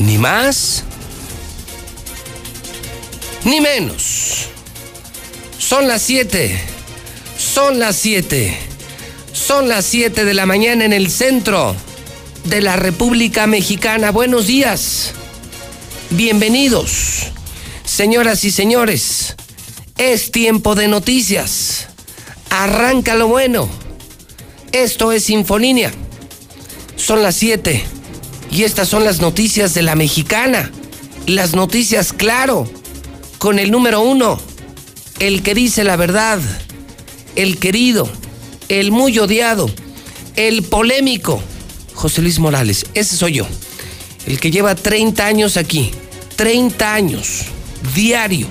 Ni más, ni menos. Son las 7. Son las 7. Son las 7 de la mañana en el centro de la República Mexicana. Buenos días. Bienvenidos. Señoras y señores, es tiempo de noticias. Arranca lo bueno. Esto es Infolínea. Son las 7 y estas son las noticias de la mexicana. Las noticias, claro, con el número uno, el que dice la verdad, el querido, el muy odiado, el polémico, José Luis Morales. Ese soy yo, el que lleva 30 años aquí, 30 años, diario,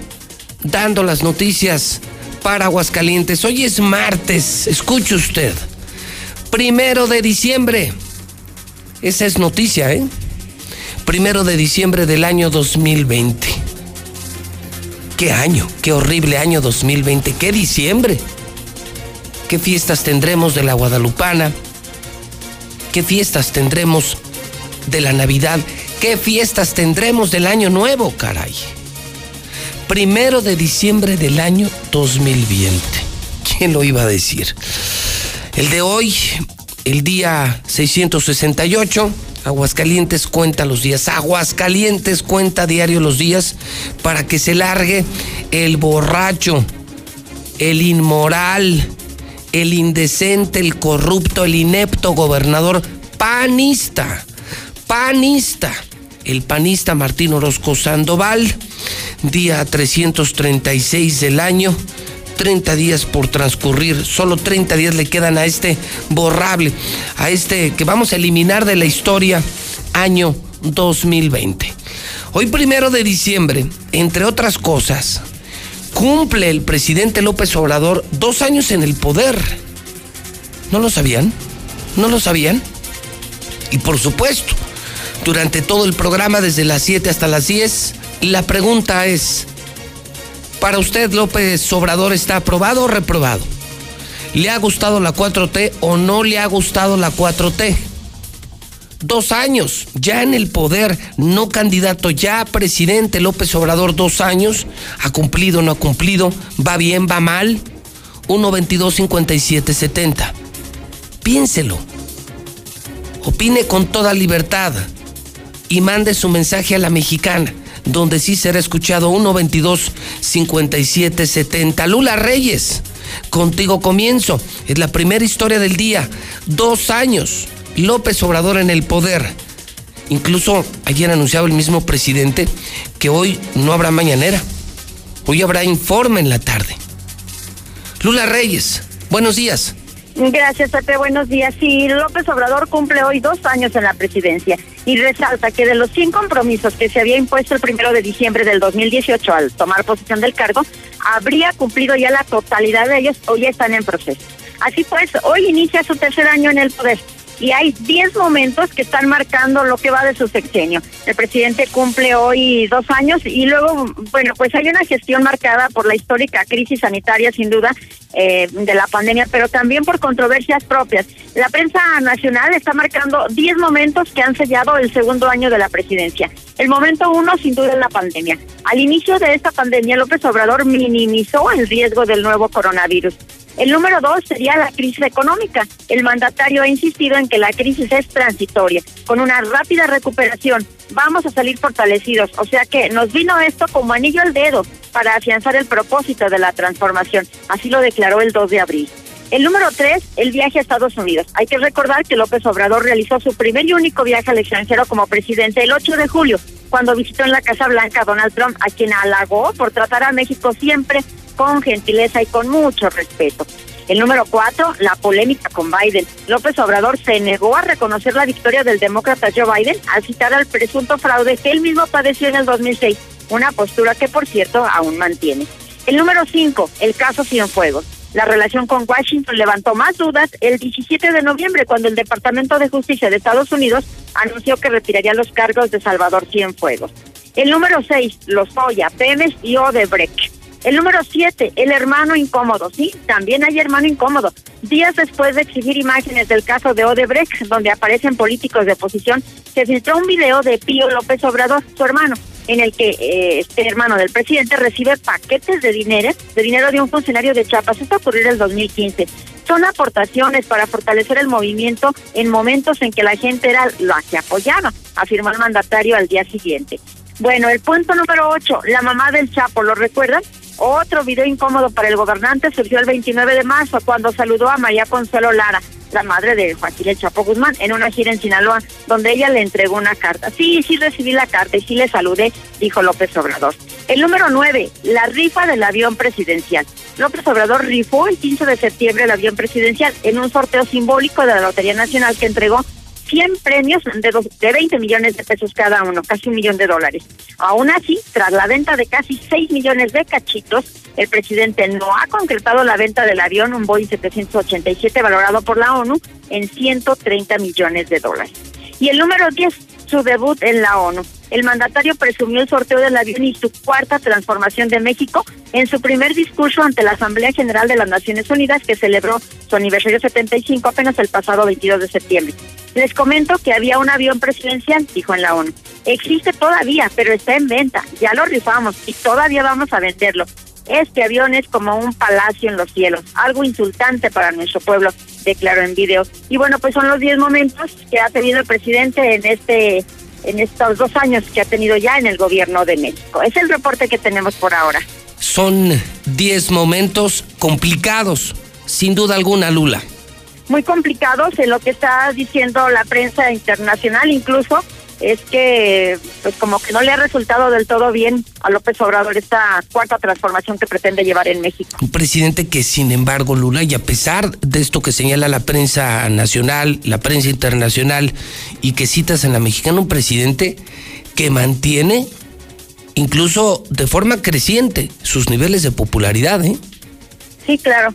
dando las noticias para Aguascalientes. Hoy es martes, escuche usted. Primero de diciembre. Esa es noticia, ¿eh? Primero de diciembre del año 2020. ¿Qué año? ¿Qué horrible año 2020? ¿Qué diciembre? ¿Qué fiestas tendremos de la Guadalupana? ¿Qué fiestas tendremos de la Navidad? ¿Qué fiestas tendremos del Año Nuevo, caray? Primero de diciembre del año 2020. ¿Quién lo iba a decir? El de hoy, el día 668, Aguascalientes cuenta los días. Aguascalientes cuenta diario los días para que se largue el borracho, el inmoral, el indecente, el corrupto, el inepto gobernador panista, panista, el panista Martín Orozco Sandoval, día 336 del año 30 días por transcurrir, solo 30 días le quedan a este borrable, a este que vamos a eliminar de la historia año 2020. Hoy primero de diciembre, entre otras cosas, cumple el presidente López Obrador dos años en el poder. ¿No lo sabían? ¿No lo sabían? Y por supuesto, durante todo el programa, desde las 7 hasta las 10, la pregunta es, para usted, López Obrador, ¿está aprobado o reprobado? ¿Le ha gustado la 4T o no le ha gustado la 4T? Dos años, ya en el poder, no candidato, ya presidente López Obrador, dos años, ha cumplido, no ha cumplido, va bien, va mal. 122 57 70. Piénselo. Opine con toda libertad y mande su mensaje a la mexicana donde sí será escuchado 122 57 70. Lula Reyes, contigo comienzo. Es la primera historia del día. Dos años. López Obrador en el poder. Incluso ayer anunciaba el mismo presidente que hoy no habrá mañanera. Hoy habrá informe en la tarde. Lula Reyes, buenos días. Gracias, Pepe. Buenos días. Sí, López Obrador cumple hoy dos años en la presidencia y resalta que de los 100 compromisos que se había impuesto el primero de diciembre del 2018 al tomar posesión del cargo, habría cumplido ya la totalidad de ellos o ya están en proceso. Así pues, hoy inicia su tercer año en el poder y hay 10 momentos que están marcando lo que va de su sexenio. El presidente cumple hoy dos años y luego, bueno, pues hay una gestión marcada por la histórica crisis sanitaria, sin duda, eh, de la pandemia, pero también por controversias propias. La prensa nacional está marcando 10 momentos que han sellado el segundo año de la presidencia. El momento uno, sin duda, es la pandemia. Al inicio de esta pandemia, López Obrador minimizó el riesgo del nuevo coronavirus. El número dos sería la crisis económica. El mandatario ha insistido en que la crisis es transitoria, con una rápida recuperación. Vamos a salir fortalecidos, o sea que nos vino esto como anillo al dedo para afianzar el propósito de la transformación. Así lo declaró el 2 de abril. El número tres, el viaje a Estados Unidos. Hay que recordar que López Obrador realizó su primer y único viaje al extranjero como presidente el 8 de julio, cuando visitó en la Casa Blanca a Donald Trump, a quien halagó por tratar a México siempre con gentileza y con mucho respeto. El número cuatro, la polémica con Biden. López Obrador se negó a reconocer la victoria del demócrata Joe Biden al citar al presunto fraude que él mismo padeció en el 2006, una postura que por cierto aún mantiene. El número cinco, el caso Cienfuegos. La relación con Washington levantó más dudas el 17 de noviembre cuando el Departamento de Justicia de Estados Unidos anunció que retiraría los cargos de Salvador Cienfuegos. El número 6, los Oya, Pemes y Odebrecht. El número 7, el hermano incómodo. Sí, también hay hermano incómodo. Días después de exhibir imágenes del caso de Odebrecht, donde aparecen políticos de oposición, se filtró un video de Pío López Obrador, su hermano, en el que eh, este hermano del presidente recibe paquetes de dinero, de dinero de un funcionario de Chiapas. Esto ocurrió en el 2015. Son aportaciones para fortalecer el movimiento en momentos en que la gente era la que apoyaba, afirmó el mandatario al día siguiente. Bueno, el punto número 8, la mamá del Chapo, ¿lo recuerdan? Otro video incómodo para el gobernante surgió el 29 de marzo cuando saludó a María Consuelo Lara la madre de Joaquín El Chapo Guzmán, en una gira en Sinaloa, donde ella le entregó una carta. Sí, sí recibí la carta y sí le saludé, dijo López Obrador. El número nueve, la rifa del avión presidencial. López Obrador rifó el 15 de septiembre el avión presidencial en un sorteo simbólico de la Lotería Nacional que entregó 100 premios de, de 20 millones de pesos cada uno, casi un millón de dólares. Aún así, tras la venta de casi 6 millones de cachitos, el presidente no ha concretado la venta del avión, un Boeing 787 valorado por la ONU en 130 millones de dólares. Y el número 10, su debut en la ONU. El mandatario presumió el sorteo del avión y su cuarta transformación de México en su primer discurso ante la Asamblea General de las Naciones Unidas que celebró su aniversario 75 apenas el pasado 22 de septiembre. Les comento que había un avión presidencial, dijo en la ONU. Existe todavía, pero está en venta. Ya lo rifamos y todavía vamos a venderlo. Este avión es como un palacio en los cielos, algo insultante para nuestro pueblo, declaró en video. Y bueno, pues son los 10 momentos que ha tenido el presidente en este en estos dos años que ha tenido ya en el gobierno de México. Es el reporte que tenemos por ahora. Son 10 momentos complicados, sin duda alguna, Lula. Muy complicados en lo que está diciendo la prensa internacional, incluso es que pues como que no le ha resultado del todo bien a López Obrador esta cuarta transformación que pretende llevar en México. Un presidente que sin embargo Lula y a pesar de esto que señala la prensa nacional, la prensa internacional y que citas en la mexicana, un presidente que mantiene incluso de forma creciente sus niveles de popularidad, ¿eh? Sí, claro.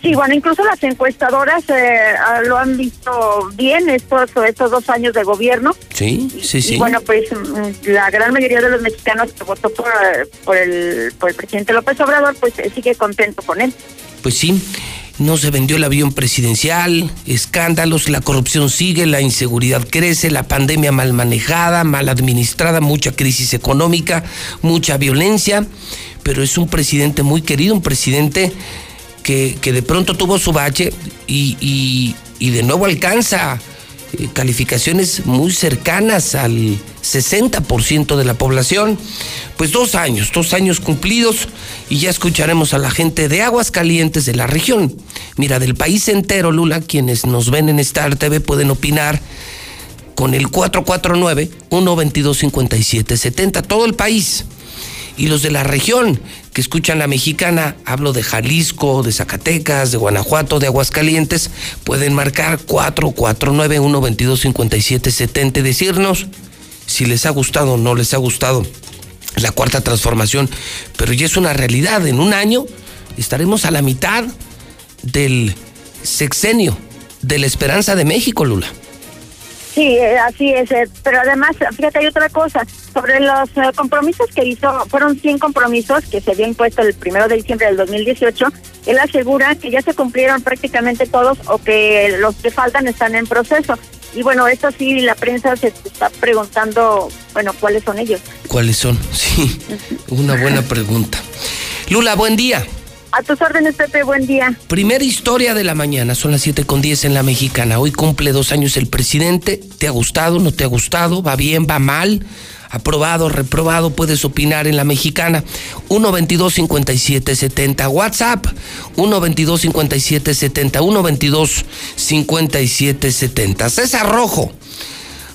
Sí, bueno, incluso las encuestadoras eh, ah, lo han visto bien estos, estos dos años de gobierno. Sí, sí, sí. Y bueno, pues mm, la gran mayoría de los mexicanos que votó por, por, el, por el presidente López Obrador, pues eh, sigue contento con él. Pues sí, no se vendió el avión presidencial, escándalos, la corrupción sigue, la inseguridad crece, la pandemia mal manejada, mal administrada, mucha crisis económica, mucha violencia, pero es un presidente muy querido, un presidente que, de pronto tuvo su bache y, de nuevo alcanza eh, calificaciones muy cercanas al 60% de la población. Pues dos años, dos años cumplidos y ya escucharemos a la gente de Aguas Calientes de la región. Mira, del país entero, Lula, quienes nos ven en Star TV pueden opinar con el 449-122-5770, todo el país. Y los de la región, que escuchan la mexicana, hablo de Jalisco, de Zacatecas, de Guanajuato, de Aguascalientes, pueden marcar 449-122-5770 y decirnos si les ha gustado o no les ha gustado la cuarta transformación. Pero ya es una realidad, en un año estaremos a la mitad del sexenio de la esperanza de México, Lula. Sí, eh, así es, eh, pero además, fíjate, hay otra cosa, sobre los eh, compromisos que hizo, fueron 100 compromisos que se había impuesto el primero de diciembre del 2018, él asegura que ya se cumplieron prácticamente todos o que los que faltan están en proceso. Y bueno, esto sí, la prensa se está preguntando, bueno, ¿cuáles son ellos? ¿Cuáles son? Sí, una buena pregunta. Lula, buen día. A tus órdenes, Pepe, buen día. Primera historia de la mañana, son las 7 con 10 en la mexicana. Hoy cumple dos años el presidente. ¿Te ha gustado, no te ha gustado? ¿Va bien, va mal? aprobado, reprobado, puedes opinar en la mexicana. 122 5770 WhatsApp 122 5770 122 5770 César Rojo.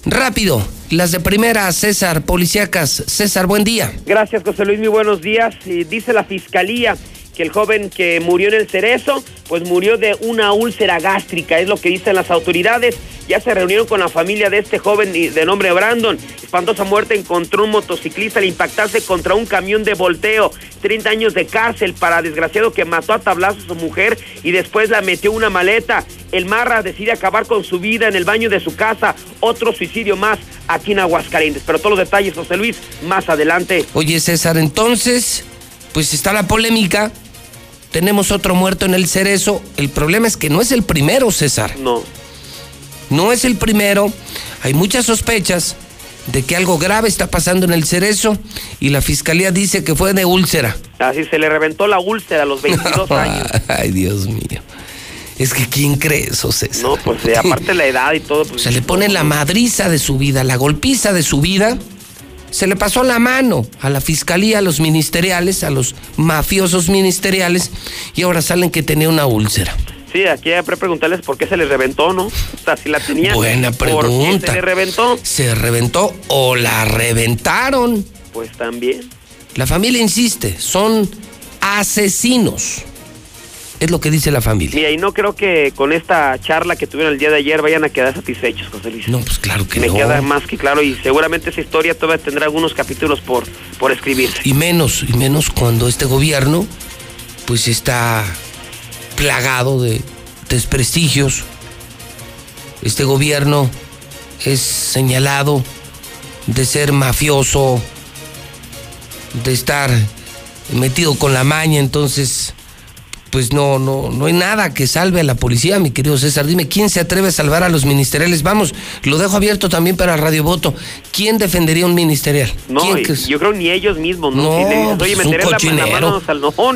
Rápido, las de primera, César, policíacas. César, buen día. Gracias, José Luis, muy buenos días. dice la Fiscalía que el joven que murió en el cerezo, pues murió de una úlcera gástrica, es lo que dicen las autoridades. Ya se reunieron con la familia de este joven de nombre Brandon. Espantosa muerte encontró un motociclista al impactarse contra un camión de volteo. 30 años de cárcel para desgraciado que mató a tablazos a su mujer y después la metió una maleta. El Marra decide acabar con su vida en el baño de su casa. Otro suicidio más aquí en Aguascalientes. Pero todos los detalles, José Luis, más adelante. Oye, César, entonces, pues está la polémica tenemos otro muerto en el cerezo. El problema es que no es el primero, César. No. No es el primero. Hay muchas sospechas de que algo grave está pasando en el cerezo y la fiscalía dice que fue de úlcera. Así se le reventó la úlcera a los 22 años. Ay, Dios mío. Es que ¿quién cree eso, César? No, pues aparte la edad y todo. Pues, se le pone la madriza de su vida, la golpiza de su vida se le pasó la mano a la fiscalía, a los ministeriales, a los mafiosos ministeriales, y ahora salen que tenía una úlcera. Sí, aquí hay que preguntarles por qué se le reventó, ¿no? O sea, si la tenía. Buena pregunta. ¿Por qué se le reventó? ¿Se reventó o la reventaron? Pues también. La familia insiste, son asesinos. Es lo que dice la familia. Mira, y no creo que con esta charla que tuvieron el día de ayer vayan a quedar satisfechos, José Luis. No, pues claro que Me no. Me queda más que claro y seguramente esa historia todavía tendrá algunos capítulos por, por escribirse. Y menos, y menos cuando este gobierno pues está plagado de desprestigios. Este gobierno es señalado de ser mafioso, de estar metido con la maña, entonces pues no, no, no hay nada que salve a la policía, mi querido César. Dime, ¿quién se atreve a salvar a los ministeriales? Vamos, lo dejo abierto también para Radio Voto. ¿Quién defendería un ministerial? No, yo creo ni ellos mismos, ¿no? no si pues es un cochinero.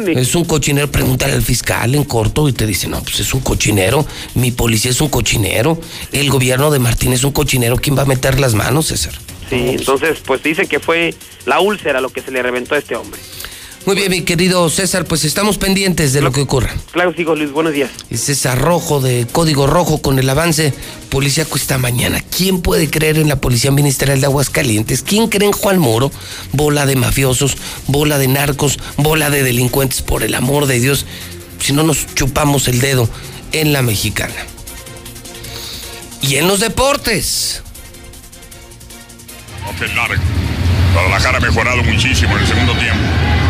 es un cochinero, pregúntale al fiscal en corto y te dice, no, pues es un cochinero, mi policía es un cochinero, el gobierno de Martín es un cochinero, ¿quién va a meter las manos, César? Sí, entonces, pues dice que fue la úlcera lo que se le reventó a este hombre. Muy bien, mi querido César, pues estamos pendientes de lo que ocurra. Claro, sigo Luis, buenos días. Es César Rojo de Código Rojo con el avance policíaco esta mañana. ¿Quién puede creer en la Policía Ministerial de Aguascalientes? ¿Quién cree en Juan Moro? Bola de mafiosos, bola de narcos, bola de delincuentes, por el amor de Dios. Si no nos chupamos el dedo en la mexicana. Y en los deportes. Guadalajara ha mejorado muchísimo en el segundo tiempo.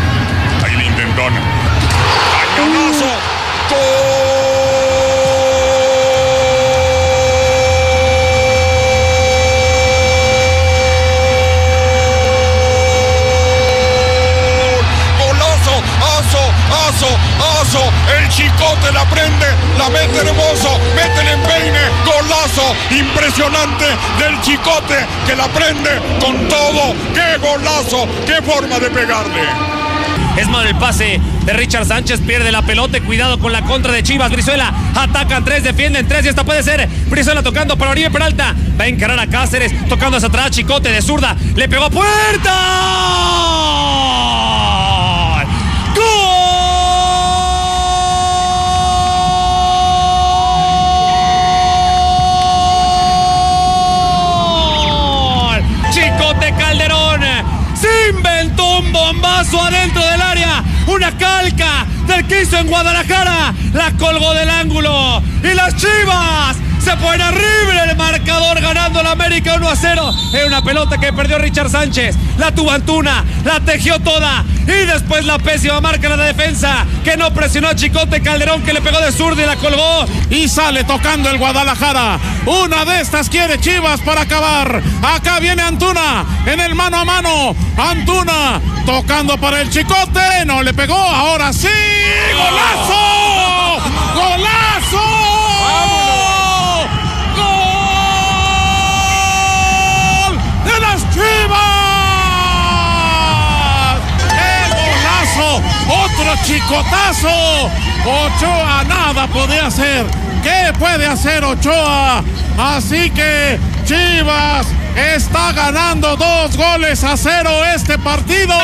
¡Cañonazo! ¡Gol! ¡Golazo! ¡Aso! ¡Aso! ¡Aso! El chicote la prende, la mete hermoso, mete el empeine, golazo impresionante del chicote que la prende con todo. ¡Qué golazo! ¡Qué forma de pegarle! Es mal el pase de Richard Sánchez, pierde la pelota, cuidado con la contra de Chivas, Brizuela, atacan tres, defienden tres y esta puede ser. Brizuela tocando para Oribe Peralta, va a encarar a Cáceres, tocando hacia atrás, Chicote de zurda, le pegó a puerta. ¡Gol! Chicote Calderón inventó un bombazo adentro del área, una calca del que en Guadalajara, la colgó del ángulo. Y las Chivas se ponen arriba en el marcador ganando la América 1 a 0. Es una pelota que perdió Richard Sánchez, la tuvo Antuna, la tejió toda y después la pésima marca de la defensa que no presionó a Chicote Calderón que le pegó de zurdo y la colgó y sale tocando el Guadalajara. Una de estas quiere Chivas para acabar. Acá viene Antuna en el mano a mano. Antuna tocando para el Chicote. No le pegó. Ahora sí. ¡Golazo! ¡Golazo! ¡Gol chicotazo! Ochoa nada puede hacer. ¿Qué puede hacer Ochoa? Así que Chivas está ganando dos goles a cero este partido.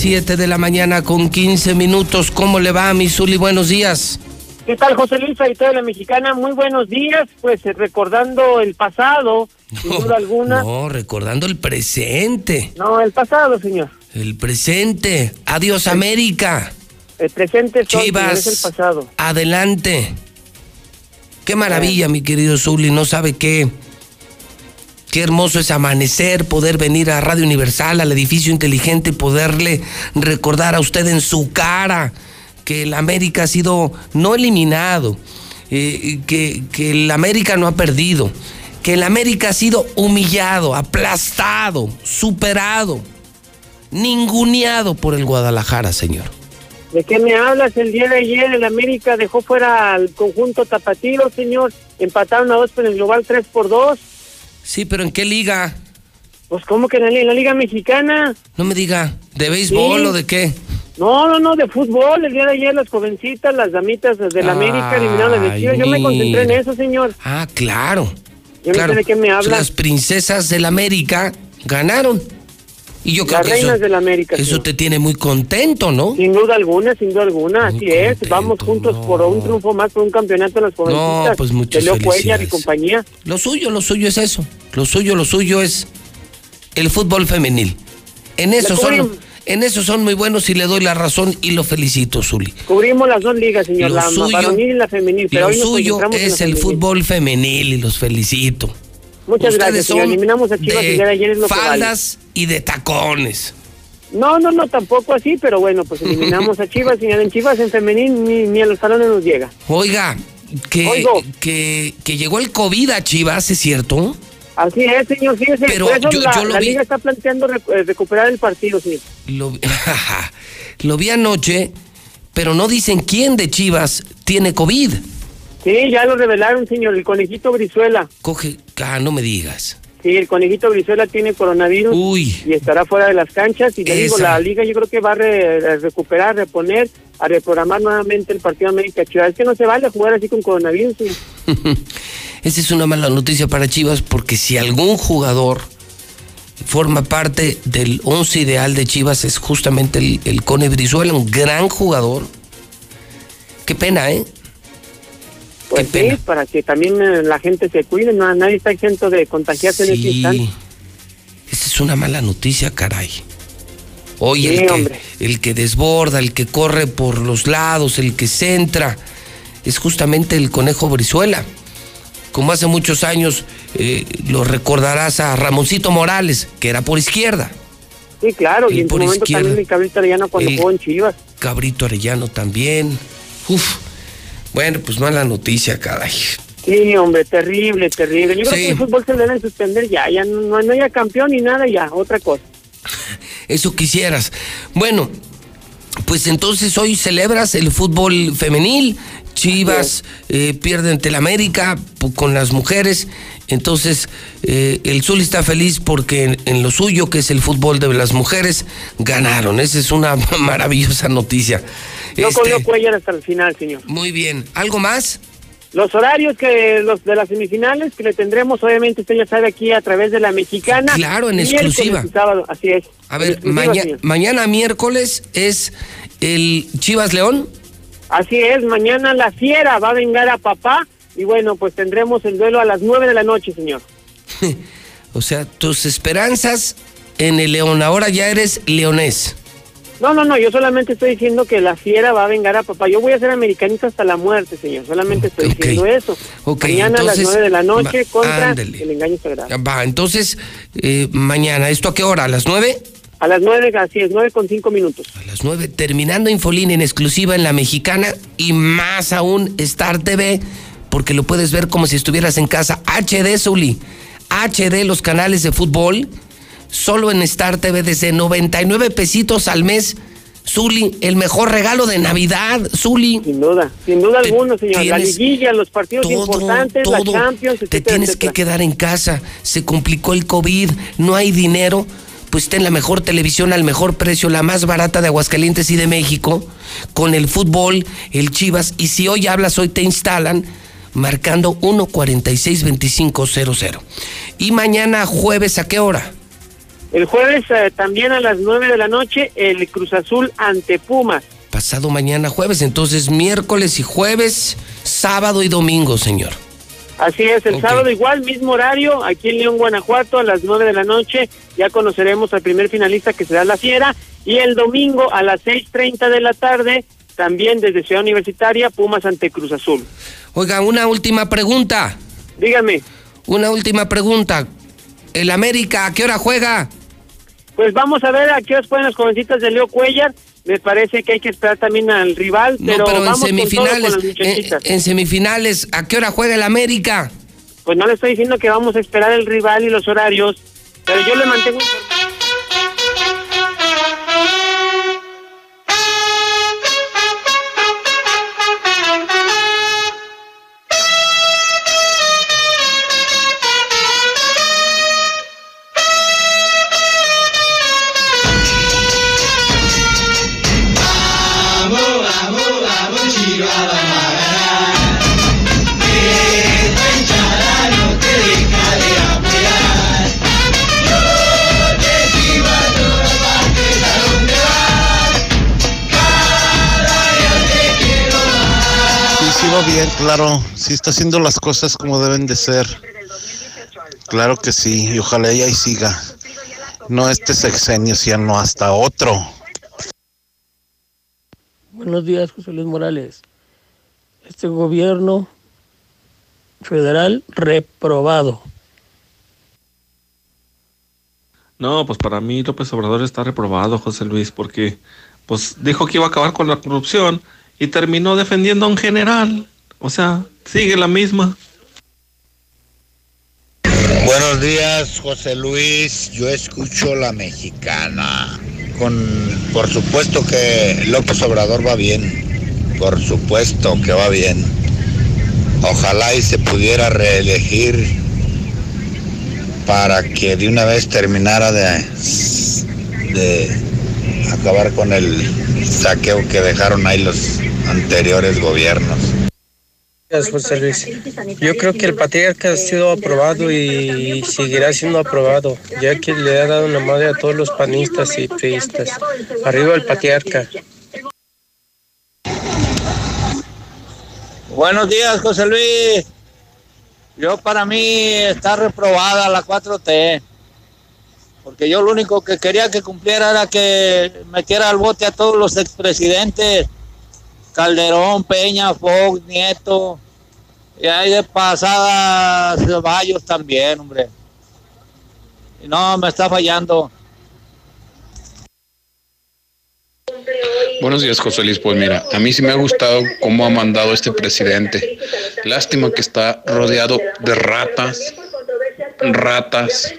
7 de la mañana con 15 minutos. ¿Cómo le va, mi Zuli? Buenos días. ¿Qué tal, José Luis, de la Mexicana? Muy buenos días. Pues eh, recordando el pasado, sin duda alguna. No, recordando el presente. No, el pasado, señor. El presente. Adiós, América. El presente soy, Chivas, es el pasado. Adelante. Qué maravilla, mi querido Zuli. No sabe qué. Qué hermoso es amanecer, poder venir a Radio Universal, al edificio inteligente poderle recordar a usted en su cara que el América ha sido no eliminado, eh, que, que el América no ha perdido, que el América ha sido humillado, aplastado, superado, ninguneado por el Guadalajara, señor. ¿De qué me hablas? El día de ayer el América dejó fuera al conjunto tapatío, señor. Empataron a dos en el global 3 por 2. Sí, pero ¿en qué liga? Pues, ¿cómo que en la, Liga Mexicana? No me diga, ¿de béisbol o de qué? No, no, no, de fútbol. El día de ayer las jovencitas, las damitas de la América eliminaron al Yo me concentré en eso, señor. Ah, claro. Yo no sé de qué me habla. Las princesas del América ganaron. Y yo creo Las que reinas eso, de la América. eso te tiene muy contento, ¿no? Sin duda alguna, sin duda alguna, así es. Vamos juntos por un triunfo más, por un campeonato en las jovencitas. No, pues muchas Leo Cuellar y felicidades. compañía. Lo suyo, lo suyo es eso. Lo suyo, lo suyo es el fútbol femenil. En eso son, en eso son muy buenos y le doy la razón y lo felicito, Zuli. Cubrimos las dos ligas, señor, Lo la suyo- y la femenil. Pero Lo hoy suyo es el femenil. fútbol femenil y los felicito. Muchas gracias, señor. Eliminamos a Chivas de de ayer, es lo que vale. faldas y de tacones. No, no, no, tampoco así, pero bueno, pues eliminamos a Chivas, señor. En Chivas, en femenil, ni, ni a los salones nos llega. Oiga, que, que, que llegó el COVID a Chivas, ¿es cierto? Así es, señor, fíjese. Pero por eso yo- la, yo lo la vi- liga está planteando eh, recuperar el partido. Lo, lo vi anoche, pero no dicen quién de Chivas tiene COVID. Sí, ya lo revelaron, señor, el conejito Brizuela. Coge, ah, no me digas. Sí, el conejito Brizuela tiene coronavirus Uy. y estará fuera de las canchas. Y le digo, la liga yo creo que va a, re- a recuperar, reponer, a reprogramar nuevamente el partido América Chivas. Es que no se vale jugar así con coronavirus, señor. Esa es una mala noticia para Chivas porque si algún jugador forma parte del once ideal de Chivas es justamente el, el Cone Brizuela, un gran jugador. Qué pena, ¿eh? Pues Qué pena. sí, para que también eh, la gente se cuide, no, nadie está exento de contagiarse en este instante. Esa es una mala noticia, caray. Hoy Sí, el, que, hombre. el que desborda, el que corre por los lados, el que centra, es justamente el conejo Brizuela. Como hace muchos años eh, lo recordarás a Ramoncito Morales, que era por izquierda. Sí, claro, Y y en su por momento izquierda. también el Cabrito Arellano cuando jugó en Chivas. Cabrito Arellano también. Uf. Bueno, pues mala noticia, caray. Sí, hombre, terrible, terrible. Yo creo que el fútbol se debe suspender ya, ya no, no haya campeón ni nada, ya, otra cosa. Eso quisieras. Bueno, pues entonces hoy celebras el fútbol femenil. Chivas eh, pierde ante el América con las mujeres. Entonces, eh, el Zul está feliz porque en, en lo suyo, que es el fútbol de las mujeres, ganaron. Esa es una maravillosa noticia. No Este, corrió Cuellar hasta el final, señor. muy bien. ¿Algo más? Los horarios que los de las semifinales que le tendremos, obviamente usted ya sabe aquí a través de la mexicana. Claro, en exclusiva. sábado, así es. A ver, maña- mañana miércoles es el Chivas León. Así es, mañana la fiera va a vengar a papá y bueno, pues tendremos el duelo a las nueve de la noche, señor. O sea, tus esperanzas en el León. Ahora ya eres leonés. No, no, no, yo solamente estoy diciendo que la fiera va a vengar a papá. Yo voy a ser americanista hasta la muerte, señor. Solamente estoy diciendo eso. Mañana a las entonces, nueve de la noche va, contra ándale. el engaño sagrado. Va, entonces, eh, mañana, ¿esto a qué hora? ¿A las nueve? A las nueve, así es, nueve con cinco minutos. A las nueve, terminando Infolín en exclusiva en la mexicana y más aún Star TV, porque lo puedes ver como si estuvieras en casa. HD, Zuli. HD, los canales de fútbol, solo en Star TV desde 99 pesitos al mes. Zuli, el mejor regalo de Navidad, Zuli. Sin duda, sin duda alguna, señor. La liguilla, los partidos todo, importantes, todo. la Champions, Te tienes etcétera. que quedar en casa. Se complicó el COVID, no hay dinero. Pues ten la mejor televisión al mejor precio, la más barata de Aguascalientes y de México, con el fútbol, el Chivas. Y si hoy hablas, hoy te instalan marcando 1462500. Y mañana jueves, ¿a qué hora? El jueves eh, también a las 9 de la noche el Cruz Azul ante Pumas. Pasado mañana jueves, entonces miércoles y jueves, sábado y domingo, señor. Así es, el sábado igual, mismo horario, aquí en León, Guanajuato, a las 9 de la noche, ya conoceremos al primer finalista que será La Fiera, y el domingo a las 6.30 de la tarde, también desde Ciudad Universitaria, Pumas ante Cruz Azul. Oiga, una última pregunta. Dígame, Una última pregunta. ¿El América a qué hora juega? Pues vamos a ver a qué os pueden las jovencitas de Leo Cuellar, me parece que hay que esperar también al rival, No, pero, pero en vamos semifinales. con todo con las en, muchachitas. en semifinales, ¿a qué hora juega el América? Pues no le estoy diciendo que vamos a esperar el rival y los horarios, pero yo le mantengo informado. Bien, claro. Sí está haciendo las cosas como deben de ser. Claro que sí, y ojalá ella ahí siga. No este sexenio, sino hasta otro. Buenos días, José Luis Morales. Este gobierno federal reprobado. No, pues para mí López Obrador está reprobado, José Luis, porque pues dijo que iba a acabar con la corrupción y terminó defendiendo a un general. O sea, sigue la misma. Buenos días, José Luis. Yo escucho la mexicana. Con, por supuesto que López Obrador va bien. Por supuesto que va bien. Ojalá y se pudiera reelegir para que de una vez terminara de, de acabar con el saqueo que dejaron ahí los anteriores gobiernos. Gracias, José Luis. Yo creo que el patriarca ha sido aprobado y seguirá siendo aprobado, ya que le ha dado una madre a todos los panistas y priistas. Arriba el patriarca. Buenos días, José Luis. Yo para mí está reprobada la 4T. Porque yo lo único que quería que cumpliera era que metiera al bote a todos los expresidentes. Calderón, Peña, Fox, Nieto. Y ahí de pasada Ceballos también, hombre. No, me está fallando. Buenos días, José Luis. Pues mira, a mí sí me ha gustado cómo ha mandado este presidente. Lástima que está rodeado de ratas, ratas,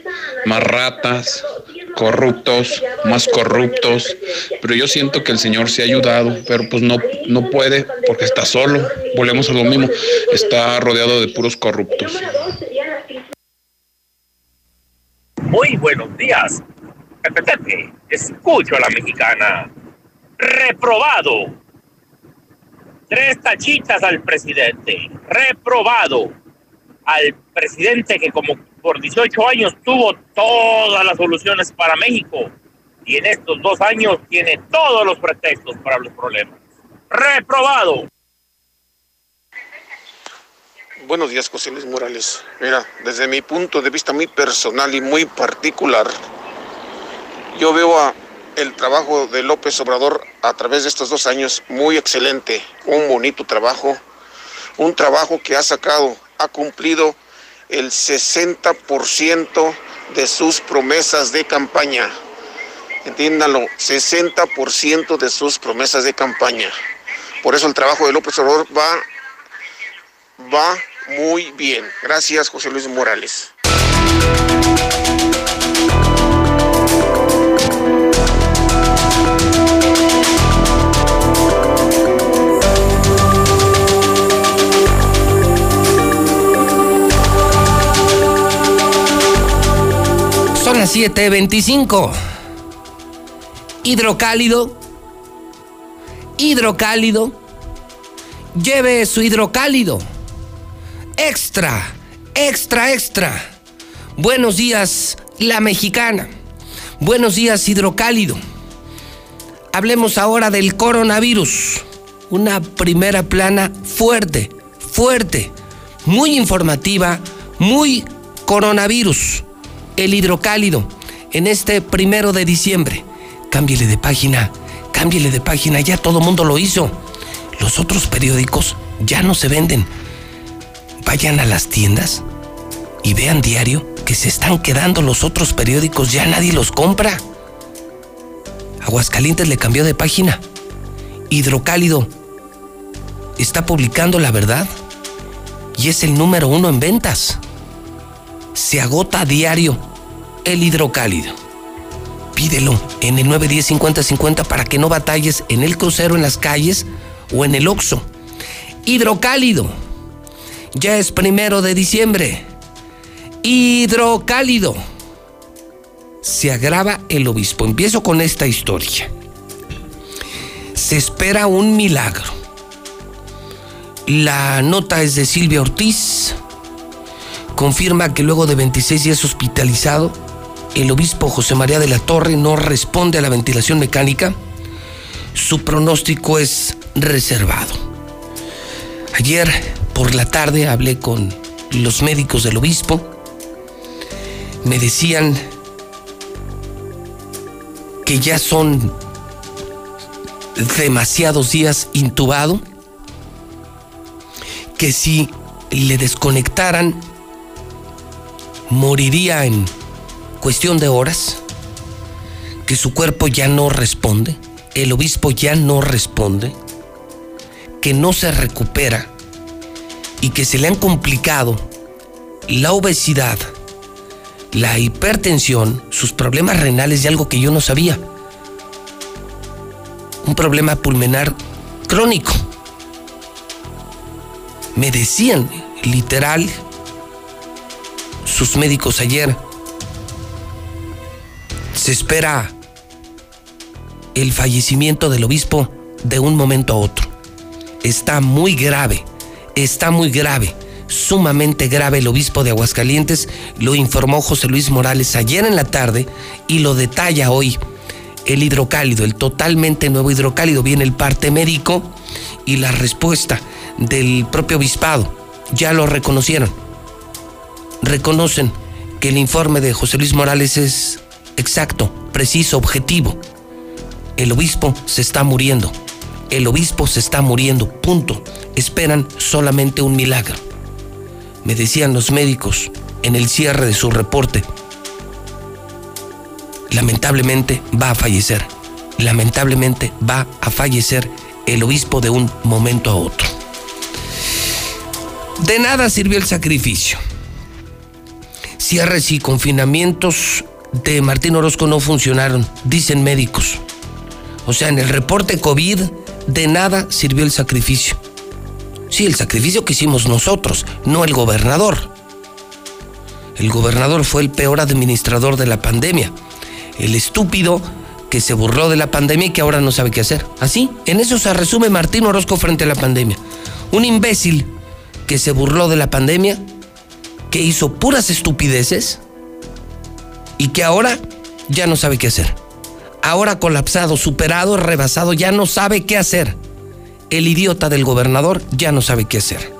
más ratas, corruptos, más corruptos. Pero yo siento que el Señor se ha ayudado, pero pues no, no puede porque está solo. Volvemos a lo mismo. Está rodeado de puros corruptos. Muy buenos días. Pepe, escucho a la mexicana. Reprobado. Tres tachitas al presidente. Reprobado. Al presidente que como por 18 años tuvo todas las soluciones para México. Y en estos dos años tiene todos los pretextos para los problemas. Reprobado. Buenos días, José Luis Morales. Mira, desde mi punto de vista muy personal y muy particular, yo veo a el trabajo de López Obrador a través de estos dos años muy excelente, un bonito trabajo, un trabajo que ha sacado, ha cumplido el 60% de sus promesas de campaña. Entiéndanlo, 60% de sus promesas de campaña. Por eso el trabajo de López Obrador va, va muy bien. Gracias, José Luis Morales. Son las 7:25. Hidrocálido. Hidrocálido. Lleve su hidrocálido. Extra, extra, extra. Buenos días, la mexicana. Buenos días, hidrocálido. Hablemos ahora del coronavirus. Una primera plana fuerte, fuerte, muy informativa, muy coronavirus. El hidrocálido en este primero de diciembre. Cámbiele de página, cámbiele de página, ya todo mundo lo hizo. Los otros periódicos ya no se venden. Vayan a las tiendas y vean diario que se están quedando los otros periódicos, ya nadie los compra. Aguascalientes le cambió de página. Hidrocálido está publicando la verdad y es el número uno en ventas. Se agota a diario el hidrocálido. Pídelo en el 910-5050 para que no batalles en el crucero, en las calles o en el Oxo. Hidrocálido. Ya es primero de diciembre. Hidrocálido. Se agrava el obispo. Empiezo con esta historia. Se espera un milagro. La nota es de Silvia Ortiz. Confirma que luego de 26 días hospitalizado, el obispo José María de la Torre no responde a la ventilación mecánica. Su pronóstico es reservado. Ayer por la tarde hablé con los médicos del obispo. Me decían que ya son demasiados días intubado, que si le desconectaran, moriría en cuestión de horas, que su cuerpo ya no responde, el obispo ya no responde, que no se recupera y que se le han complicado la obesidad, la hipertensión, sus problemas renales y algo que yo no sabía. Un problema pulmonar crónico. Me decían, literal, sus médicos ayer, se espera el fallecimiento del obispo de un momento a otro. Está muy grave, está muy grave, sumamente grave el obispo de Aguascalientes, lo informó José Luis Morales ayer en la tarde y lo detalla hoy el hidrocálido, el totalmente nuevo hidrocálido. Viene el parte médico y la respuesta del propio obispado. Ya lo reconocieron. Reconocen que el informe de José Luis Morales es exacto, preciso, objetivo. El obispo se está muriendo. El obispo se está muriendo, punto. Esperan solamente un milagro. Me decían los médicos en el cierre de su reporte. Lamentablemente va a fallecer. Lamentablemente va a fallecer el obispo de un momento a otro. De nada sirvió el sacrificio. Cierres y confinamientos de Martín Orozco no funcionaron, dicen médicos. O sea, en el reporte COVID de nada sirvió el sacrificio. Sí, el sacrificio que hicimos nosotros, no el gobernador. El gobernador fue el peor administrador de la pandemia. El estúpido que se burló de la pandemia y que ahora no sabe qué hacer. Así, en eso se resume Martín Orozco frente a la pandemia. Un imbécil que se burló de la pandemia, que hizo puras estupideces y que ahora ya no sabe qué hacer. Ahora colapsado, superado, rebasado, ya no sabe qué hacer. El idiota del gobernador ya no sabe qué hacer.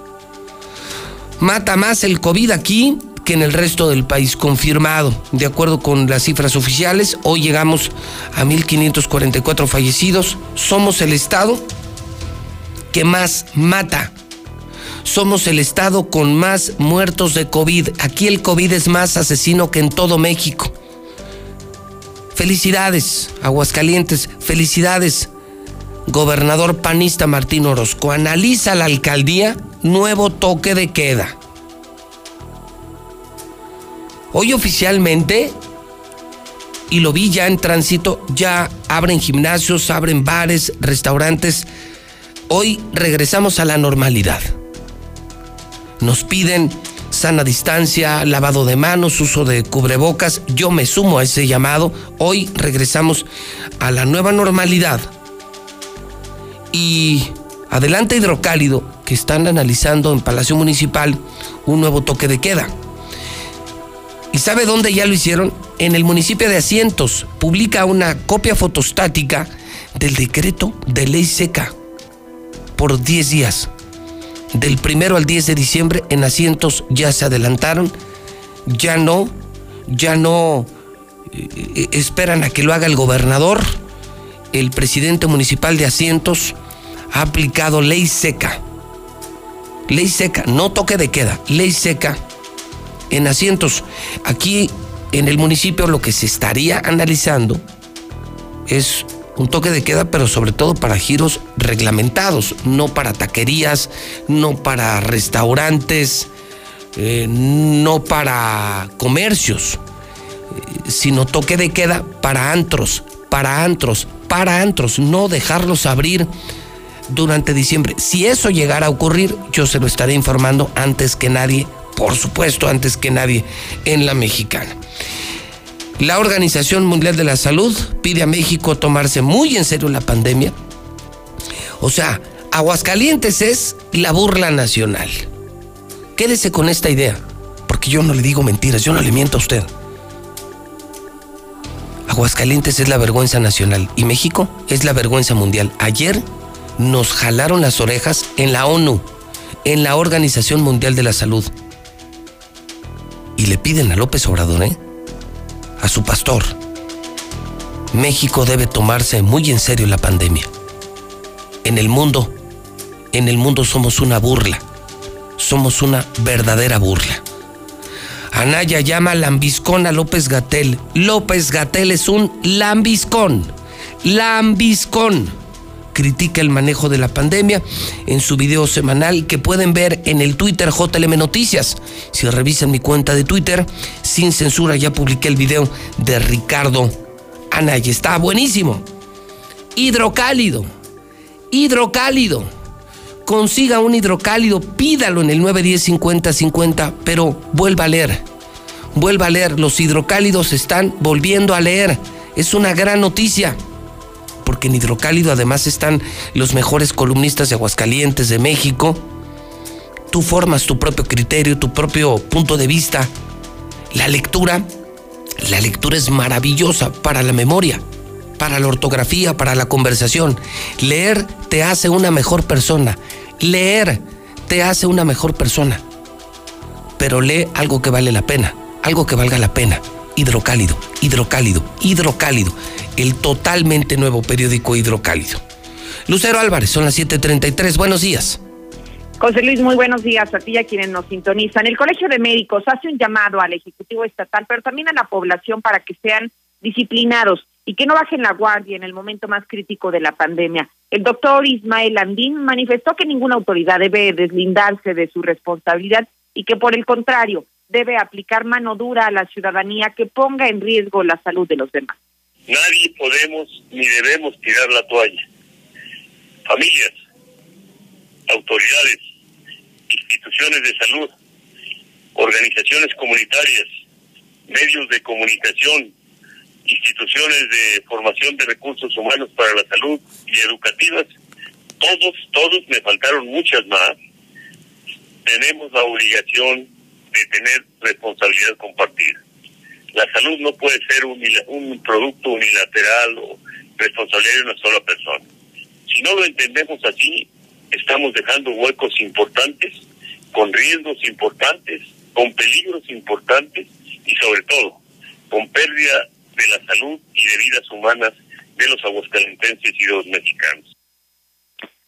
Mata más el COVID aquí que en el resto del país, confirmado. De acuerdo con las cifras oficiales, hoy llegamos a 1.544 fallecidos. Somos el estado que más mata. Somos el estado con más muertos de COVID. Aquí el COVID es más asesino que en todo México. Felicidades, Aguascalientes. Felicidades, gobernador panista Martín Orozco. Analiza la alcaldía nuevo toque de queda. Hoy oficialmente, y lo vi ya en tránsito, ya abren gimnasios, abren bares, restaurantes. Hoy regresamos a la normalidad. Nos piden sana distancia, lavado de manos, uso de cubrebocas. Yo me sumo a ese llamado. Hoy regresamos a la nueva normalidad. Y adelante Hidrocálido, que están analizando en Palacio Municipal un nuevo toque de queda. ¿Y sabe dónde ya lo hicieron? En el municipio de Asientos. Publica una copia fotostática del decreto de ley seca por 10 días. Del primero al 10 de diciembre en Asientos ya se adelantaron. Ya no, ya no eh, esperan a que lo haga el gobernador. El presidente municipal de Asientos ha aplicado ley seca. Ley seca, no toque de queda, ley seca en asientos. Aquí en el municipio lo que se estaría analizando es un toque de queda, pero sobre todo para giros reglamentados, no para taquerías, no para restaurantes, eh, no para comercios, eh, sino toque de queda para antros, para antros, para antros, no dejarlos abrir durante diciembre. Si eso llegara a ocurrir, yo se lo estaré informando antes que nadie por supuesto, antes que nadie en la mexicana. La Organización Mundial de la Salud pide a México tomarse muy en serio la pandemia. O sea, Aguascalientes es la burla nacional. Quédese con esta idea, porque yo no le digo mentiras, yo no le miento a usted. Aguascalientes es la vergüenza nacional y México es la vergüenza mundial. Ayer nos jalaron las orejas en la ONU, en la Organización Mundial de la Salud y le piden a López Obrador, ¿eh? A su pastor, México debe tomarse muy en serio la pandemia. En el mundo, en el mundo somos una burla, somos una verdadera burla. Anaya llama lambiscón a López Gatel. López Gatel es un lambiscón. Lambiscón critica el manejo de la pandemia en su video semanal que pueden ver en el Twitter JLM Noticias. Si revisan mi cuenta de Twitter, sin censura ya publiqué el video de Ricardo Anaya. Está buenísimo. Hidrocálido. Hidrocálido. Consiga un hidrocálido, pídalo en el 910 pero vuelva a leer. Vuelva a leer. Los hidrocálidos están volviendo a leer. Es una gran noticia porque en Hidrocálido además están los mejores columnistas de Aguascalientes, de México. Tú formas tu propio criterio, tu propio punto de vista. La lectura, la lectura es maravillosa para la memoria, para la ortografía, para la conversación. Leer te hace una mejor persona. Leer te hace una mejor persona. Pero lee algo que vale la pena, algo que valga la pena hidrocálido, hidrocálido, hidrocálido, el totalmente nuevo periódico hidrocálido. Lucero Álvarez, son las 7:33, buenos días. José Luis, muy buenos días a ti y a quienes nos sintonizan. El Colegio de Médicos hace un llamado al Ejecutivo Estatal, pero también a la población para que sean disciplinados y que no bajen la guardia en el momento más crítico de la pandemia. El doctor Ismael Andín manifestó que ninguna autoridad debe deslindarse de su responsabilidad y que por el contrario debe aplicar mano dura a la ciudadanía que ponga en riesgo la salud de los demás. Nadie podemos ni debemos tirar la toalla. Familias, autoridades, instituciones de salud, organizaciones comunitarias, medios de comunicación, instituciones de formación de recursos humanos para la salud y educativas, todos, todos, me faltaron muchas más, tenemos la obligación de tener responsabilidad compartida. La salud no puede ser un, un producto unilateral o responsabilidad de una sola persona. Si no lo entendemos así, estamos dejando huecos importantes, con riesgos importantes, con peligros importantes y sobre todo con pérdida de la salud y de vidas humanas de los aguascalentenses y de los mexicanos.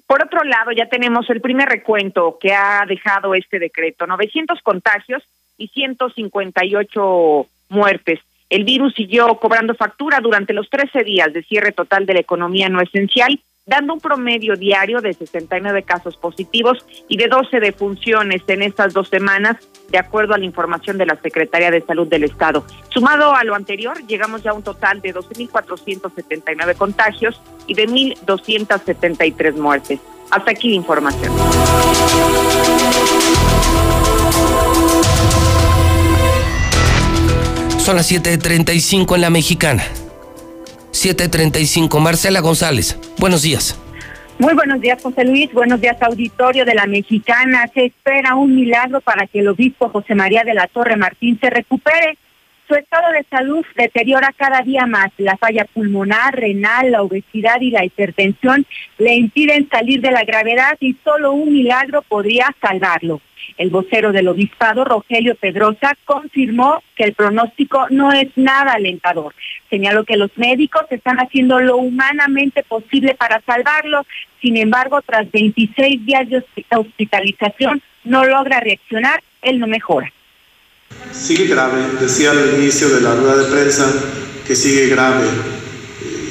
Por otro lado, ya tenemos el primer recuento que ha dejado este decreto, 900 contagios y 158 muertes. El virus siguió cobrando factura durante los 13 días de cierre total de la economía no esencial, dando un promedio diario de 69 casos positivos y de 12 defunciones en estas dos semanas, de acuerdo a la información de la Secretaría de Salud del Estado. Sumado a lo anterior, llegamos ya a un total de 12.479 contagios y de 1.273 muertes. Hasta aquí la información. Son las 7.35 en la mexicana. 7.35. Marcela González, buenos días. Muy buenos días, José Luis. Buenos días, auditorio de la Mexicana. Se espera un milagro para que el obispo José María de la Torre Martín se recupere. Su estado de salud deteriora cada día más. La falla pulmonar, renal, la obesidad y la hipertensión le impiden salir de la gravedad y solo un milagro podría salvarlo. El vocero del obispado, Rogelio Pedrosa, confirmó que el pronóstico no es nada alentador. Señaló que los médicos están haciendo lo humanamente posible para salvarlo. Sin embargo, tras 26 días de hospitalización, no logra reaccionar, él no mejora. Sigue grave, decía al inicio de la rueda de prensa que sigue grave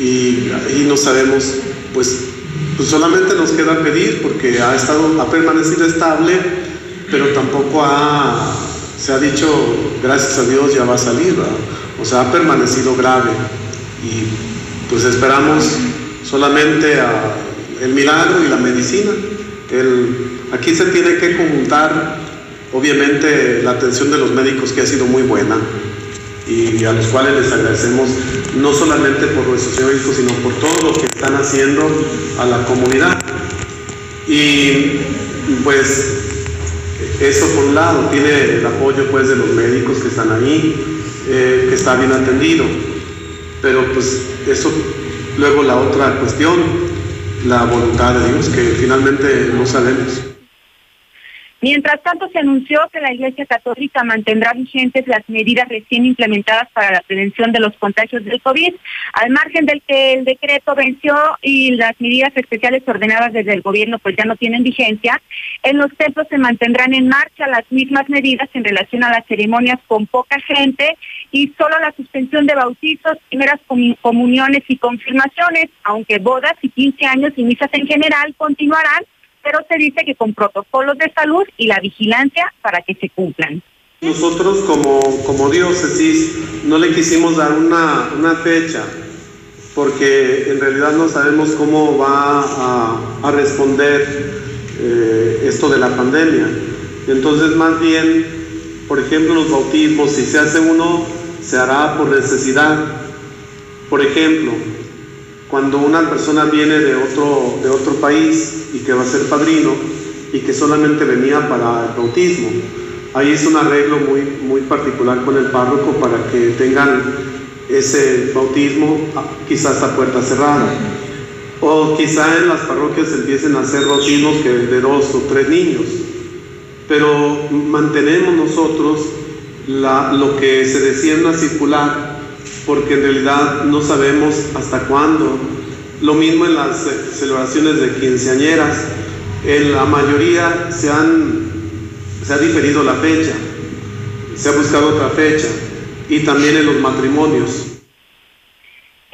y ahí no sabemos, pues, pues solamente nos queda pedir porque ha estado, ha permanecido estable pero tampoco se ha dicho, gracias a Dios ya va a salir, o sea, ha permanecido grave y pues esperamos solamente a el milagro y la medicina. El, aquí se tiene que conjuntar, obviamente, la atención de los médicos que ha sido muy buena y a los cuales les agradecemos no solamente por nuestros médicos, sino por todo lo que están haciendo a la comunidad. Y pues eso por un lado, tiene el apoyo pues de los médicos que están ahí, eh, que está bien atendido. Pero pues eso, luego la otra cuestión, la voluntad de Dios, que finalmente no sabemos. Mientras tanto, se anunció que la Iglesia Católica mantendrá vigentes las medidas recién implementadas para la prevención de los contagios del COVID, al margen del que el decreto venció y las medidas especiales ordenadas desde el gobierno pues ya no tienen vigencia. En los templos se mantendrán en marcha las mismas medidas en relación a las ceremonias con poca gente y solo la suspensión de bautizos, primeras comuniones y confirmaciones, aunque bodas y 15 años y misas en general continuarán pero se dice que con protocolos de salud y la vigilancia para que se cumplan. Nosotros como, como diócesis no le quisimos dar una, una fecha porque en realidad no sabemos cómo va a, a responder eh, esto de la pandemia. Entonces más bien, por ejemplo, los bautismos, si se hace uno, se hará por necesidad. Por ejemplo, cuando una persona viene de otro, de otro país y que va a ser padrino y que solamente venía para el bautismo, ahí es un arreglo muy, muy particular con el párroco para que tengan ese bautismo ah, quizás a puerta cerrada. O quizá en las parroquias empiecen a hacer bautismos de dos o tres niños. Pero mantenemos nosotros lo que se decía en la circular porque en realidad no sabemos hasta cuándo. Lo mismo en las celebraciones de quinceañeras, en la mayoría se, han, se ha diferido la fecha, se ha buscado otra fecha, y también en los matrimonios.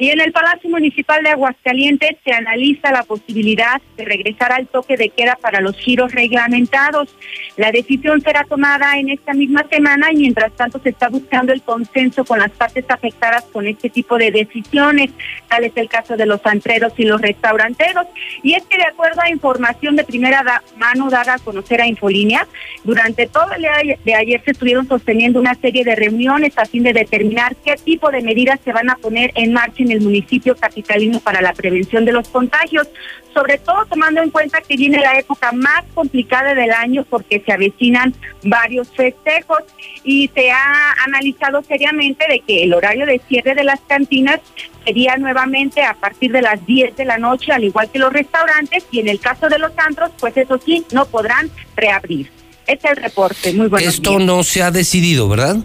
Y en el Palacio Municipal de Aguascalientes se analiza la posibilidad de regresar al toque de queda para los giros reglamentados. La decisión será tomada en esta misma semana y mientras tanto se está buscando el consenso con las partes afectadas con este tipo de decisiones. Tal es el caso de los antreros y los restauranteros. Y es que de acuerdo a información de primera mano dada a conocer a Infolínea, durante todo el día de ayer se estuvieron sosteniendo una serie de reuniones a fin de determinar qué tipo de medidas se van a poner en marcha en el municipio capitalino para la prevención de los contagios, sobre todo tomando en cuenta que viene la época más complicada del año porque se avecinan varios festejos y se ha analizado seriamente de que el horario de cierre de las cantinas sería nuevamente a partir de las 10 de la noche, al igual que los restaurantes, y en el caso de los antros, pues eso sí, no podrán reabrir. Este es el reporte. Muy bueno. Esto no se ha decidido, ¿verdad?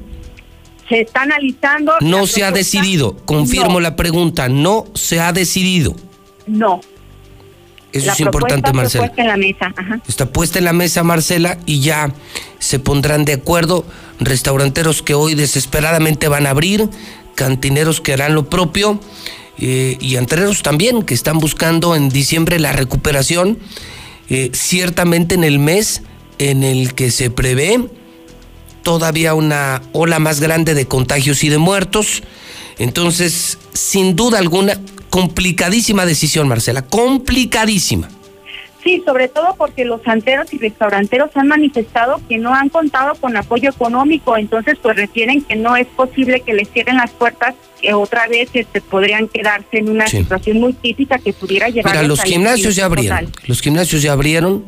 Se está analizando. No se ha decidido. Confirmo la pregunta. No se ha decidido. No. Eso es importante, Marcela. Está puesta en la mesa. Está puesta en la mesa, Marcela, y ya se pondrán de acuerdo restauranteros que hoy desesperadamente van a abrir, cantineros que harán lo propio eh, y antreros también que están buscando en diciembre la recuperación. Eh, ciertamente en el mes en el que se prevé todavía una ola más grande de contagios y de muertos. Entonces, sin duda alguna, complicadísima decisión, Marcela, complicadísima. Sí, sobre todo porque los santeros y restauranteros han manifestado que no han contado con apoyo económico, entonces pues refieren que no es posible que les cierren las puertas, que otra vez este, podrían quedarse en una situación muy crítica que pudiera llevar a los gimnasios ya abrieron, los gimnasios ya abrieron,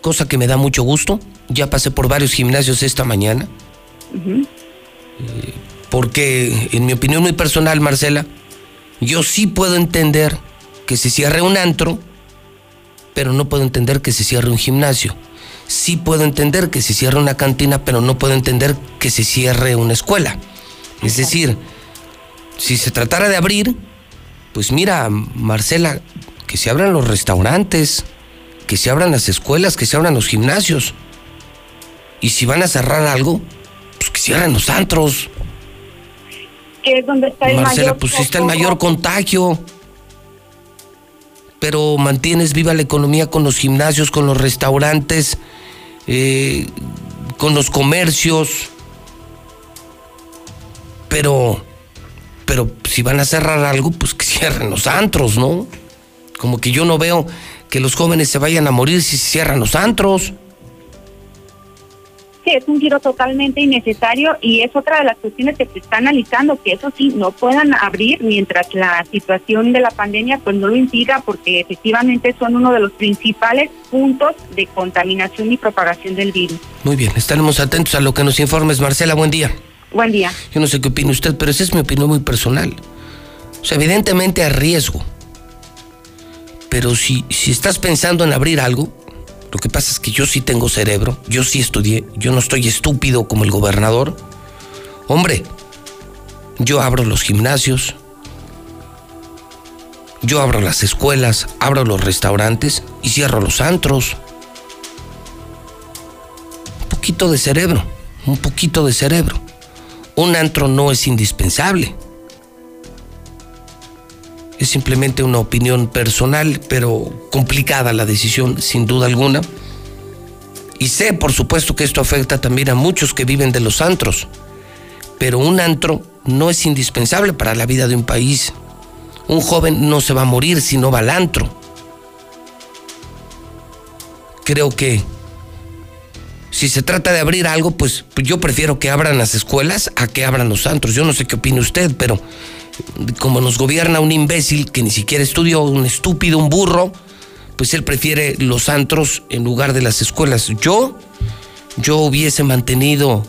cosa que me da mucho gusto. Ya pasé por varios gimnasios esta mañana. Eh, Porque, en mi opinión muy personal, Marcela, yo sí puedo entender que se cierre un antro, pero no puedo entender que se cierre un gimnasio. Sí puedo entender que se cierre una cantina, pero no puedo entender que se cierre una escuela. Es decir, si se tratara de abrir, pues mira, Marcela, que se abran los restaurantes, que se abran las escuelas, que se abran los gimnasios. Y si van a cerrar algo, pues que cierren los antros. Que es donde está el Marcela, mayor pues sí está el mayor contagio. Pero mantienes viva la economía con los gimnasios, con los restaurantes, eh, con los comercios. Pero, pero si van a cerrar algo, pues que cierren los antros, ¿no? Como que yo no veo que los jóvenes se vayan a morir si se cierran los antros. Sí, es un giro totalmente innecesario y es otra de las cuestiones que se está analizando, que eso sí, no puedan abrir mientras la situación de la pandemia pues no lo impida, porque efectivamente son uno de los principales puntos de contaminación y propagación del virus. Muy bien, estaremos atentos a lo que nos informes. Marcela, buen día. Buen día. Yo no sé qué opina usted, pero esa es mi opinión muy personal. O sea, evidentemente hay riesgo. Pero si, si estás pensando en abrir algo, lo que pasa es que yo sí tengo cerebro, yo sí estudié, yo no estoy estúpido como el gobernador. Hombre, yo abro los gimnasios, yo abro las escuelas, abro los restaurantes y cierro los antros. Un poquito de cerebro, un poquito de cerebro. Un antro no es indispensable. Es simplemente una opinión personal, pero complicada la decisión, sin duda alguna. Y sé, por supuesto, que esto afecta también a muchos que viven de los antros. Pero un antro no es indispensable para la vida de un país. Un joven no se va a morir si no va al antro. Creo que si se trata de abrir algo, pues yo prefiero que abran las escuelas a que abran los antros. Yo no sé qué opina usted, pero como nos gobierna un imbécil que ni siquiera estudió, un estúpido, un burro, pues él prefiere los antros en lugar de las escuelas. Yo, yo hubiese mantenido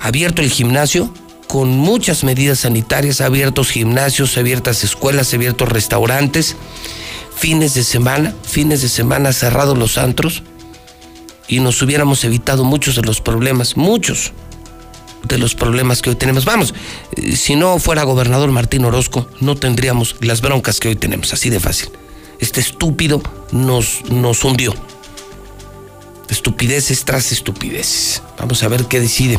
abierto el gimnasio con muchas medidas sanitarias, abiertos gimnasios, abiertas escuelas, abiertos restaurantes, fines de semana, fines de semana cerrados los antros y nos hubiéramos evitado muchos de los problemas, muchos de los problemas que hoy tenemos. Vamos, eh, si no fuera gobernador Martín Orozco, no tendríamos las broncas que hoy tenemos, así de fácil. Este estúpido nos, nos hundió. Estupideces tras estupideces. Vamos a ver qué decide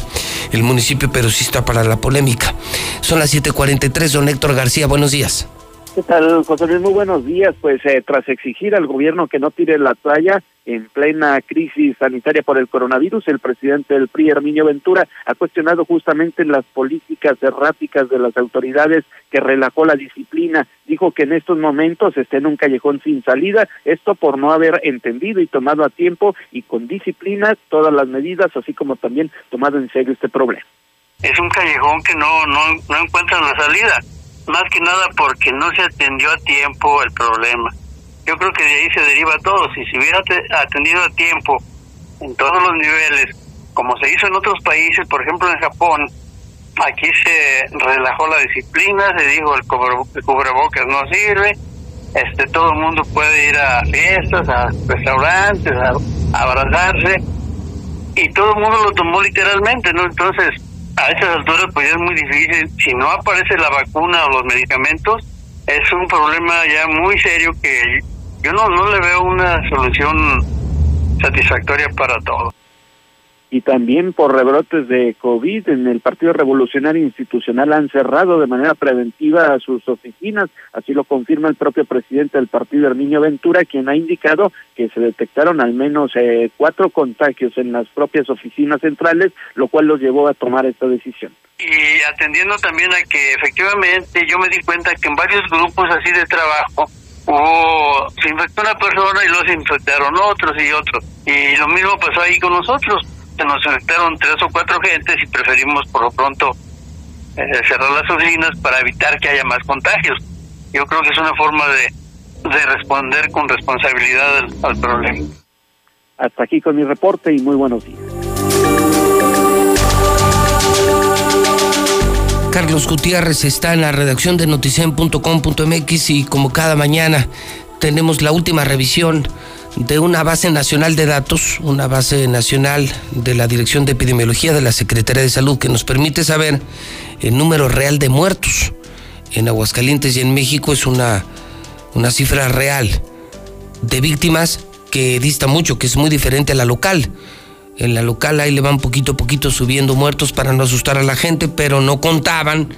el municipio perosista para la polémica. Son las 7:43, don Héctor García, buenos días. ¿Qué tal, José Luis? Muy buenos días. Pues eh, tras exigir al gobierno que no tire la toalla en plena crisis sanitaria por el coronavirus, el presidente del PRI, Herminio Ventura, ha cuestionado justamente las políticas erráticas de las autoridades que relajó la disciplina. Dijo que en estos momentos está en un callejón sin salida, esto por no haber entendido y tomado a tiempo y con disciplina todas las medidas, así como también tomado en serio este problema. es un callejón que no, no, no encuentra la salida, más que nada porque no se atendió a tiempo el problema. Yo creo que de ahí se deriva todo. Si se hubiera te- atendido a tiempo en todos los niveles, como se hizo en otros países, por ejemplo en Japón, aquí se relajó la disciplina, se dijo el cubrebocas no sirve, este todo el mundo puede ir a fiestas, a restaurantes, a, a abrazarse, y todo el mundo lo tomó literalmente, ¿no? Entonces, a esas alturas pues es muy difícil, si no aparece la vacuna o los medicamentos, es un problema ya muy serio que yo no, no le veo una solución satisfactoria para todos. Y también por rebrotes de COVID en el Partido Revolucionario Institucional han cerrado de manera preventiva sus oficinas, así lo confirma el propio presidente del partido, Herminio Ventura, quien ha indicado que se detectaron al menos eh, cuatro contagios en las propias oficinas centrales, lo cual los llevó a tomar esta decisión. Y atendiendo también a que efectivamente yo me di cuenta que en varios grupos así de trabajo hubo, se infectó una persona y luego se infectaron otros y otros. Y lo mismo pasó ahí con nosotros. Se nos infectaron tres o cuatro gentes y preferimos por lo pronto eh, cerrar las oficinas para evitar que haya más contagios. Yo creo que es una forma de, de responder con responsabilidad al, al problema. Hasta aquí con mi reporte y muy buenos días. Carlos Gutiérrez está en la redacción de noticen.com.mx y como cada mañana tenemos la última revisión de una base nacional de datos, una base nacional de la Dirección de Epidemiología de la Secretaría de Salud que nos permite saber el número real de muertos en Aguascalientes y en México es una, una cifra real de víctimas que dista mucho, que es muy diferente a la local. En la local ahí le van poquito a poquito subiendo muertos para no asustar a la gente, pero no contaban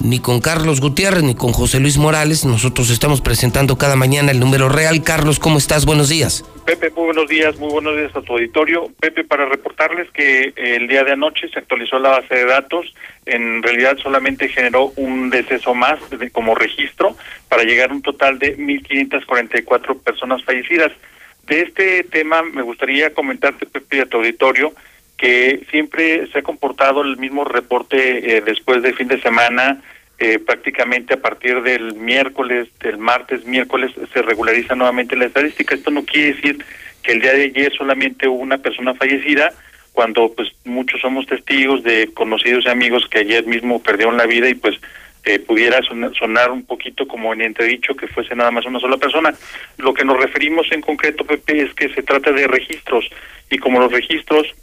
ni con Carlos Gutiérrez ni con José Luis Morales. Nosotros estamos presentando cada mañana el número real. Carlos, ¿cómo estás? Buenos días. Pepe, muy buenos días, muy buenos días a tu auditorio. Pepe, para reportarles que el día de anoche se actualizó la base de datos. En realidad solamente generó un deceso más como registro para llegar a un total de 1.544 personas fallecidas. De este tema me gustaría comentarte, Pepe, a tu auditorio, que siempre se ha comportado el mismo reporte eh, después del fin de semana, eh, prácticamente a partir del miércoles, del martes, miércoles, se regulariza nuevamente la estadística. Esto no quiere decir que el día de ayer solamente hubo una persona fallecida, cuando pues muchos somos testigos de conocidos y amigos que ayer mismo perdieron la vida y pues eh, pudiera sonar un poquito como en entredicho que fuese nada más una sola persona. Lo que nos referimos en concreto, Pepe, es que se trata de registros y como los registros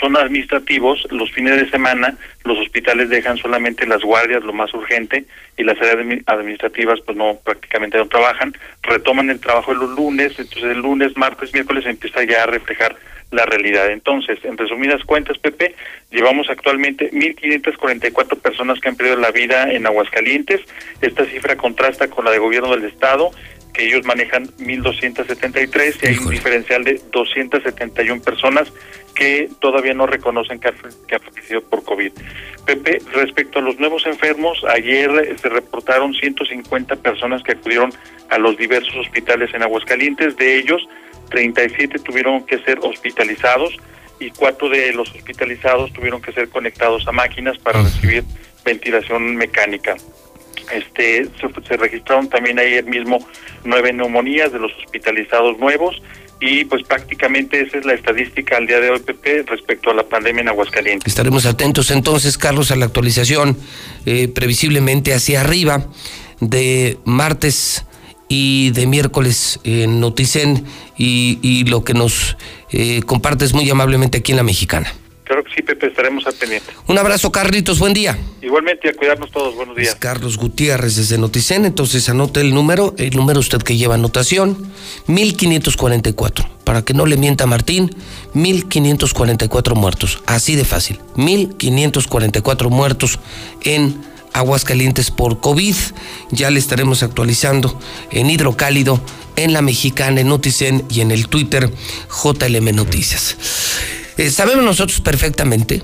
son administrativos, los fines de semana los hospitales dejan solamente las guardias, lo más urgente, y las áreas administrativas pues no prácticamente no trabajan, retoman el trabajo de los lunes, entonces el lunes, martes, miércoles empieza ya a reflejar la realidad. Entonces, en resumidas cuentas, Pepe, llevamos actualmente 1.544 personas que han perdido la vida en Aguascalientes. Esta cifra contrasta con la de gobierno del Estado, que ellos manejan 1.273 y hay un diferencial de 271 personas que todavía no reconocen que, ha, fallecido por COVID. Pepe, respecto a los nuevos enfermos, ayer se reportaron 150 personas que acudieron a los diversos hospitales en Aguascalientes, de ellos 37 tuvieron que ser hospitalizados y cuatro de los hospitalizados tuvieron que ser conectados a máquinas para recibir ventilación mecánica. Este, se, registraron también ayer mismo nueve neumonías de los hospitalizados nuevos y pues prácticamente esa es la estadística al día de hoy, Pepe, respecto a la pandemia en Aguascalientes. Estaremos atentos entonces, Carlos, a la actualización eh, previsiblemente hacia arriba de martes y de miércoles en Noticen y, y lo que nos eh, compartes muy amablemente aquí en La Mexicana. Claro que sí, Pepe, estaremos al pendiente. Un abrazo, Carlitos, buen día. Igualmente, a cuidarnos todos, buenos días. Carlos Gutiérrez desde Noticen, entonces anote el número, el número usted que lleva anotación, 1544. Para que no le mienta Martín, 1544 muertos, así de fácil, 1544 muertos en Aguascalientes por COVID. Ya le estaremos actualizando en Hidrocálido, en La Mexicana, en Noticen y en el Twitter JLM Noticias. Eh, sabemos nosotros perfectamente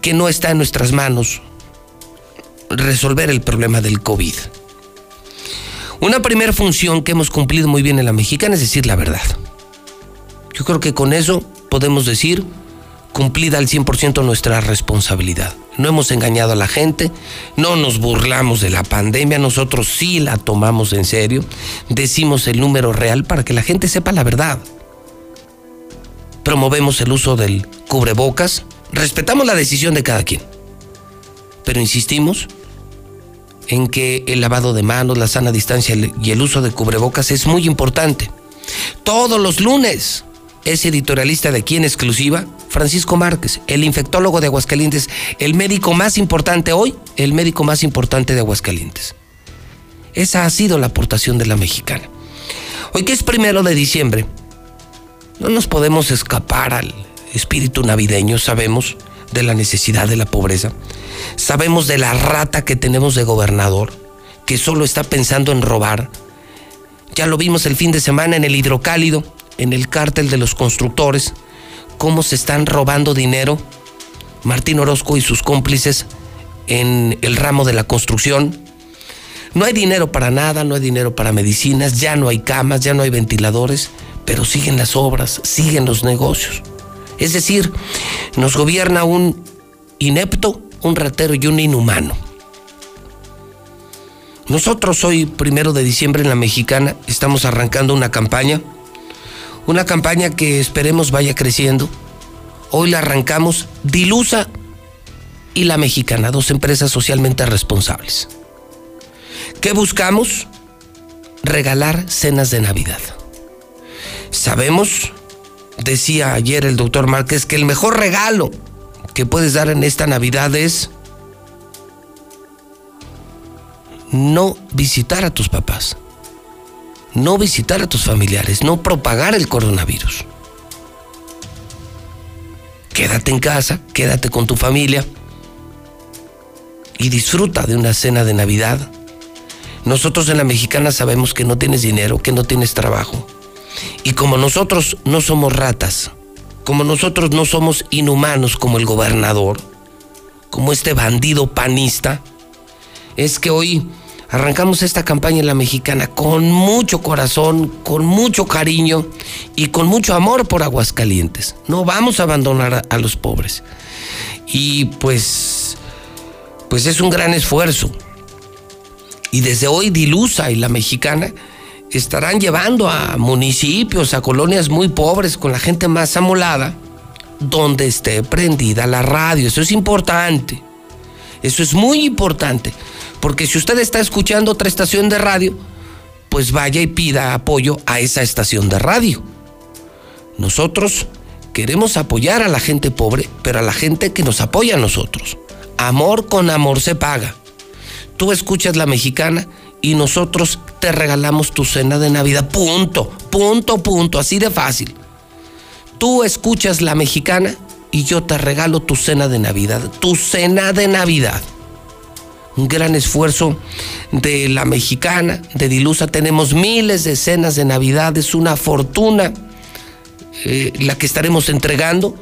que no está en nuestras manos resolver el problema del COVID. Una primera función que hemos cumplido muy bien en la mexicana es decir la verdad. Yo creo que con eso podemos decir cumplida al 100% nuestra responsabilidad. No hemos engañado a la gente, no nos burlamos de la pandemia, nosotros sí la tomamos en serio, decimos el número real para que la gente sepa la verdad promovemos el uso del cubrebocas, respetamos la decisión de cada quien, pero insistimos en que el lavado de manos, la sana distancia y el uso de cubrebocas es muy importante. Todos los lunes es editorialista de aquí en exclusiva, Francisco Márquez, el infectólogo de Aguascalientes, el médico más importante hoy, el médico más importante de Aguascalientes. Esa ha sido la aportación de la mexicana. Hoy que es primero de diciembre, no nos podemos escapar al espíritu navideño, sabemos de la necesidad de la pobreza, sabemos de la rata que tenemos de gobernador, que solo está pensando en robar. Ya lo vimos el fin de semana en el hidrocálido, en el cártel de los constructores, cómo se están robando dinero Martín Orozco y sus cómplices en el ramo de la construcción. No hay dinero para nada, no hay dinero para medicinas, ya no hay camas, ya no hay ventiladores pero siguen las obras, siguen los negocios. Es decir, nos gobierna un inepto, un ratero y un inhumano. Nosotros hoy, primero de diciembre en la mexicana, estamos arrancando una campaña, una campaña que esperemos vaya creciendo. Hoy la arrancamos dilusa, y La Mexicana, dos empresas socialmente responsables. ¿Qué buscamos? Regalar cenas de Navidad. Sabemos, decía ayer el doctor Márquez, que el mejor regalo que puedes dar en esta Navidad es no visitar a tus papás, no visitar a tus familiares, no propagar el coronavirus. Quédate en casa, quédate con tu familia y disfruta de una cena de Navidad. Nosotros en la mexicana sabemos que no tienes dinero, que no tienes trabajo. Y como nosotros no somos ratas, como nosotros no somos inhumanos como el gobernador, como este bandido panista, es que hoy arrancamos esta campaña en la mexicana con mucho corazón, con mucho cariño y con mucho amor por Aguascalientes. No vamos a abandonar a, los pobres. Y pues pues es un gran esfuerzo. Y desde hoy Dilusa y la mexicana estarán llevando a municipios, a colonias muy pobres, con la gente más amolada, donde esté prendida la radio. Eso es importante. Eso es muy importante. Porque si usted está escuchando otra estación de radio, pues vaya y pida apoyo a esa estación de radio. Nosotros queremos apoyar a la gente pobre, pero a la gente que nos apoya a nosotros. Amor con amor se paga. Tú escuchas la mexicana y nosotros te regalamos tu cena de Navidad. Punto, punto, punto, así de fácil. Tú escuchas la mexicana y yo te regalo tu cena de Navidad. Tu cena de Navidad. Un gran esfuerzo de la mexicana, de Dilusa. Tenemos miles de cenas de Navidad. Es una fortuna eh, la que estaremos entregando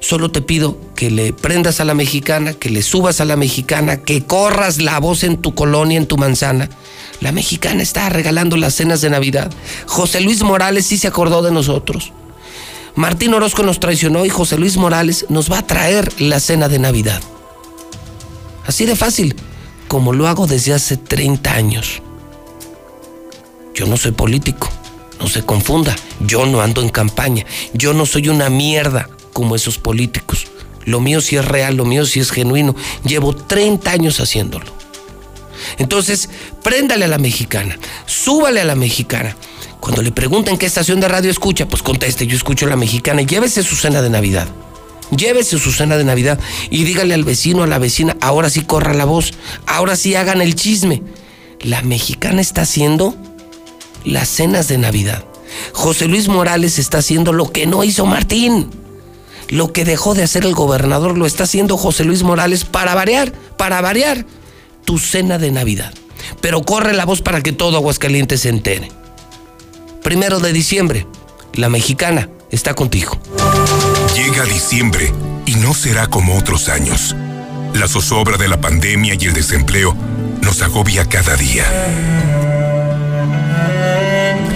Solo te pido que le prendas a la mexicana, que le subas a la mexicana, que corras la voz en tu colonia, en tu manzana. La mexicana está regalando las cenas de Navidad. José Luis Morales sí se acordó de nosotros. Martín Orozco nos traicionó y José Luis Morales nos va a traer la cena de Navidad. Así de fácil, como lo hago desde hace 30 años. Yo no soy político, no se confunda, yo no ando en campaña, yo no soy una mierda como esos políticos. Lo mío sí es real, lo mío sí es genuino. Llevo 30 años haciéndolo. Entonces, préndale a la mexicana, súbale a la mexicana. Cuando le pregunten qué estación de radio escucha, pues conteste, yo escucho la mexicana llévese su cena de Navidad. Llévese su cena de Navidad y dígale al vecino, a la vecina, ahora sí corra la voz, ahora sí hagan el chisme. La mexicana está haciendo las cenas de Navidad. José Luis Morales está haciendo lo que no hizo Martín. Lo que dejó de hacer el gobernador lo está haciendo José Luis Morales para variar, para variar tu cena de Navidad. Pero corre la voz para que todo Aguascalientes se entere. Primero de diciembre, la mexicana está contigo. Llega diciembre y no será como otros años. La zozobra de la pandemia y el desempleo nos agobia cada día.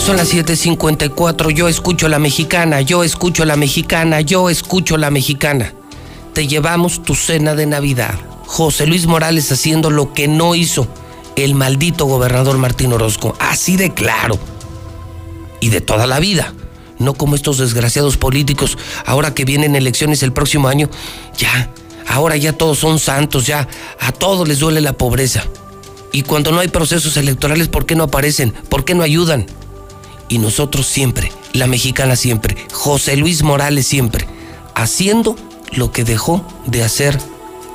Son las 7:54, yo escucho la mexicana, yo escucho la mexicana, yo escucho la mexicana. Te llevamos tu cena de Navidad. José Luis Morales haciendo lo que no hizo el maldito gobernador Martín Orozco, así de claro. Y de toda la vida. No como estos desgraciados políticos, ahora que vienen elecciones el próximo año, ya, ahora ya todos son santos, ya, a todos les duele la pobreza. Y cuando no hay procesos electorales, ¿por qué no aparecen? ¿Por qué no ayudan? Y nosotros siempre, la mexicana siempre, José Luis Morales siempre, haciendo lo que dejó de hacer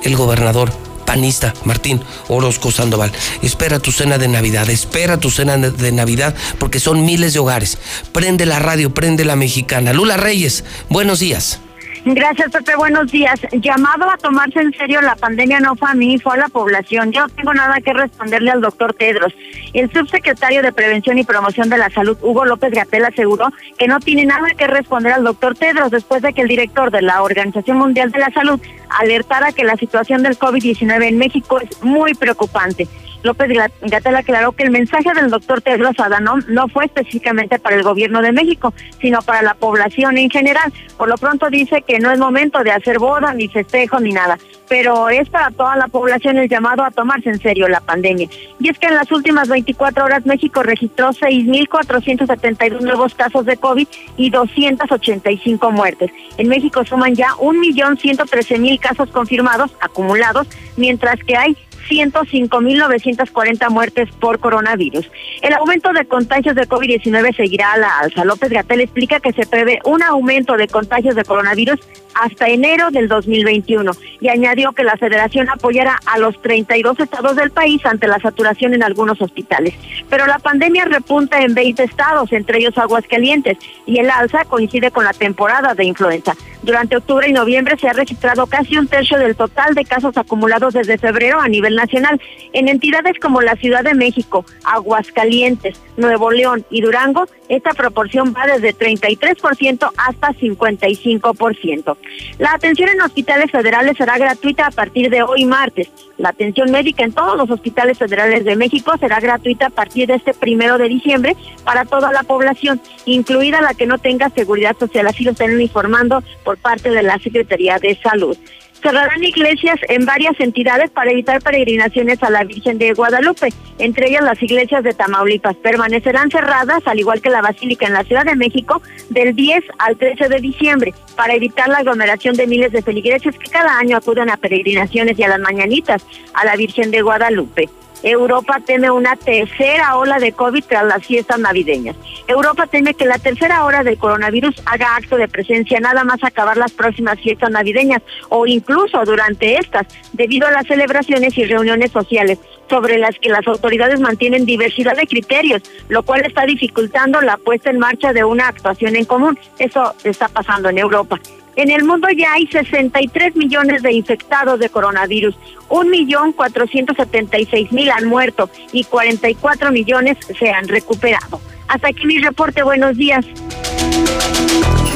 el gobernador panista Martín Orozco Sandoval. Espera tu cena de Navidad, espera tu cena de Navidad porque son miles de hogares. Prende la radio, prende la mexicana. Lula Reyes, buenos días. Gracias, Pepe. Buenos días. Llamado a tomarse en serio la pandemia no fue a mí, fue a la población. Yo no tengo nada que responderle al doctor Tedros. El subsecretario de Prevención y Promoción de la Salud, Hugo López Gatel, aseguró que no tiene nada que responder al doctor Tedros después de que el director de la Organización Mundial de la Salud alertara que la situación del COVID-19 en México es muy preocupante. López Gatel aclaró que el mensaje del doctor Tedros Adhanom no fue específicamente para el gobierno de México, sino para la población en general. Por lo pronto dice que no es momento de hacer boda, ni festejo, ni nada, pero es para toda la población el llamado a tomarse en serio la pandemia. Y es que en las últimas 24 horas México registró 6.472 nuevos casos de COVID y 285 muertes. En México suman ya 1.113.000 casos confirmados, acumulados, mientras que hay 105.940 muertes por coronavirus. El aumento de contagios de COVID-19 seguirá a la alza. López Gatel explica que se prevé un aumento de contagios de coronavirus hasta enero del 2021 y añadió que la federación apoyará a los 32 estados del país ante la saturación en algunos hospitales. Pero la pandemia repunta en 20 estados, entre ellos Aguascalientes, y el alza coincide con la temporada de influenza. Durante octubre y noviembre se ha registrado casi un tercio del total de casos acumulados desde febrero a nivel nacional. En entidades como la Ciudad de México, Aguascalientes, Nuevo León y Durango, esta proporción va desde 33% hasta 55%. La atención en hospitales federales será gratuita a partir de hoy martes. La atención médica en todos los hospitales federales de México será gratuita a partir de este primero de diciembre para toda la población, incluida la que no tenga seguridad social. Así lo están informando por parte de la Secretaría de Salud cerrarán iglesias en varias entidades para evitar peregrinaciones a la Virgen de Guadalupe, entre ellas las iglesias de Tamaulipas. Permanecerán cerradas, al igual que la Basílica en la Ciudad de México, del 10 al 13 de diciembre, para evitar la aglomeración de miles de feligreses que cada año acuden a peregrinaciones y a las mañanitas a la Virgen de Guadalupe. Europa teme una tercera ola de COVID tras las fiestas navideñas. Europa teme que la tercera ola del coronavirus haga acto de presencia nada más acabar las próximas fiestas navideñas o incluso durante estas, debido a las celebraciones y reuniones sociales sobre las que las autoridades mantienen diversidad de criterios, lo cual está dificultando la puesta en marcha de una actuación en común. Eso está pasando en Europa. En el mundo ya hay 63 millones de infectados de coronavirus, 1.476.000 han muerto y 44 millones se han recuperado. Hasta aquí mi reporte, buenos días.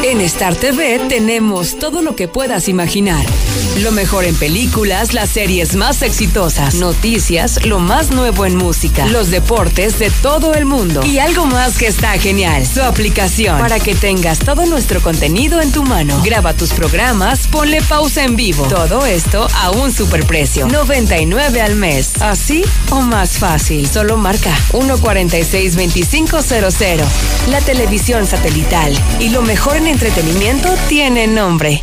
En Star TV tenemos todo lo que puedas imaginar. Lo mejor en películas, las series más exitosas, noticias, lo más nuevo en música, los deportes de todo el mundo y algo más que está genial, su aplicación para que tengas todo nuestro contenido en tu mano. Graba tus programas, ponle pausa en vivo. Todo esto a un superprecio, 99 al mes. ¿Así o más fácil? Solo marca 146 2500. La televisión satelital y lo mejor en entretenimiento tiene nombre.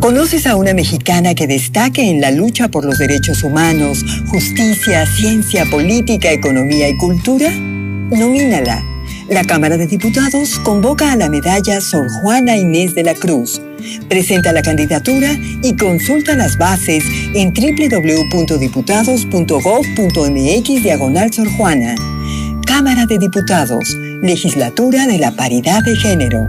¿Conoces a una mexicana que destaque en la lucha por los derechos humanos, justicia, ciencia, política, economía y cultura? Nomínala. La Cámara de Diputados convoca a la medalla Sor Juana Inés de la Cruz. Presenta la candidatura y consulta las bases en www.diputados.gov.mx diagonal Sor Juana. Cámara de Diputados, Legislatura de la Paridad de Género.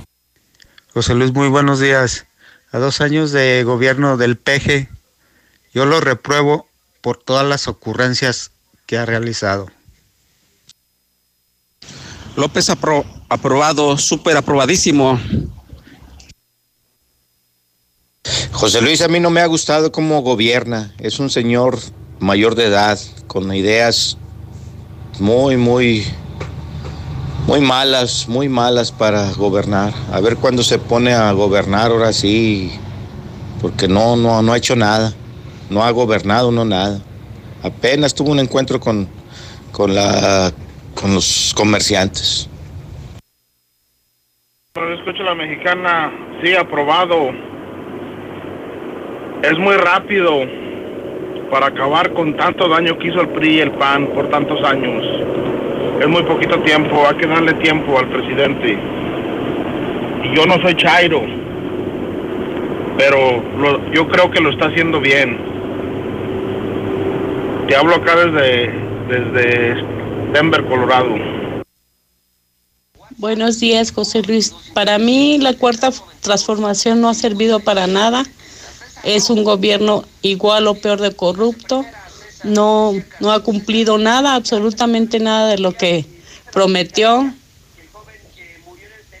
José Luis, muy buenos días. A dos años de gobierno del PG Yo lo repruebo por todas las ocurrencias que ha realizado. López aprobado, súper aprobadísimo. José Luis, a mí no me ha gustado cómo gobierna. Es un señor mayor de edad, con ideas muy, muy, muy malas, muy malas para gobernar. A ver cuándo se pone a gobernar ahora sí, porque no, no, no ha hecho nada. No ha gobernado, no nada. Apenas tuvo un encuentro con, con, la, con los comerciantes. Escucho la mexicana, sí, aprobado. Es muy rápido para acabar con tanto daño que hizo el PRI y el PAN por tantos años. Es muy poquito tiempo, hay que darle tiempo al presidente. Y yo no soy Chairo, pero yo creo que lo está haciendo bien. Te hablo acá desde, desde Denver, Colorado. Buenos días, José Luis. Para mí la cuarta transformación no ha servido para nada. Es un gobierno igual o peor de corrupto. No, no ha cumplido nada, absolutamente nada de lo que prometió.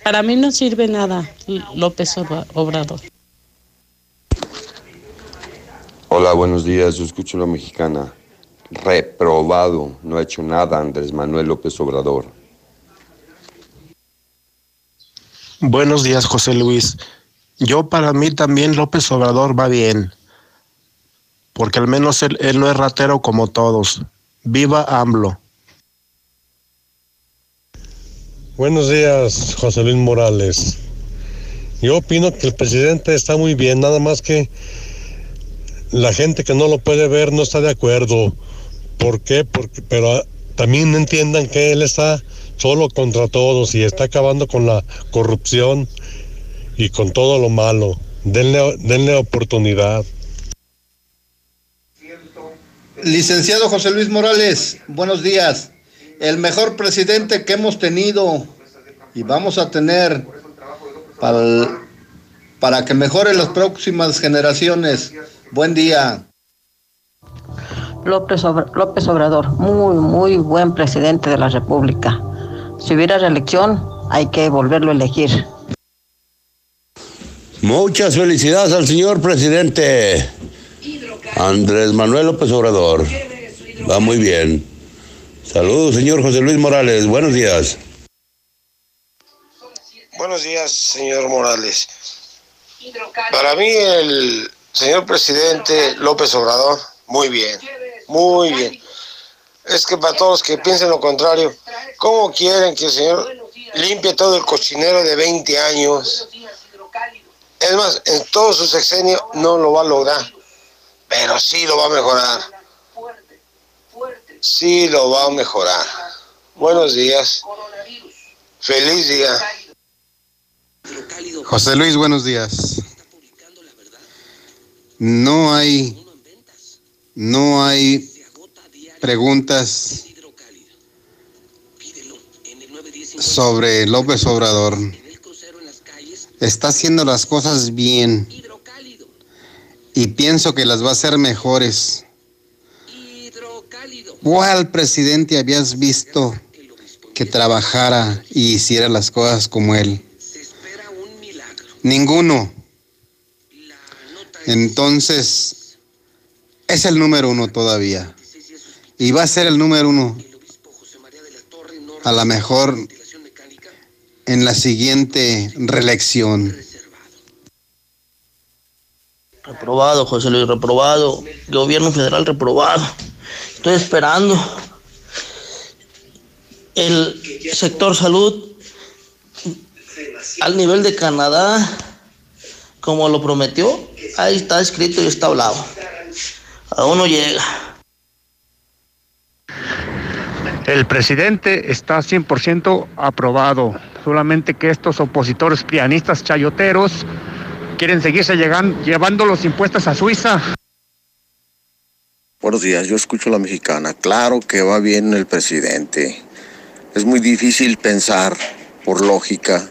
Para mí no sirve nada López Obrador. Hola, buenos días. Yo escucho la mexicana reprobado, no ha hecho nada Andrés Manuel López Obrador. Buenos días, José Luis. Yo para mí también López Obrador va bien, porque al menos él, él no es ratero como todos. Viva AMLO. Buenos días, José Luis Morales. Yo opino que el presidente está muy bien, nada más que la gente que no lo puede ver no está de acuerdo. ¿Por qué? Porque, pero también entiendan que él está solo contra todos y está acabando con la corrupción y con todo lo malo. Denle, denle oportunidad. Licenciado José Luis Morales, buenos días. El mejor presidente que hemos tenido y vamos a tener para, para que mejore las próximas generaciones. Buen día. López, López Obrador, muy, muy buen presidente de la República. Si hubiera reelección, hay que volverlo a elegir. Muchas felicidades al señor presidente Andrés Manuel López Obrador. Va muy bien. Saludos, señor José Luis Morales. Buenos días. Buenos días, señor Morales. Para mí, el señor presidente López Obrador, muy bien. Muy bien. Es que para todos que piensen lo contrario, ¿cómo quieren que el señor limpie todo el cochinero de 20 años? Es más, en todo su sexenio no lo va a lograr, pero sí lo va a mejorar. Sí lo va a mejorar. Buenos días. Feliz día. José Luis, buenos días. No hay no hay preguntas sobre López Obrador. Está haciendo las cosas bien y pienso que las va a hacer mejores. ¿Cuál presidente habías visto que trabajara y hiciera las cosas como él? Ninguno. Entonces, es el número uno todavía. Y va a ser el número uno a lo mejor en la siguiente reelección. Reprobado, José Luis, reprobado. Gobierno federal reprobado. Estoy esperando. El sector salud al nivel de Canadá, como lo prometió, ahí está escrito y está hablado aún no llega. El presidente está 100% aprobado, solamente que estos opositores pianistas chayoteros quieren seguirse llevando los impuestos a Suiza. Buenos días, yo escucho a la mexicana. Claro que va bien el presidente. Es muy difícil pensar, por lógica,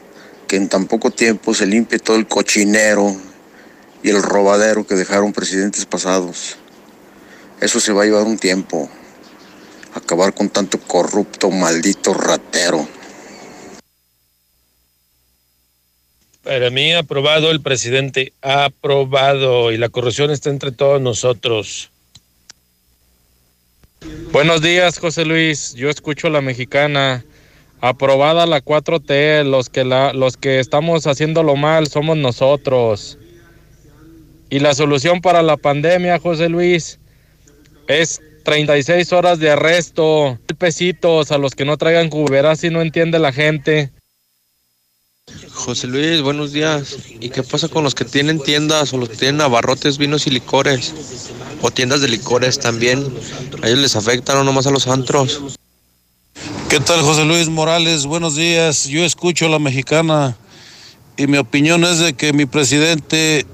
que en tan poco tiempo se limpie todo el cochinero y el robadero que dejaron presidentes pasados. Eso se va a llevar un tiempo. Acabar con tanto corrupto, maldito ratero. Para mí, aprobado el presidente, aprobado y la corrupción está entre todos nosotros. Buenos días, José Luis. Yo escucho la mexicana. Aprobada la 4T. Los que, la, los que estamos haciéndolo mal somos nosotros. Y la solución para la pandemia, José Luis, es 36 horas de arresto, pesitos a los que no traigan cubiertas y no entiende la gente. José Luis, buenos días. ¿Y qué pasa con los que tienen tiendas o los que tienen abarrotes, vinos y licores? O tiendas de licores también. ¿A ellos les afectan o nomás a los antros? ¿Qué tal, José Luis Morales? Buenos días. Yo escucho a la mexicana y mi opinión es de que mi presidente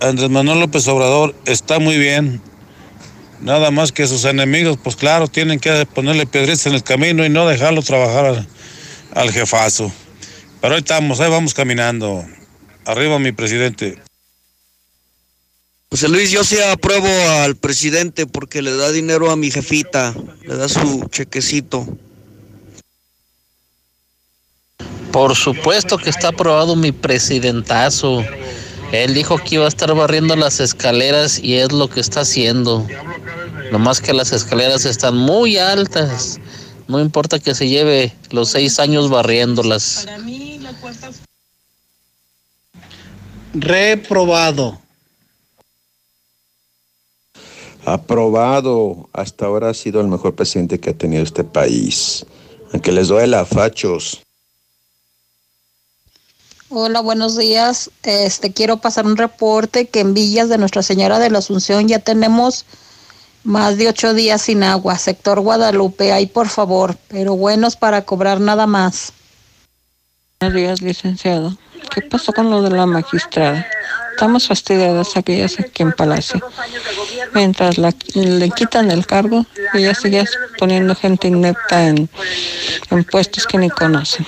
Andrés Manuel López Obrador está muy bien. Nada más que sus enemigos, pues claro, tienen que ponerle piedritas en el camino y no dejarlo trabajar al, al jefazo. Pero ahí estamos, ahí vamos caminando. Arriba mi presidente. José Luis, yo sí apruebo al presidente porque le da dinero a mi jefita, le da su chequecito. Por supuesto que está aprobado mi presidentazo. Él dijo que iba a estar barriendo las escaleras y es lo que está haciendo. Nomás que las escaleras están muy altas. No importa que se lleve los seis años barriéndolas. Reprobado. Aprobado. Hasta ahora ha sido el mejor presidente que ha tenido este país. Aunque les duela, fachos. Hola, buenos días. Este quiero pasar un reporte que en Villas de Nuestra Señora de la Asunción ya tenemos más de ocho días sin agua. Sector Guadalupe, ahí por favor, pero buenos para cobrar nada más. Buenos días, licenciado. ¿Qué pasó con lo de la magistrada? Estamos fastidiadas aquellas aquí en Palacio. Mientras la, le quitan el cargo, ella sigue poniendo gente inepta en, en puestos que ni conocen.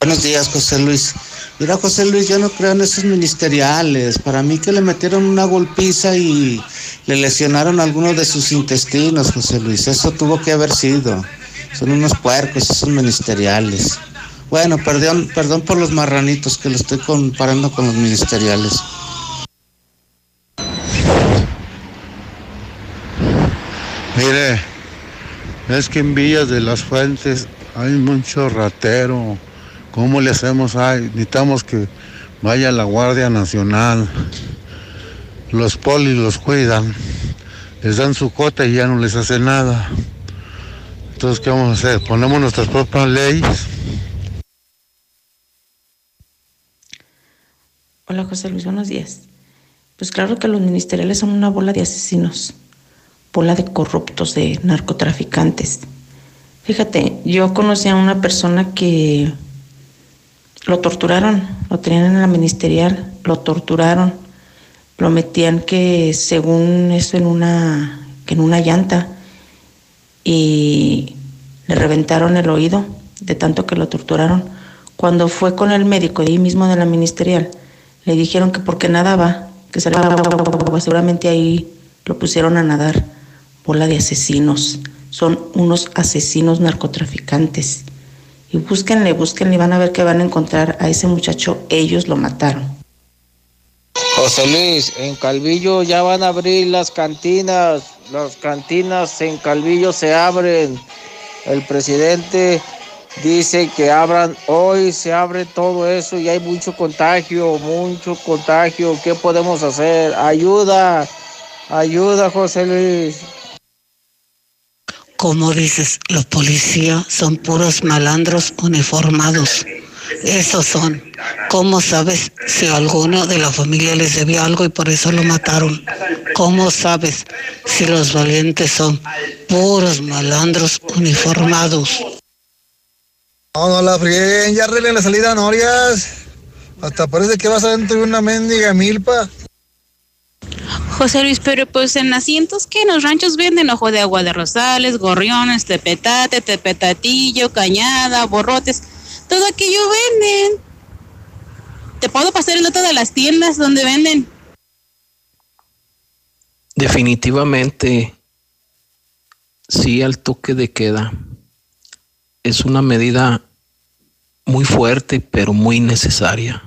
Buenos días, José Luis. Mira, José Luis, yo no creo en esos ministeriales. Para mí que le metieron una golpiza y le lesionaron algunos de sus intestinos, José Luis. Eso tuvo que haber sido. Son unos puercos esos ministeriales. Bueno, perdón, perdón por los marranitos que lo estoy comparando con los ministeriales. Mire, es que en Villas de las Fuentes hay mucho ratero. ¿Cómo le hacemos? Ay, necesitamos que vaya la Guardia Nacional. Los polis los cuidan, les dan su cota y ya no les hace nada. Entonces, ¿qué vamos a hacer? ¿Ponemos nuestras propias leyes? Hola José Luis, buenos días. Pues claro que los ministeriales son una bola de asesinos, bola de corruptos, de narcotraficantes. Fíjate, yo conocí a una persona que lo torturaron, lo tenían en la ministerial, lo torturaron, lo metían que según eso en una, en una llanta y le reventaron el oído de tanto que lo torturaron. Cuando fue con el médico de ahí mismo de la ministerial, le dijeron que porque nadaba, que seguramente ahí lo pusieron a nadar. Bola de asesinos, son unos asesinos narcotraficantes. Y búsquenle, búsquenle y van a ver que van a encontrar a ese muchacho. Ellos lo mataron. José Luis, en Calvillo ya van a abrir las cantinas. Las cantinas en Calvillo se abren. El presidente dice que abran hoy, se abre todo eso y hay mucho contagio, mucho contagio. ¿Qué podemos hacer? Ayuda, ayuda, José Luis. Como dices, los policías son puros malandros uniformados. Esos son. ¿Cómo sabes si alguno de la familia les debió algo y por eso lo mataron? ¿Cómo sabes si los valientes son puros malandros uniformados? No, no la frieguen, ya arreglen la salida Norias. Hasta parece que vas adentro de una mendiga milpa. José Luis, pero pues en asientos que en los ranchos venden ojo de agua de rosales, gorriones, tepetate, tepetatillo, cañada, borrotes, todo aquello venden. Te puedo pasar el dato de las tiendas donde venden. definitivamente sí al toque de queda. Es una medida muy fuerte, pero muy necesaria.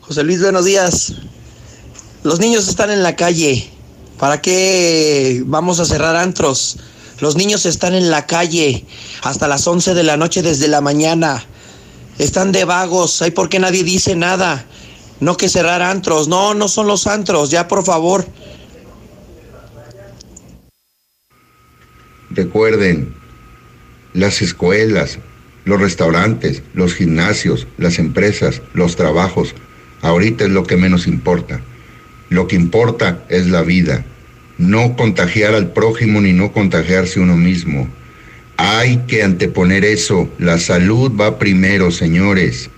José Luis, buenos días. Los niños están en la calle. ¿Para qué vamos a cerrar antros? Los niños están en la calle hasta las 11 de la noche desde la mañana. Están de vagos. ¿Hay por qué nadie dice nada? No que cerrar antros. No, no son los antros. Ya, por favor. Recuerden, las escuelas, los restaurantes, los gimnasios, las empresas, los trabajos, ahorita es lo que menos importa. Lo que importa es la vida, no contagiar al prójimo ni no contagiarse uno mismo. Hay que anteponer eso, la salud va primero, señores.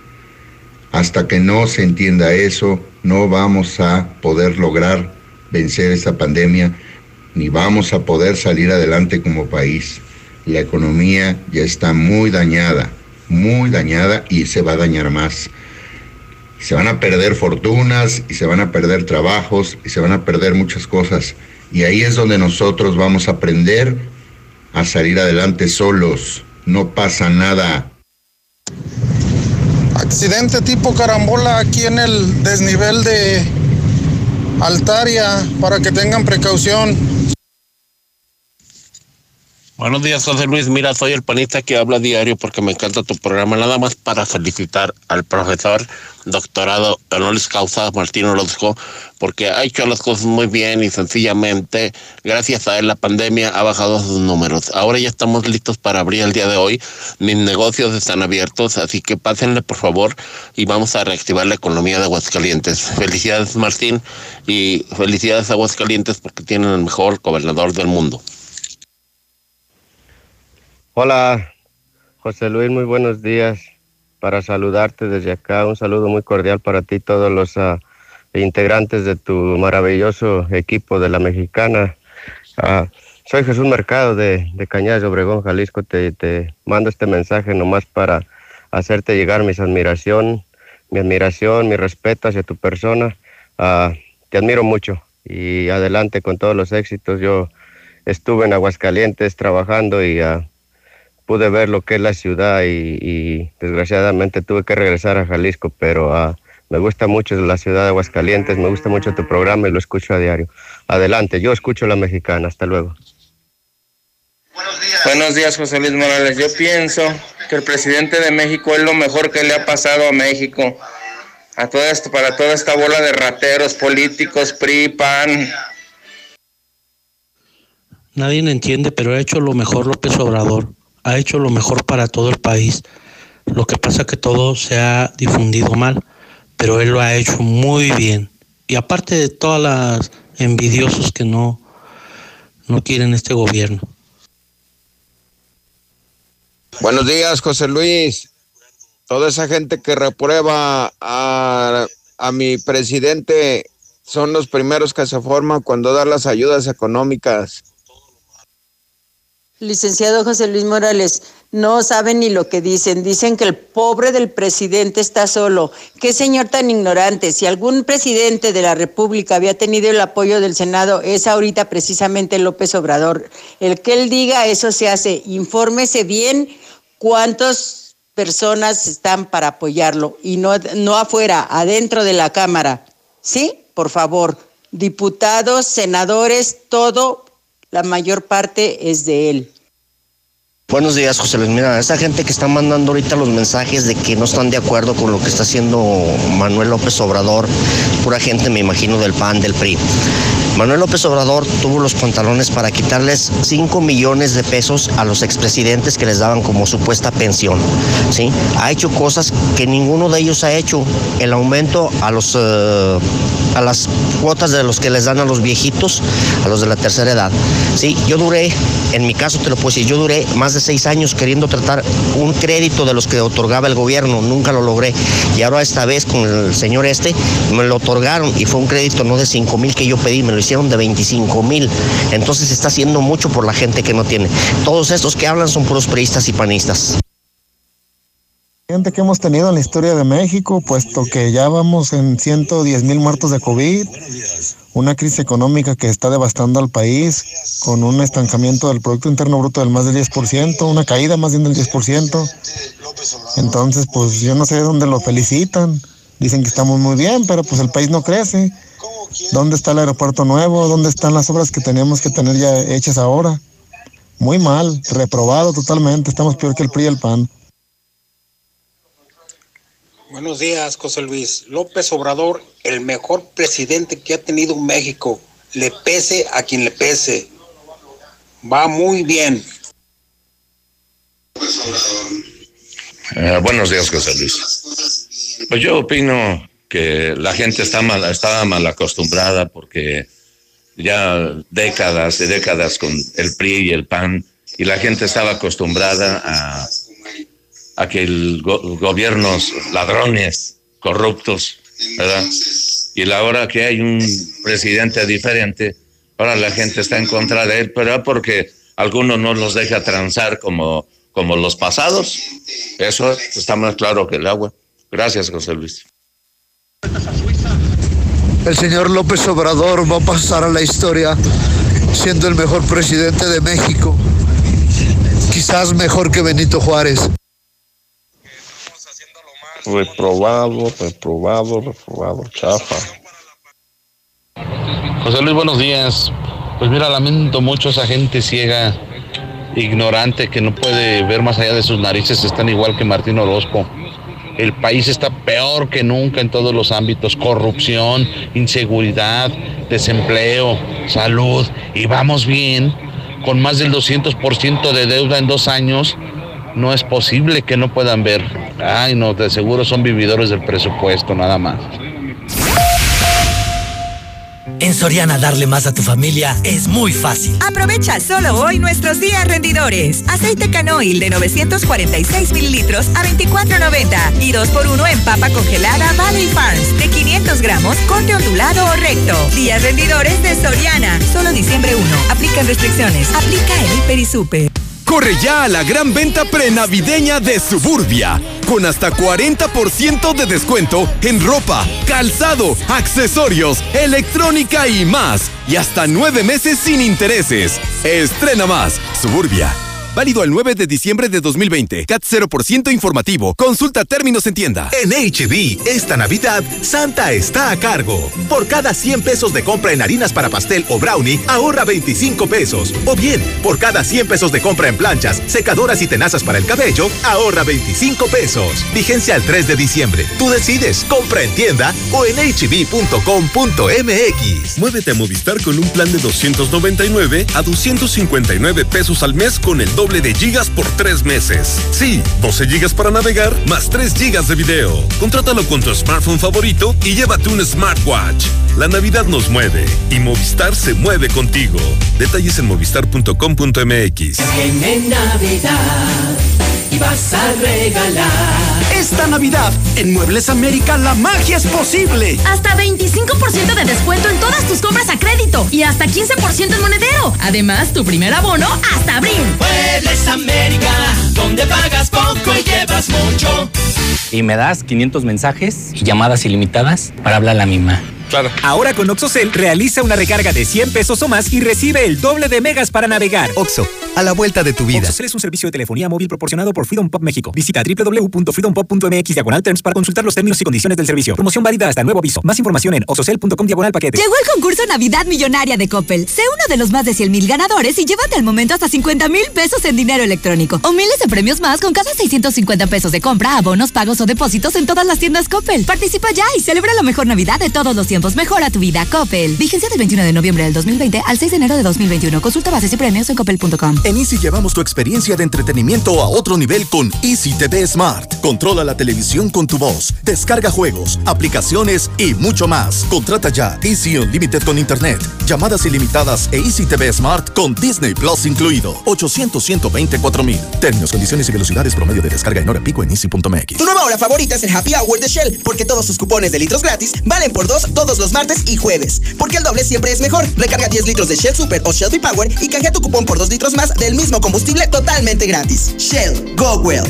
Hasta que no se entienda eso, no vamos a poder lograr vencer esta pandemia, ni vamos a poder salir adelante como país. La economía ya está muy dañada, muy dañada y se va a dañar más se van a perder fortunas y se van a perder trabajos y se van a perder muchas cosas. Y ahí es donde nosotros vamos a aprender a salir adelante solos. No pasa nada. Accidente tipo carambola aquí en el desnivel de Altaria para que tengan precaución. Buenos días, José Luis. Mira, soy el panista que habla diario porque me encanta tu programa. Nada más para felicitar al profesor doctorado honoris causa Martín Orozco porque ha hecho las cosas muy bien y sencillamente, gracias a él, la pandemia ha bajado sus números. Ahora ya estamos listos para abrir el día de hoy. Mis negocios están abiertos, así que pásenle, por favor, y vamos a reactivar la economía de Aguascalientes. Felicidades, Martín, y felicidades a Aguascalientes porque tienen el mejor gobernador del mundo. Hola, José Luis, muy buenos días. Para saludarte desde acá, un saludo muy cordial para ti, todos los uh, integrantes de tu maravilloso equipo de la mexicana. Uh, soy Jesús Mercado de, de Obregón, Jalisco. Te, mando este mensaje nomás para hacerte llegar mis admiración, mi admiración, mi respeto hacia tu persona. Uh, te admiro mucho y adelante con todos los éxitos. Yo estuve en Aguascalientes trabajando y pude ver lo que es la ciudad y, desgraciadamente tuve que regresar a Jalisco, pero uh, me gusta mucho la ciudad de Aguascalientes, me gusta mucho tu programa y lo escucho a diario. Adelante, yo escucho la mexicana, hasta luego. Buenos días, José Luis Morales. Yo pienso que el presidente de México es lo mejor que le ha pasado a México. A todo esto, para toda esta bola de rateros políticos, PRI, PAN. Nadie entiende, pero ha hecho lo mejor López Obrador ha hecho lo mejor para todo el país. Lo que pasa que todo se ha difundido mal, pero él lo ha hecho muy bien. Y aparte de todas las envidiosos que no, no quieren este gobierno. Buenos días, José Luis. Toda esa gente que reprueba a, a mi presidente son los primeros que se forman cuando da las ayudas económicas. Licenciado José Luis Morales, no saben ni lo que dicen. Dicen que el pobre del presidente está solo. Qué señor tan ignorante. Si algún presidente de la República había tenido el apoyo del Senado, es ahorita precisamente López Obrador. El que él diga, eso se hace. Infórmese bien cuántas personas están para apoyarlo y no, no afuera, adentro de la Cámara. ¿Sí? Por favor. Diputados, senadores, todo la mayor parte es de él. Buenos días, José Luis. Mira, esa gente que está mandando ahorita los mensajes de que no están de acuerdo con lo que está haciendo Manuel López Obrador, pura gente, me imagino, del PAN, del PRI. Manuel López Obrador tuvo los pantalones para quitarles 5 millones de pesos a los expresidentes que les daban como supuesta pensión. ¿sí? Ha hecho cosas que ninguno de ellos ha hecho. El aumento a, los, uh, a las cuotas de los que les dan a los viejitos, a los de la tercera edad. ¿sí? Yo duré, en mi caso te lo puedo decir, yo duré más de seis años queriendo tratar un crédito de los que otorgaba el gobierno. Nunca lo logré. Y ahora esta vez con el señor este me lo otorgaron y fue un crédito no de 5 mil que yo pedí, me lo hicieron de 25 mil. Entonces se está haciendo mucho por la gente que no tiene. Todos estos que hablan son puros priistas y panistas. Gente que hemos tenido en la historia de México, puesto que ya vamos en 110 mil muertos de COVID, una crisis económica que está devastando al país, con un estancamiento del Producto Interno Bruto del más del 10%, una caída más bien del 10%. Entonces, pues yo no sé dónde lo felicitan. Dicen que estamos muy bien, pero pues el país no crece. ¿Dónde está el aeropuerto nuevo? ¿Dónde están las obras que tenemos que tener ya hechas ahora? Muy mal, reprobado totalmente. Estamos peor que el PRI y el PAN. Buenos días, José Luis. López Obrador, el mejor presidente que ha tenido México. Le pese a quien le pese. Va muy bien. Eh, buenos días, José Luis. Pues yo opino que la gente está mal, estaba mal acostumbrada porque ya décadas y décadas con el PRI y el PAN y la gente estaba acostumbrada a a que el gobiernos ladrones, corruptos, ¿verdad? Y la hora que hay un presidente diferente, ahora la gente está en contra de él, pero porque algunos no los deja transar como, como los pasados. Eso está más claro que el agua. Gracias, José Luis. El señor López Obrador va a pasar a la historia siendo el mejor presidente de México. Quizás mejor que Benito Juárez. Reprobado, reprobado, reprobado, chafa. José Luis, buenos días. Pues mira, lamento mucho esa gente ciega, ignorante, que no puede ver más allá de sus narices, están igual que Martín Orozco. El país está peor que nunca en todos los ámbitos, corrupción, inseguridad, desempleo, salud, y vamos bien, con más del 200% de deuda en dos años, no es posible que no puedan ver. Ay, no, de seguro son vividores del presupuesto, nada más. En Soriana darle más a tu familia es muy fácil. Aprovecha solo hoy nuestros días rendidores. Aceite canoil de 946 mililitros a 24.90 y 2x1 en papa congelada Valley Farms de 500 gramos, corte ondulado o recto. Días rendidores de Soriana. Solo diciembre 1. Aplican restricciones. Aplica el Hiper y Super. Corre ya a la gran venta prenavideña de Suburbia, con hasta 40% de descuento en ropa, calzado, accesorios, electrónica y más. Y hasta nueve meses sin intereses. Estrena más, Suburbia. Válido al 9 de diciembre de 2020. CAT 0% informativo. Consulta términos en tienda. En HB, esta Navidad, Santa está a cargo. Por cada 100 pesos de compra en harinas para pastel o brownie, ahorra 25 pesos. O bien, por cada 100 pesos de compra en planchas, secadoras y tenazas para el cabello, ahorra 25 pesos. Vigencia al 3 de diciembre. Tú decides. Compra en tienda o en hb.com.mx. Muévete a Movistar con un plan de 299 a 259 pesos al mes con el doble de gigas por tres meses. Sí, 12 gigas para navegar más 3 gigas de video. Contrátalo con tu smartphone favorito y llévate un smartwatch. La Navidad nos mueve y Movistar se mueve contigo. Detalles en movistar.com.mx. Navidad y vas a regalar. Esta Navidad, en Muebles América, la magia es posible. Hasta 25% de descuento en todas tus compras a crédito y hasta 15% en monedero. Además, tu primer abono hasta abril. Muebles América, donde pagas poco y llevas mucho. Y me das 500 mensajes y llamadas ilimitadas para hablar a la misma. Claro. Ahora con OxoCell realiza una recarga de 100 pesos o más y recibe el doble de megas para navegar. Oxo, a la vuelta de tu vida. OxoCell es un servicio de telefonía móvil proporcionado por Freedom Pop México. Visita www.freedompop.mx diagonal terms para consultar los términos y condiciones del servicio. Promoción válida hasta nuevo aviso. Más información en oxocell.com diagonal paquete. Llegó el concurso Navidad Millonaria de Coppel. Sé uno de los más de 100 mil ganadores y llévate al momento hasta 50 mil pesos en dinero electrónico. O miles de premios más con cada 650 pesos de compra, abonos, pagos o depósitos en todas las tiendas Coppel. Participa ya y celebra la mejor Navidad de todos los tiempos. Mejora tu vida. Coppel. Vigencia del 21 de noviembre del 2020 al 6 de enero de 2021. Consulta bases y premios en coppel.com. En Easy llevamos tu experiencia de entretenimiento a otro nivel con Easy TV Smart. Controla la televisión con tu voz, descarga juegos, aplicaciones y mucho más. Contrata ya Easy Unlimited con Internet, llamadas ilimitadas e Easy TV Smart con Disney Plus incluido. 800 124 mil. Términos, condiciones y velocidades promedio de descarga en hora pico en easy.mx. Tu nueva hora favorita es el Happy Hour de Shell, porque todos sus cupones de litros gratis valen por dos todos los martes y jueves. Porque el doble siempre es mejor. Recarga 10 litros de Shell Super o Shell Power y canjea tu cupón por 2 litros más del mismo combustible totalmente gratis. Shell, go well.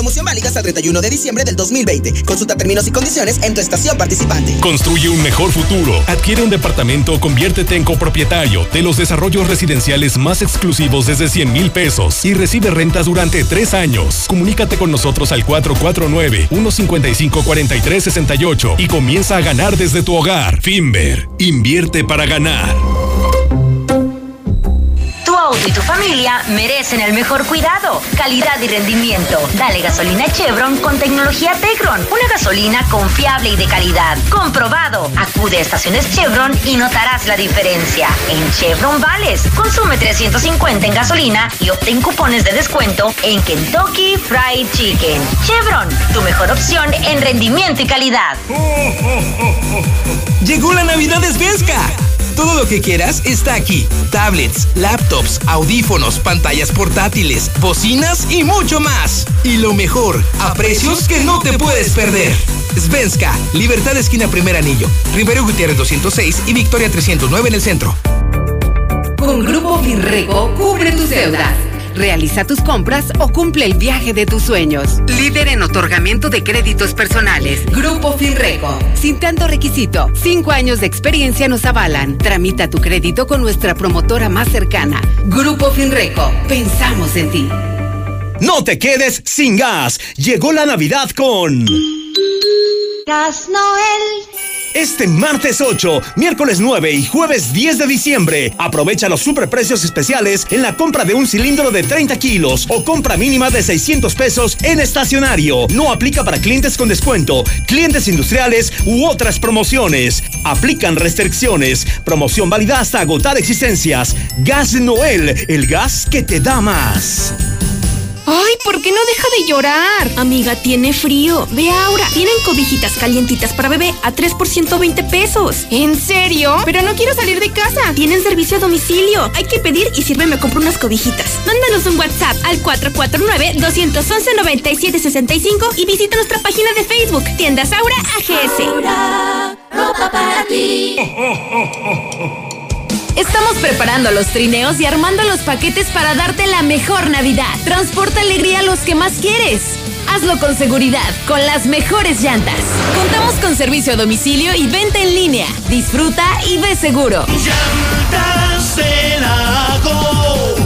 Promoción válida hasta 31 de diciembre del 2020. Consulta términos y condiciones en tu estación participante. Construye un mejor futuro. Adquiere un departamento o conviértete en copropietario de los desarrollos residenciales más exclusivos desde 100 mil pesos y recibe rentas durante tres años. Comunícate con nosotros al 449-155-4368 y comienza a ganar desde tu hogar. Finver, invierte para ganar. Auto y tu familia merecen el mejor cuidado, calidad y rendimiento. Dale gasolina Chevron con tecnología Tecron, una gasolina confiable y de calidad. Comprobado. Acude a estaciones Chevron y notarás la diferencia. En Chevron Vales, consume 350 en gasolina y obtén cupones de descuento en Kentucky Fried Chicken. Chevron, tu mejor opción en rendimiento y calidad. Llegó la Navidad de. Todo lo que quieras está aquí. Tablets, laptops, audífonos, pantallas portátiles, bocinas y mucho más. Y lo mejor, a precios que no te puedes perder. Svenska, Libertad Esquina Primer Anillo, Rivero Gutiérrez 206 y Victoria 309 en el centro. Con Grupo Finreco, cubre tus deudas. Realiza tus compras o cumple el viaje de tus sueños. Líder en otorgamiento de créditos personales. Grupo Finreco. Sin tanto requisito, cinco años de experiencia nos avalan. Tramita tu crédito con nuestra promotora más cercana. Grupo Finreco. Pensamos en ti. No te quedes sin gas. Llegó la Navidad con... Gas Noel. Este martes 8, miércoles 9 y jueves 10 de diciembre, aprovecha los superprecios especiales en la compra de un cilindro de 30 kilos o compra mínima de 600 pesos en estacionario. No aplica para clientes con descuento, clientes industriales u otras promociones. Aplican restricciones. Promoción válida hasta agotar existencias. Gas Noel, el gas que te da más. Ay, ¿por qué no deja de llorar? Amiga, tiene frío. Ve ahora. Tienen cobijitas calientitas para bebé a 3 por 120 pesos. ¿En serio? Pero no quiero salir de casa. Tienen servicio a domicilio. Hay que pedir y sirve me compro unas cobijitas. Mándanos un WhatsApp al 449-211-9765 y visita nuestra página de Facebook, Tiendas Aura AGS. Aura, ropa para ti. Estamos preparando los trineos y armando los paquetes para darte la mejor Navidad. Transporta alegría a los que más quieres. Hazlo con seguridad, con las mejores llantas. Contamos con servicio a domicilio y venta en línea. Disfruta y ve seguro. Llantas de lago,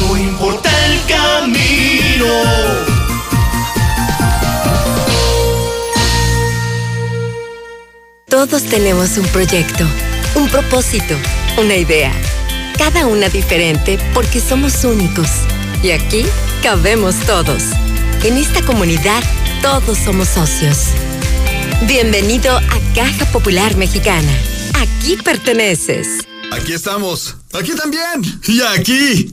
no importa el camino. Todos tenemos un proyecto, un propósito, una idea. Cada una diferente porque somos únicos. Y aquí cabemos todos. En esta comunidad todos somos socios. Bienvenido a Caja Popular Mexicana. Aquí perteneces. Aquí estamos. Aquí también. Y aquí.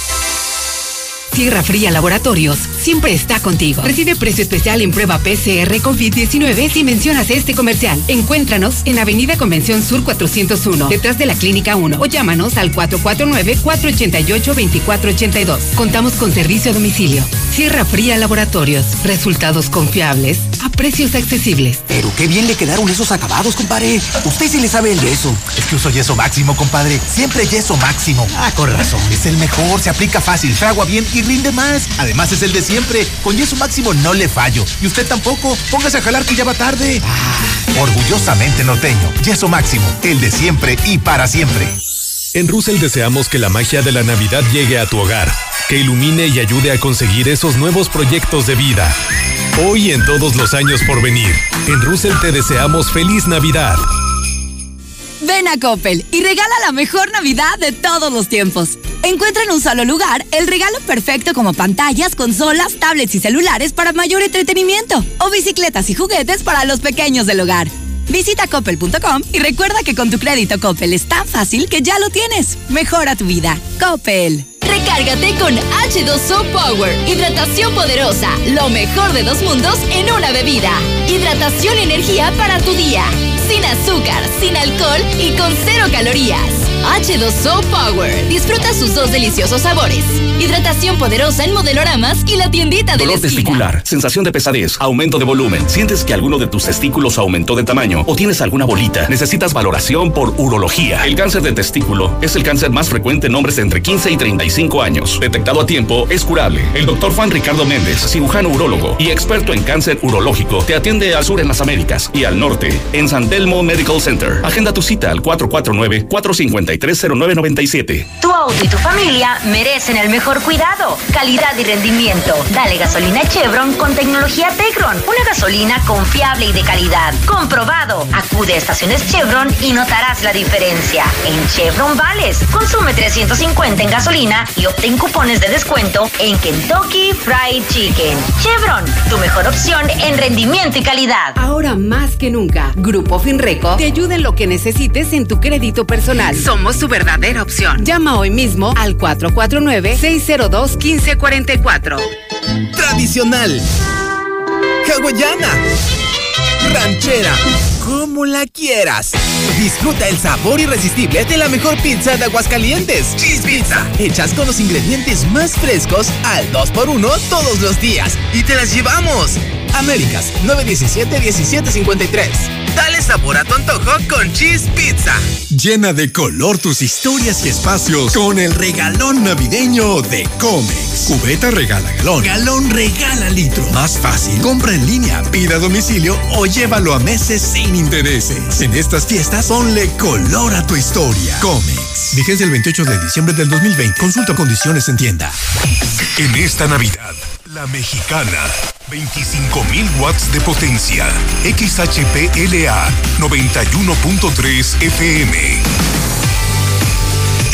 Sierra Fría Laboratorios siempre está contigo. Recibe precio especial en prueba PCR COVID-19 si mencionas este comercial. Encuéntranos en Avenida Convención Sur 401, detrás de la Clínica 1, o llámanos al 449-488-2482. Contamos con servicio a domicilio. Sierra Fría Laboratorios. Resultados confiables a precios accesibles. Pero qué bien le quedaron esos acabados, compadre. Usted sí le sabe el yeso. Es que uso yeso máximo, compadre. Siempre yeso máximo. Ah, con razón. Es el mejor, se aplica fácil, fragua bien y rinde más. Además es el de siempre. Con yeso máximo no le fallo. Y usted tampoco. Póngase a jalar que ya va tarde. Ah, orgullosamente norteño. Yeso máximo. El de siempre y para siempre. En Russell deseamos que la magia de la Navidad llegue a tu hogar, que ilumine y ayude a conseguir esos nuevos proyectos de vida. Hoy y en todos los años por venir, en Russell te deseamos feliz Navidad. Ven a Coppel y regala la mejor Navidad de todos los tiempos. Encuentra en un solo lugar el regalo perfecto como pantallas, consolas, tablets y celulares para mayor entretenimiento o bicicletas y juguetes para los pequeños del hogar. Visita coppel.com y recuerda que con tu crédito Coppel es tan fácil que ya lo tienes. Mejora tu vida. Coppel. Recárgate con H2O Power. Hidratación poderosa. Lo mejor de dos mundos en una bebida. Hidratación y energía para tu día. Sin azúcar, sin alcohol y con cero calorías. H2O Power. Disfruta sus dos deliciosos sabores. Hidratación poderosa en modeloramas y la tiendita de Dolor testicular, sensación de pesadez, aumento de volumen. ¿Sientes que alguno de tus testículos aumentó de tamaño o tienes alguna bolita? Necesitas valoración por urología. El cáncer de testículo es el cáncer más frecuente en hombres entre 15 y 35 años. Detectado a tiempo, es curable. El doctor Juan Ricardo Méndez, cirujano urólogo y experto en cáncer urológico, te atiende al sur en las Américas y al norte en San Telmo Medical Center. Agenda tu cita al 449-453-0997. Tu auto y tu familia merecen el mejor cuidado, calidad y rendimiento. Dale gasolina Chevron con tecnología Tecron. Una gasolina confiable y de calidad. Comprobado. Acude a estaciones Chevron y notarás la diferencia. En Chevron Vales, consume 350 en gasolina y obtén cupones de descuento en Kentucky Fried Chicken. Chevron, tu mejor opción en rendimiento y calidad. Ahora más que nunca, Grupo Finreco te ayuda en lo que necesites en tu crédito personal. Somos tu verdadera opción. Llama hoy mismo al 449-602-1544. Tradicional. Hawaiana. Ranchera. Como la quieras. Disfruta el sabor irresistible de la mejor pizza de Aguascalientes. Cheese Pizza. Hechas con los ingredientes más frescos al 2x1 todos los días. Y te las llevamos. Américas 917-1753. Dale sabor a tu antojo con Cheese Pizza. Llena de color tus historias y espacios con el regalón navideño de Comex. Cubeta regala galón. Galón regala litro. Más fácil. Compra en línea, pida a domicilio o llévalo a meses sin intereses. En estas fiestas, ponle color a tu historia. Comex. Vigencia el 28 de diciembre del 2020. Consulta condiciones en tienda. En esta Navidad, la mexicana. 25.000 watts de potencia. XHPLA 91.3 FM.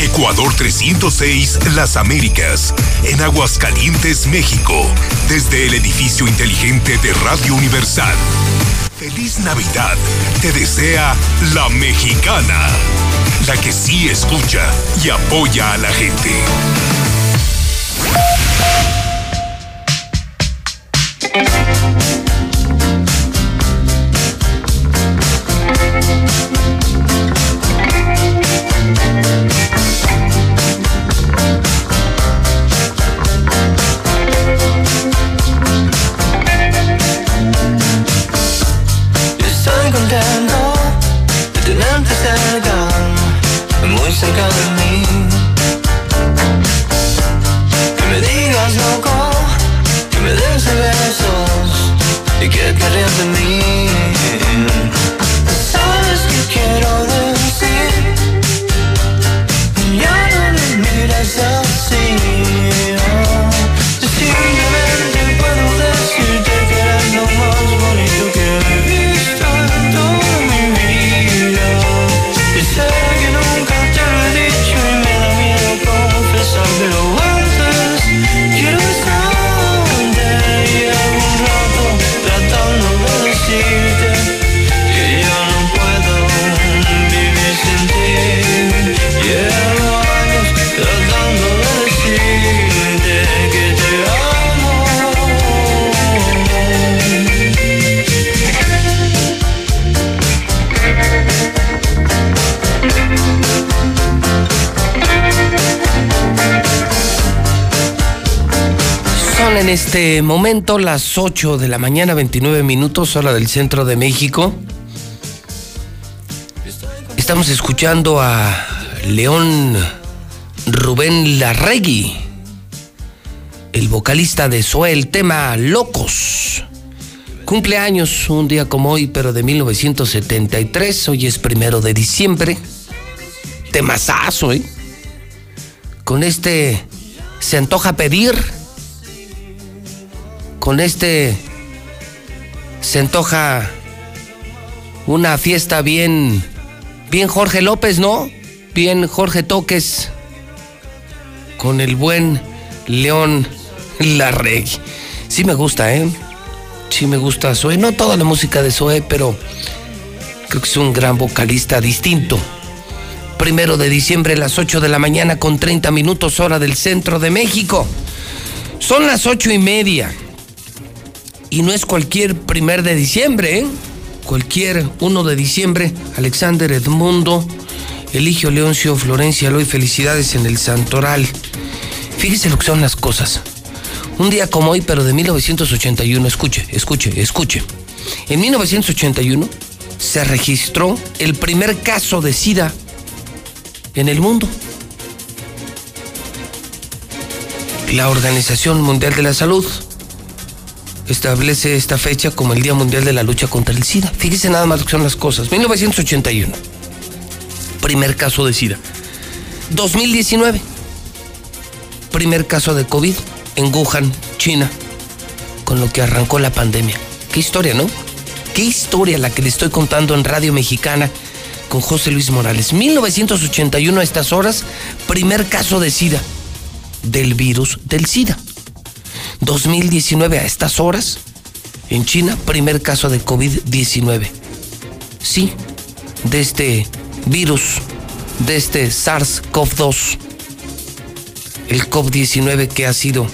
Ecuador 306 Las Américas, en Aguascalientes, México, desde el edificio inteligente de Radio Universal. Feliz Navidad, te desea la mexicana, la que sí escucha y apoya a la gente. Que me digas loco, que me des besos y que te rías de mí. ¿Sabes qué quiero en este momento las 8 de la mañana, 29 minutos, hora del centro de México. Estamos escuchando a León Rubén Larregui, el vocalista de Zoe, el tema Locos. Cumpleaños un día como hoy, pero de 1973. Hoy es primero de diciembre. Temazazo, ¿eh? Con este se antoja pedir. Con este se antoja una fiesta bien, bien Jorge López, ¿no? Bien Jorge Toques. Con el buen León Larregui. Sí me gusta, ¿eh? Sí me gusta Zoe. No toda la música de Zoe, pero creo que es un gran vocalista distinto. Primero de diciembre a las 8 de la mañana con 30 minutos hora del centro de México. Son las ocho y media. Y no es cualquier primer de diciembre, ¿eh? Cualquier 1 de diciembre, Alexander Edmundo, Eligio Leoncio Florencia Loy, felicidades en el Santoral. Fíjese lo que son las cosas. Un día como hoy, pero de 1981, escuche, escuche, escuche. En 1981 se registró el primer caso de SIDA en el mundo. La Organización Mundial de la Salud establece esta fecha como el Día Mundial de la Lucha contra el SIDA. Fíjese nada más lo que son las cosas. 1981. Primer caso de SIDA. 2019. Primer caso de COVID en Wuhan, China, con lo que arrancó la pandemia. Qué historia, ¿no? Qué historia la que le estoy contando en Radio Mexicana con José Luis Morales. 1981 a estas horas, primer caso de SIDA, del virus del SIDA. 2019 a estas horas, en China, primer caso de COVID-19. Sí, de este virus, de este SARS-CoV-2. El COVID-19 que ha sido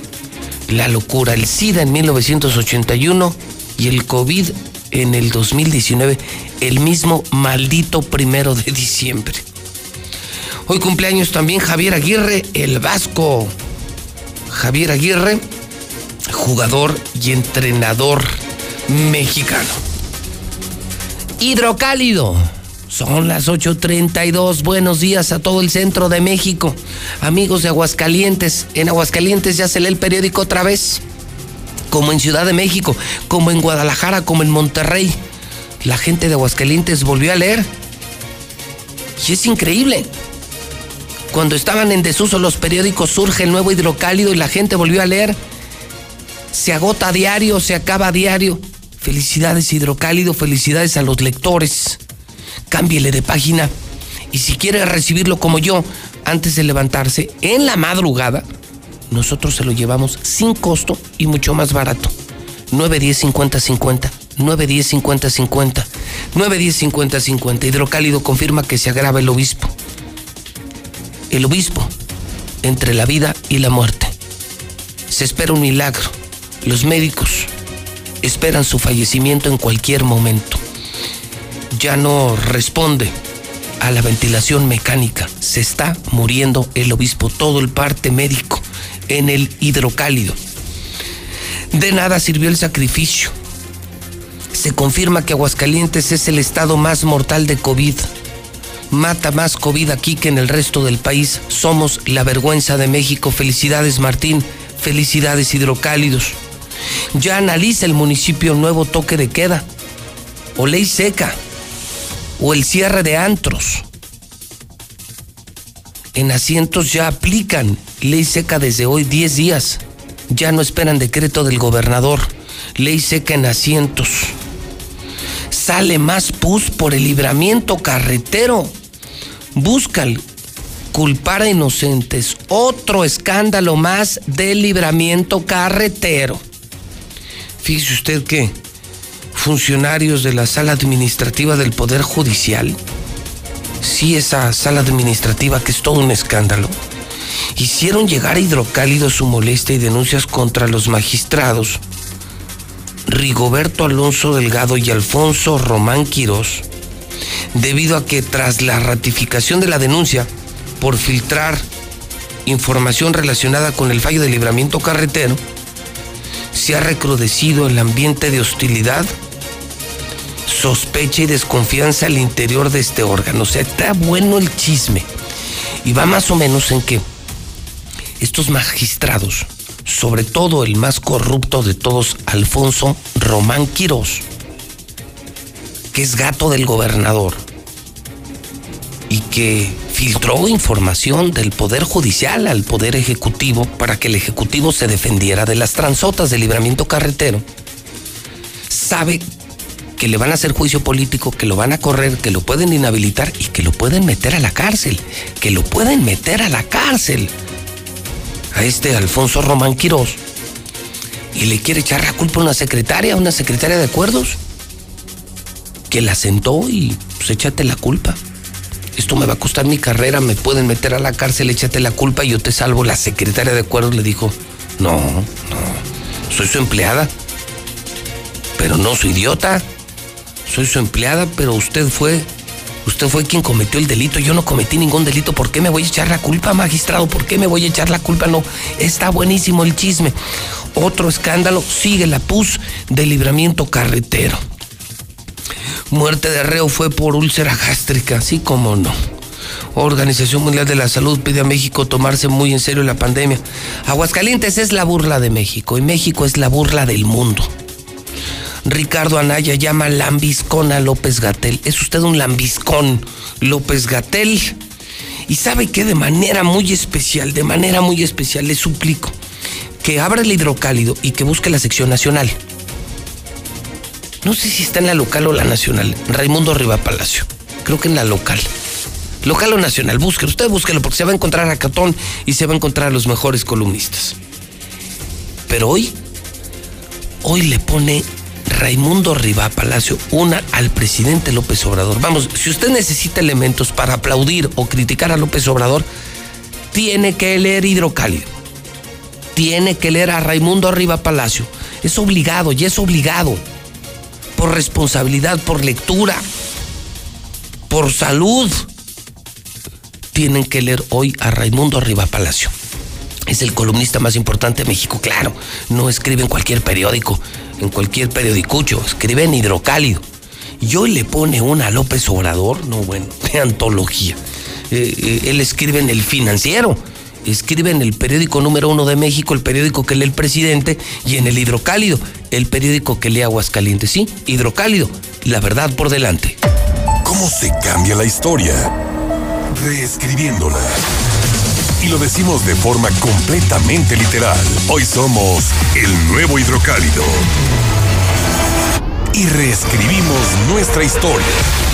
la locura, el SIDA en 1981 y el COVID en el 2019, el mismo maldito primero de diciembre. Hoy cumpleaños también Javier Aguirre, el vasco. Javier Aguirre, jugador y entrenador mexicano. Hidrocálido. Son las 8.32. Buenos días a todo el centro de México. Amigos de Aguascalientes. En Aguascalientes ya se lee el periódico otra vez. Como en Ciudad de México, como en Guadalajara, como en Monterrey. La gente de Aguascalientes volvió a leer. Y es increíble. Cuando estaban en desuso los periódicos surge el nuevo hidrocálido y la gente volvió a leer. Se agota a diario, se acaba a diario. Felicidades hidrocálido, felicidades a los lectores. Cámbiele de página. Y si quiere recibirlo como yo, antes de levantarse, en la madrugada, nosotros se lo llevamos sin costo y mucho más barato. 910 50 50. 910 50 50. 910 50 50. Hidrocálido confirma que se agrava el obispo. El obispo entre la vida y la muerte. Se espera un milagro. Los médicos esperan su fallecimiento en cualquier momento. Ya no responde a la ventilación mecánica. Se está muriendo el obispo, todo el parte médico en el hidrocálido. De nada sirvió el sacrificio. Se confirma que Aguascalientes es el estado más mortal de COVID. Mata más COVID aquí que en el resto del país. Somos la vergüenza de México. Felicidades Martín. Felicidades hidrocálidos. Ya analiza el municipio nuevo toque de queda. O ley seca. O el cierre de antros. En asientos ya aplican ley seca desde hoy 10 días. Ya no esperan decreto del gobernador. Ley seca en asientos. Sale más pus por el libramiento carretero. Buscan culpar a inocentes. Otro escándalo más del libramiento carretero. Fíjese usted que funcionarios de la sala administrativa del Poder Judicial, sí esa sala administrativa que es todo un escándalo, hicieron llegar a Hidrocálido su molestia y denuncias contra los magistrados Rigoberto Alonso Delgado y Alfonso Román Quirós, debido a que tras la ratificación de la denuncia por filtrar información relacionada con el fallo de libramiento carretero, se ha recrudecido el ambiente de hostilidad, sospecha y desconfianza al interior de este órgano. O sea, está bueno el chisme. Y va más o menos en que estos magistrados, sobre todo el más corrupto de todos, Alfonso Román Quirós, que es gato del gobernador y que filtró información del Poder Judicial al Poder Ejecutivo para que el Ejecutivo se defendiera de las transotas de libramiento carretero, sabe que le van a hacer juicio político, que lo van a correr, que lo pueden inhabilitar y que lo pueden meter a la cárcel, que lo pueden meter a la cárcel a este Alfonso Román Quirós y le quiere echar la culpa a una secretaria, a una secretaria de acuerdos, que la sentó y pues échate la culpa. Esto me va a costar mi carrera, me pueden meter a la cárcel, échate la culpa y yo te salvo. La secretaria de acuerdos le dijo, no, no, soy su empleada, pero no soy idiota. Soy su empleada, pero usted fue Usted fue quien cometió el delito, yo no cometí ningún delito. ¿Por qué me voy a echar la culpa, magistrado? ¿Por qué me voy a echar la culpa? No, está buenísimo el chisme. Otro escándalo, sigue la PUS de libramiento carretero. Muerte de reo fue por úlcera gástrica, sí como no. Organización Mundial de la Salud pide a México tomarse muy en serio la pandemia. Aguascalientes es la burla de México y México es la burla del mundo. Ricardo Anaya llama lambiscón a López Gatel. Es usted un lambiscón, López Gatel. Y sabe que de manera muy especial, de manera muy especial, le suplico que abra el hidrocálido y que busque la sección nacional. No sé si está en la local o la nacional. Raimundo Riva Palacio. Creo que en la local. Local o nacional, búsquelo. Usted búsquelo porque se va a encontrar a Catón y se va a encontrar a los mejores columnistas. Pero hoy, hoy le pone Raimundo Riva Palacio una al presidente López Obrador. Vamos, si usted necesita elementos para aplaudir o criticar a López Obrador, tiene que leer Hidrocálido. Tiene que leer a Raimundo Riva Palacio. Es obligado, y es obligado. Por responsabilidad, por lectura, por salud. Tienen que leer hoy a Raimundo Riva Palacio. Es el columnista más importante de México, claro. No escribe en cualquier periódico, en cualquier periodicucho, escribe en hidrocálido. Y hoy le pone una a López Obrador, no bueno, de antología. Eh, eh, él escribe en el financiero, escribe en el periódico número uno de México, el periódico que lee el presidente, y en el hidrocálido, el periódico que lee Aguascalientes. Sí, hidrocálido, la verdad por delante. ¿Cómo se cambia la historia? Reescribiéndola. Y lo decimos de forma completamente literal. Hoy somos el nuevo hidrocálido. Y reescribimos nuestra historia.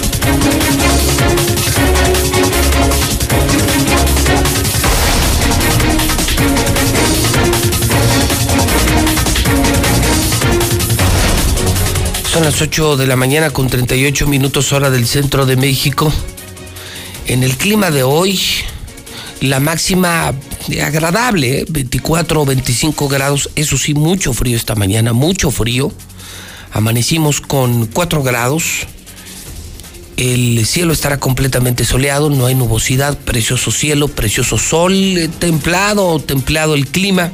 Son las 8 de la mañana con 38 minutos hora del centro de México. En el clima de hoy, la máxima agradable, ¿eh? 24 o 25 grados, eso sí, mucho frío esta mañana, mucho frío. Amanecimos con 4 grados. El cielo estará completamente soleado, no hay nubosidad, precioso cielo, precioso sol, eh, templado, templado el clima,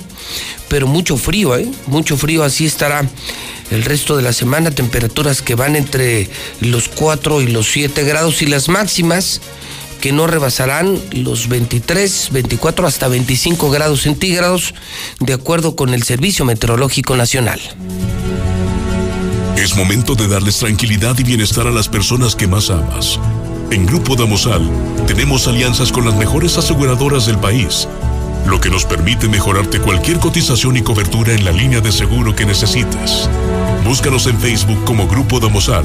pero mucho frío, ¿eh? Mucho frío, así estará el resto de la semana, temperaturas que van entre los 4 y los 7 grados y las máximas que no rebasarán los 23, 24 hasta 25 grados centígrados, de acuerdo con el Servicio Meteorológico Nacional. Es momento de darles tranquilidad y bienestar a las personas que más amas. En Grupo Damosal tenemos alianzas con las mejores aseguradoras del país, lo que nos permite mejorarte cualquier cotización y cobertura en la línea de seguro que necesites. Búscanos en Facebook como Grupo Damosal.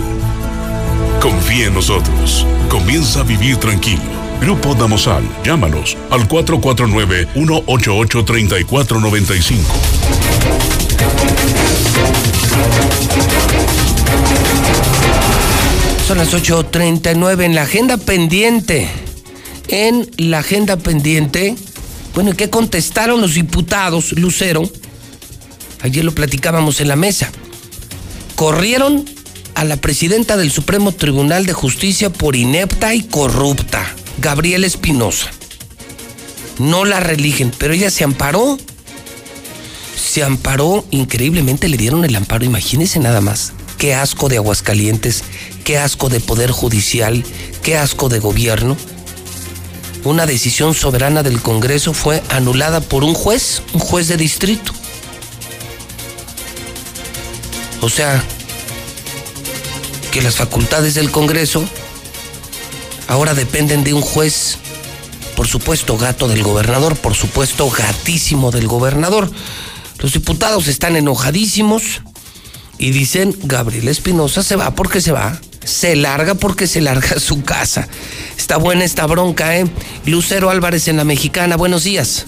Confía en nosotros. Comienza a vivir tranquilo. Grupo Damosal. Llámanos al 449-188-3495. Son las 8.39 en la agenda pendiente. En la agenda pendiente, bueno, ¿y qué contestaron los diputados, Lucero? Ayer lo platicábamos en la mesa. Corrieron a la presidenta del Supremo Tribunal de Justicia por inepta y corrupta, Gabriela Espinosa. No la religen, pero ella se amparó. Se amparó, increíblemente le dieron el amparo, imagínense nada más. Qué asco de Aguascalientes, qué asco de Poder Judicial, qué asco de gobierno. Una decisión soberana del Congreso fue anulada por un juez, un juez de distrito. O sea, que las facultades del Congreso ahora dependen de un juez, por supuesto gato del gobernador, por supuesto gatísimo del gobernador. Los diputados están enojadísimos y dicen, Gabriel Espinosa se va porque se va. se larga porque se larga su casa. Está buena esta bronca, ¿eh? Lucero Álvarez en la Mexicana, buenos días.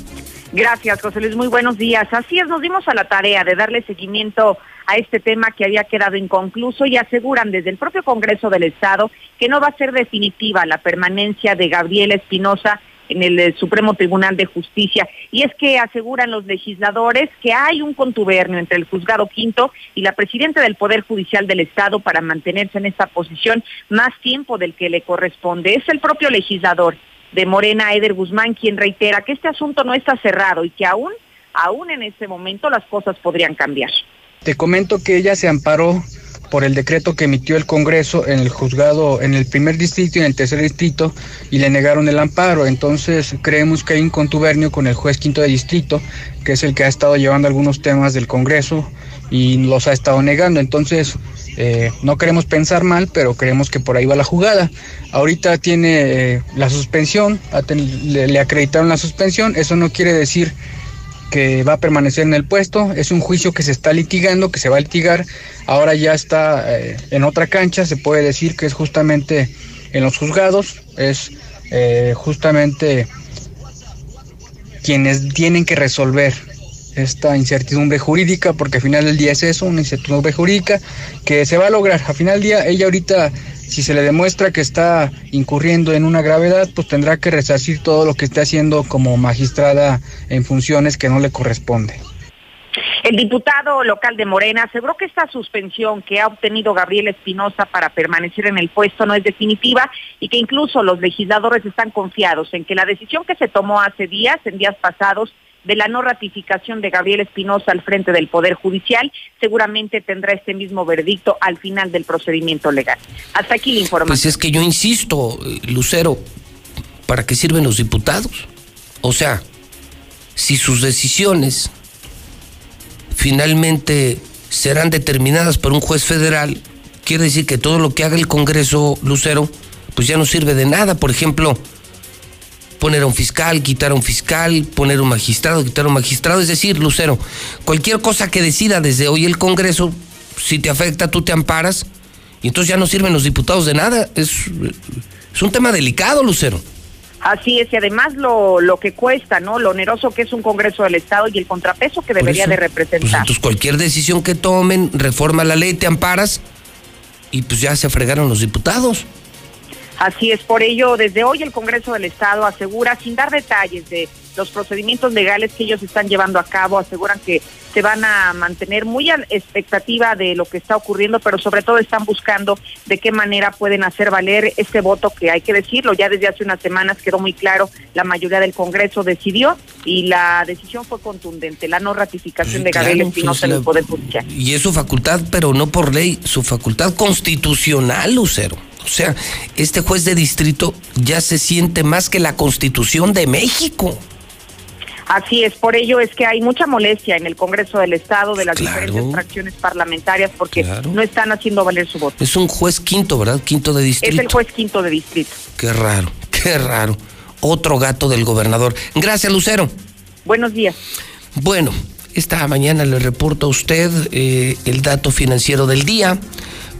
Gracias, José Luis. Muy buenos días. Así es, nos dimos a la tarea de darle seguimiento a este tema que había quedado inconcluso y aseguran desde el propio Congreso del Estado que no va a ser definitiva la permanencia de Gabriel Espinosa en el eh, Supremo Tribunal de Justicia. Y es que aseguran los legisladores que hay un contubernio entre el juzgado quinto y la presidenta del Poder Judicial del Estado para mantenerse en esta posición más tiempo del que le corresponde. Es el propio legislador de Morena, Eder Guzmán, quien reitera que este asunto no está cerrado y que aún, aún en este momento las cosas podrían cambiar. Te comento que ella se amparó por el decreto que emitió el Congreso en el juzgado, en el primer distrito y en el tercer distrito, y le negaron el amparo. Entonces creemos que hay un contubernio con el juez quinto de distrito, que es el que ha estado llevando algunos temas del Congreso y los ha estado negando. Entonces eh, no queremos pensar mal, pero creemos que por ahí va la jugada. Ahorita tiene eh, la suspensión, le acreditaron la suspensión, eso no quiere decir que va a permanecer en el puesto, es un juicio que se está litigando, que se va a litigar, ahora ya está eh, en otra cancha, se puede decir que es justamente en los juzgados, es eh, justamente quienes tienen que resolver esta incertidumbre jurídica, porque al final del día es eso, una incertidumbre jurídica que se va a lograr. Al final del día, ella ahorita, si se le demuestra que está incurriendo en una gravedad, pues tendrá que resarcir todo lo que esté haciendo como magistrada en funciones que no le corresponde. El diputado local de Morena aseguró que esta suspensión que ha obtenido Gabriel Espinosa para permanecer en el puesto no es definitiva y que incluso los legisladores están confiados en que la decisión que se tomó hace días, en días pasados, de la no ratificación de Gabriel Espinosa al frente del Poder Judicial, seguramente tendrá este mismo verdicto al final del procedimiento legal. Hasta aquí la información. Pues es que yo insisto, eh, Lucero, ¿para qué sirven los diputados? O sea, si sus decisiones finalmente serán determinadas por un juez federal, quiere decir que todo lo que haga el Congreso, Lucero, pues ya no sirve de nada. Por ejemplo, poner a un fiscal, quitar a un fiscal, poner un magistrado, quitar a un magistrado. Es decir, Lucero, cualquier cosa que decida desde hoy el Congreso, si te afecta, tú te amparas, y entonces ya no sirven los diputados de nada. Es, es un tema delicado, Lucero. Así es, y además lo, lo que cuesta, ¿no? Lo oneroso que es un Congreso del Estado y el contrapeso que debería de Pues representar. entonces cualquier decisión que tomen, reforma la ley, te amparas, y pues ya se fregaron los diputados. Así es, por ello, desde hoy el Congreso del Estado asegura, sin dar detalles de los procedimientos legales que ellos están llevando a cabo, aseguran que se van a mantener muy a expectativa de lo que está ocurriendo, pero sobre todo están buscando de qué manera pueden hacer valer este voto que hay que decirlo, ya desde hace unas semanas quedó muy claro, la mayoría del Congreso decidió y la decisión fue contundente, la no ratificación de Gabriel claro, Espinosa pues, en el Poder Judicial. Y es su facultad, pero no por ley, su facultad constitucional, Lucero. O sea, este juez de distrito ya se siente más que la constitución de México. Así es, por ello es que hay mucha molestia en el Congreso del Estado de las diferentes fracciones parlamentarias porque no están haciendo valer su voto. Es un juez quinto, ¿verdad? Quinto de Es distrito. el juez quinto de distrito. Qué raro, qué raro. Otro gato del gobernador. Gracias, Lucero. Buenos días. Bueno, esta mañana le reporto a usted eh, el dato financiero del día.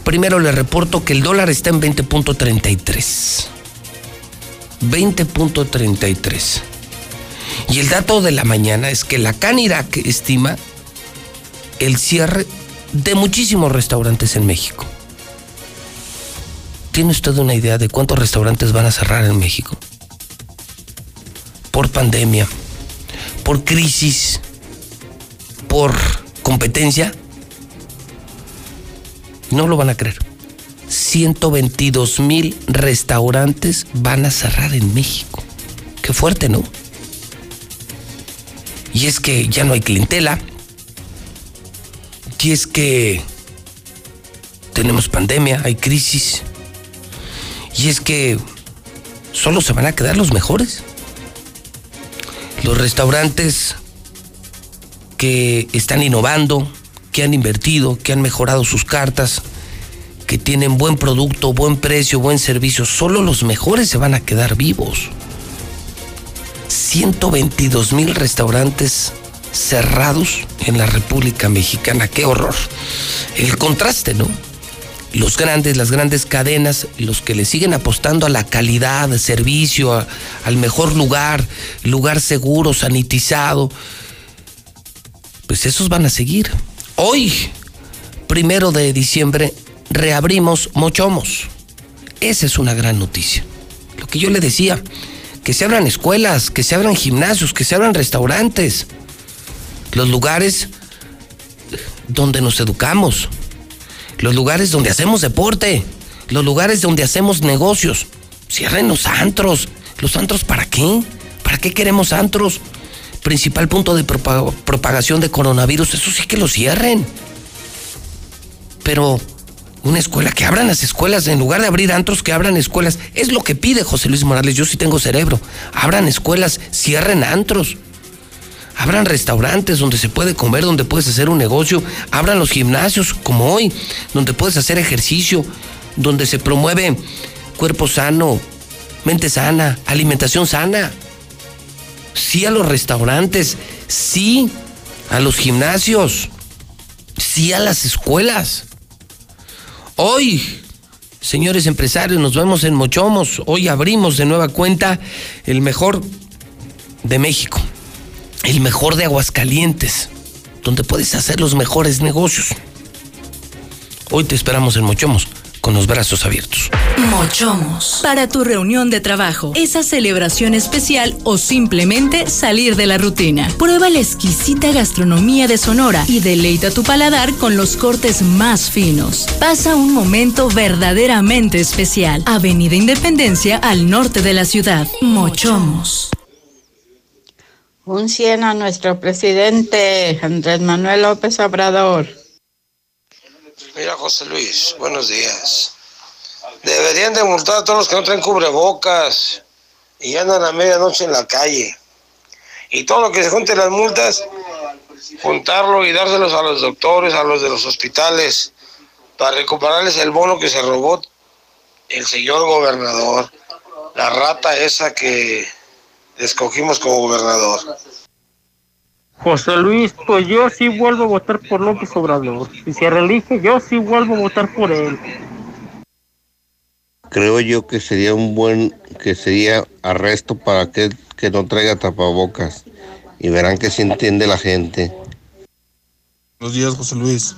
Primero le reporto que el dólar está en 20.33. 20.33. Y el dato de la mañana es que la Canirac estima el cierre de muchísimos restaurantes en México. ¿Tiene usted una idea de cuántos restaurantes van a cerrar en México? Por pandemia, por crisis, por competencia. No lo van a creer. 122 mil restaurantes van a cerrar en México. Qué fuerte, ¿no? Y es que ya no hay clientela. Y es que tenemos pandemia, hay crisis. Y es que solo se van a quedar los mejores. Los restaurantes que están innovando, que han invertido, que han mejorado sus cartas, que tienen buen producto, buen precio, buen servicio, solo los mejores se van a quedar vivos. 122 mil restaurantes cerrados en la República Mexicana. ¡Qué horror! El contraste, ¿no? los grandes, las grandes cadenas, los que le siguen apostando a la calidad, servicio, al mejor lugar, lugar seguro, sanitizado, pues esos van a seguir. Hoy, primero de diciembre, reabrimos Mochomos. Esa es una gran noticia. Lo que yo le decía, que se abran escuelas, que se abran gimnasios, que se abran restaurantes, los lugares donde nos educamos, los lugares donde hacemos deporte, los lugares donde hacemos negocios. Cierren los antros. ¿Los antros para qué? ¿Para qué queremos antros? Principal punto de propa- propagación de coronavirus, eso sí que lo cierren. Pero una escuela, que abran las escuelas, en lugar de abrir antros, que abran escuelas. Es lo que pide José Luis Morales, yo sí tengo cerebro. Abran escuelas, cierren antros. Abran restaurantes donde se puede comer, donde puedes hacer un negocio. Abran los gimnasios como hoy, donde puedes hacer ejercicio, donde se promueve cuerpo sano, mente sana, alimentación sana. Sí a los restaurantes, sí a los gimnasios, sí a las escuelas. Hoy, señores empresarios, nos vemos en Mochomos. Hoy abrimos de nueva cuenta el mejor de México el mejor de Aguascalientes, donde puedes hacer los mejores negocios. Hoy te esperamos en Mochomos con los brazos abiertos. Mochomos. Para tu reunión de trabajo, esa celebración especial o simplemente salir de la rutina. Prueba la exquisita gastronomía de Sonora y deleita tu paladar con los cortes más finos. Pasa un momento verdaderamente especial. Avenida Independencia al norte de la ciudad. Mochomos. Un 100 a nuestro presidente Andrés Manuel López Obrador. Mira, José Luis, buenos días. Deberían de multar a todos los que no traen cubrebocas y andan a medianoche en la calle. Y todo lo que se junte las multas, juntarlo y dárselos a los doctores, a los de los hospitales, para recuperarles el bono que se robó el señor gobernador, la rata esa que escogimos como gobernador. José Luis, pues yo sí vuelvo a votar por López Obrador. Si se reelige, yo sí vuelvo a votar por él. Creo yo que sería un buen, que sería arresto para aquel que no traiga tapabocas. Y verán que se entiende la gente. Buenos días, José Luis.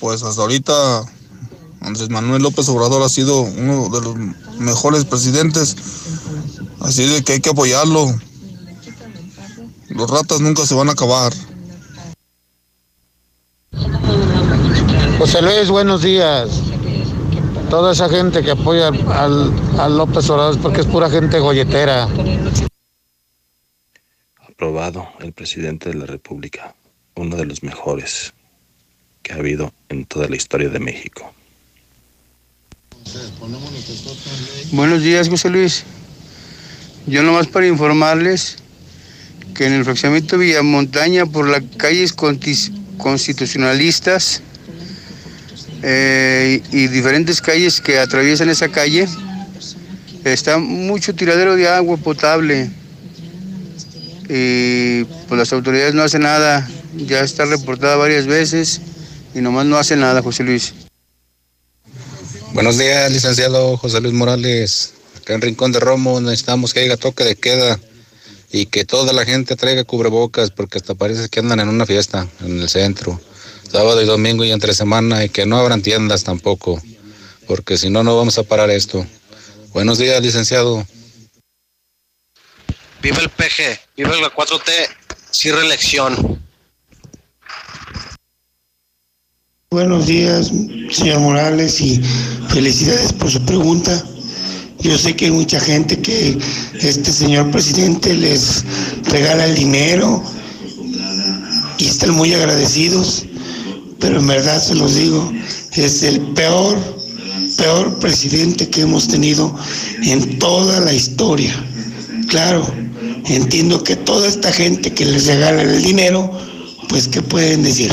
Pues hasta ahorita Andrés Manuel López Obrador ha sido uno de los mejores presidentes. Así de que hay que apoyarlo. Los ratas nunca se van a acabar. José Luis, buenos días. Toda esa gente que apoya al, al López Obrador es porque es pura gente golletera. Aprobado el presidente de la República, uno de los mejores que ha habido en toda la historia de México. Buenos días, José Luis. Yo nomás para informarles que en el fraccionamiento Villamontaña, por las calles constitucionalistas eh, y diferentes calles que atraviesan esa calle, está mucho tiradero de agua potable. Y pues las autoridades no hacen nada. Ya está reportada varias veces y nomás no hacen nada, José Luis. Buenos días, licenciado José Luis Morales. Acá en Rincón de Romo necesitamos que haya toque de queda y que toda la gente traiga cubrebocas porque hasta parece que andan en una fiesta en el centro, sábado y domingo y entre semana y que no abran tiendas tampoco, porque si no, no vamos a parar esto. Buenos días, licenciado. Viva el PG, viva la 4T, sí reelección. Buenos días, señor Morales, y felicidades por su pregunta. Yo sé que hay mucha gente que este señor presidente les regala el dinero y están muy agradecidos, pero en verdad se los digo, es el peor, peor presidente que hemos tenido en toda la historia. Claro, entiendo que toda esta gente que les regala el dinero, pues ¿qué pueden decir?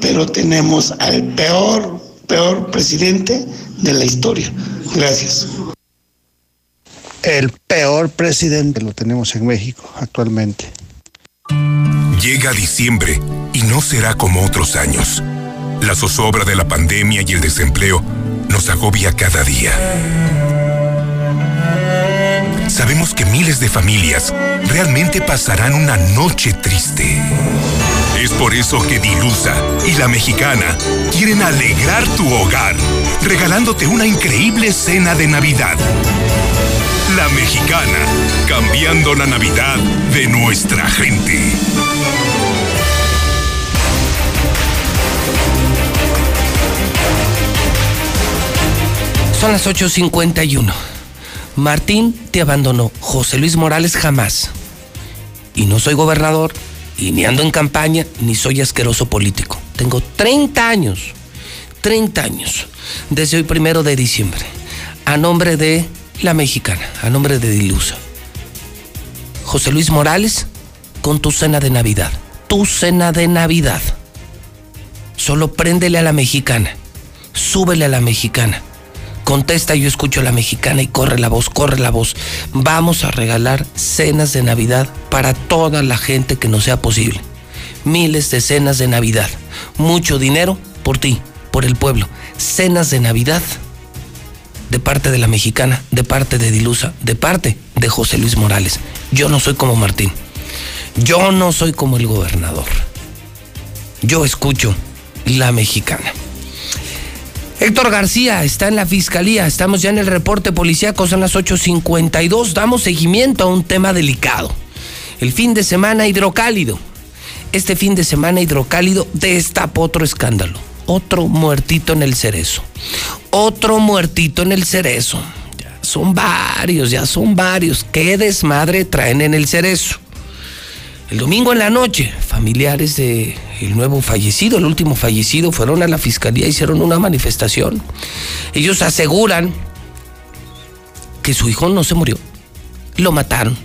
pero tenemos al peor, peor presidente de la historia. Gracias. El peor presidente lo tenemos en México actualmente. Llega diciembre y no será como otros años. La zozobra de la pandemia y el desempleo nos agobia cada día. Sabemos que miles de familias realmente pasarán una noche triste. Es por eso que Dilusa y la mexicana quieren alegrar tu hogar, regalándote una increíble cena de Navidad. La mexicana, cambiando la Navidad de nuestra gente. Son las 8.51. Martín te abandonó. José Luis Morales jamás. Y no soy gobernador, y ni ando en campaña, ni soy asqueroso político. Tengo 30 años. 30 años. Desde hoy primero de diciembre. A nombre de la mexicana, a nombre de Dilusa. José Luis Morales, con tu cena de Navidad. Tu cena de Navidad. Solo préndele a la mexicana. Súbele a la mexicana. Contesta, yo escucho a la mexicana y corre la voz, corre la voz. Vamos a regalar cenas de Navidad para toda la gente que no sea posible. Miles de cenas de Navidad. Mucho dinero por ti, por el pueblo. Cenas de Navidad de parte de la mexicana, de parte de Dilusa, de parte de José Luis Morales. Yo no soy como Martín. Yo no soy como el gobernador. Yo escucho la mexicana. Héctor García está en la fiscalía. Estamos ya en el reporte policíaco, son las 8.52. Damos seguimiento a un tema delicado. El fin de semana hidrocálido. Este fin de semana hidrocálido destapó otro escándalo. Otro muertito en el cerezo. Otro muertito en el cerezo. Ya son varios, ya son varios. ¿Qué desmadre traen en el cerezo? El domingo en la noche, familiares de el nuevo fallecido, el último fallecido, fueron a la fiscalía, hicieron una manifestación. Ellos aseguran que su hijo no se murió. Lo mataron,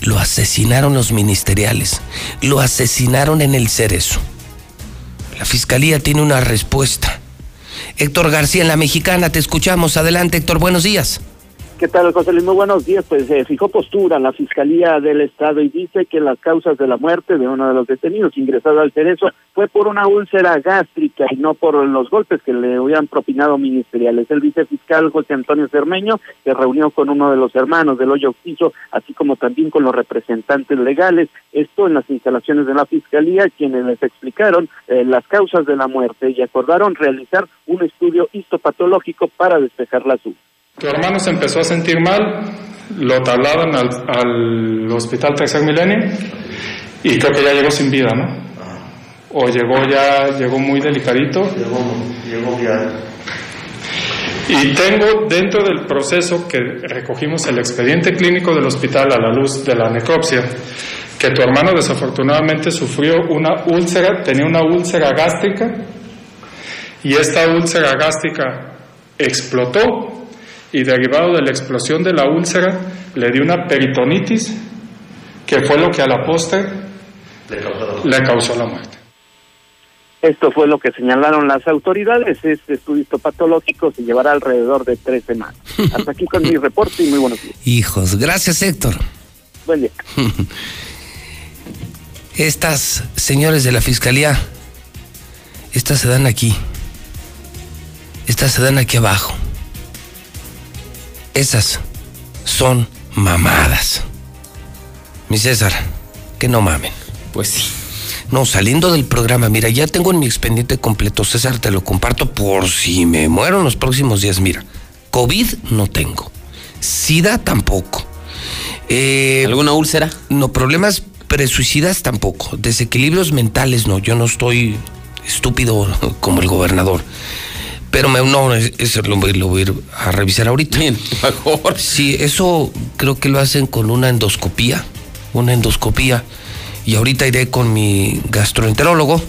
lo asesinaron los ministeriales, lo asesinaron en el cerezo. La fiscalía tiene una respuesta. Héctor García en la mexicana, te escuchamos. Adelante, Héctor, buenos días. ¿Qué tal, José Luis? Muy buenos días. Pues eh, fijó postura la Fiscalía del Estado y dice que las causas de la muerte de uno de los detenidos ingresado al Cerezo fue por una úlcera gástrica y no por los golpes que le habían propinado ministeriales. El vicefiscal José Antonio Cermeño se reunió con uno de los hermanos del hoyo Oxiso, así como también con los representantes legales. Esto en las instalaciones de la Fiscalía, quienes les explicaron eh, las causas de la muerte y acordaron realizar un estudio histopatológico para despejar la dudas. Tu hermano se empezó a sentir mal, lo trasladan al, al hospital Tercer Milenio y creo que ya llegó sin vida, ¿no? O llegó ya, llegó muy delicadito. Llegó, llegó ya. Y tengo dentro del proceso que recogimos el expediente clínico del hospital a la luz de la necropsia, que tu hermano desafortunadamente sufrió una úlcera, tenía una úlcera gástrica y esta úlcera gástrica explotó y derivado de la explosión de la úlcera le dio una peritonitis que fue lo que a la postre Le causó le causó la muerte. Esto fue lo que señalaron las autoridades. Este estudio histopatológico se llevará alrededor de tres semanas. Hasta aquí con mi reporte y muy buenos días. Hijos, gracias Héctor. Buen día. Estas señores de la fiscalía, estas se dan aquí. Estas se dan aquí abajo. Esas son mamadas. Mi César, que no mamen. Pues sí. No, saliendo del programa, mira, ya tengo en mi expediente completo, César, te lo comparto por si me muero en los próximos días. Mira, COVID no tengo. SIDA tampoco. Eh, ¿Alguna úlcera? No, problemas presuicidas tampoco. Desequilibrios mentales no. Yo no estoy estúpido como el gobernador. Pero me, no, eso lo, voy- lo voy a ir a revisar ahorita. mejor. Sí, eso creo que lo hacen con una endoscopía. Una endoscopía. Y ahorita iré con mi gastroenterólogo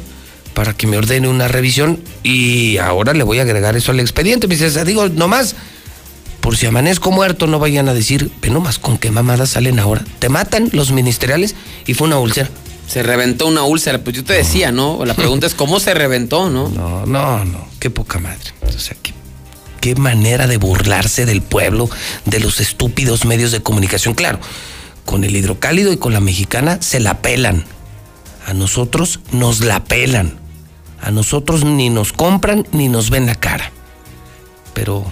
para que me ordene una revisión. Y ahora le voy a agregar eso al expediente. Me dice, digo, nomás, por si amanezco muerto, no vayan a decir, ve nomás con qué mamadas salen ahora. Te matan los ministeriales y fue una úlcera. Se reventó una úlcera. Pues yo te decía, ¿no? La pregunta es cómo se reventó, ¿no? No, no, no. Qué poca madre. O sea, qué, qué manera de burlarse del pueblo, de los estúpidos medios de comunicación. Claro, con el hidrocálido y con la mexicana se la pelan. A nosotros nos la pelan. A nosotros ni nos compran ni nos ven la cara. Pero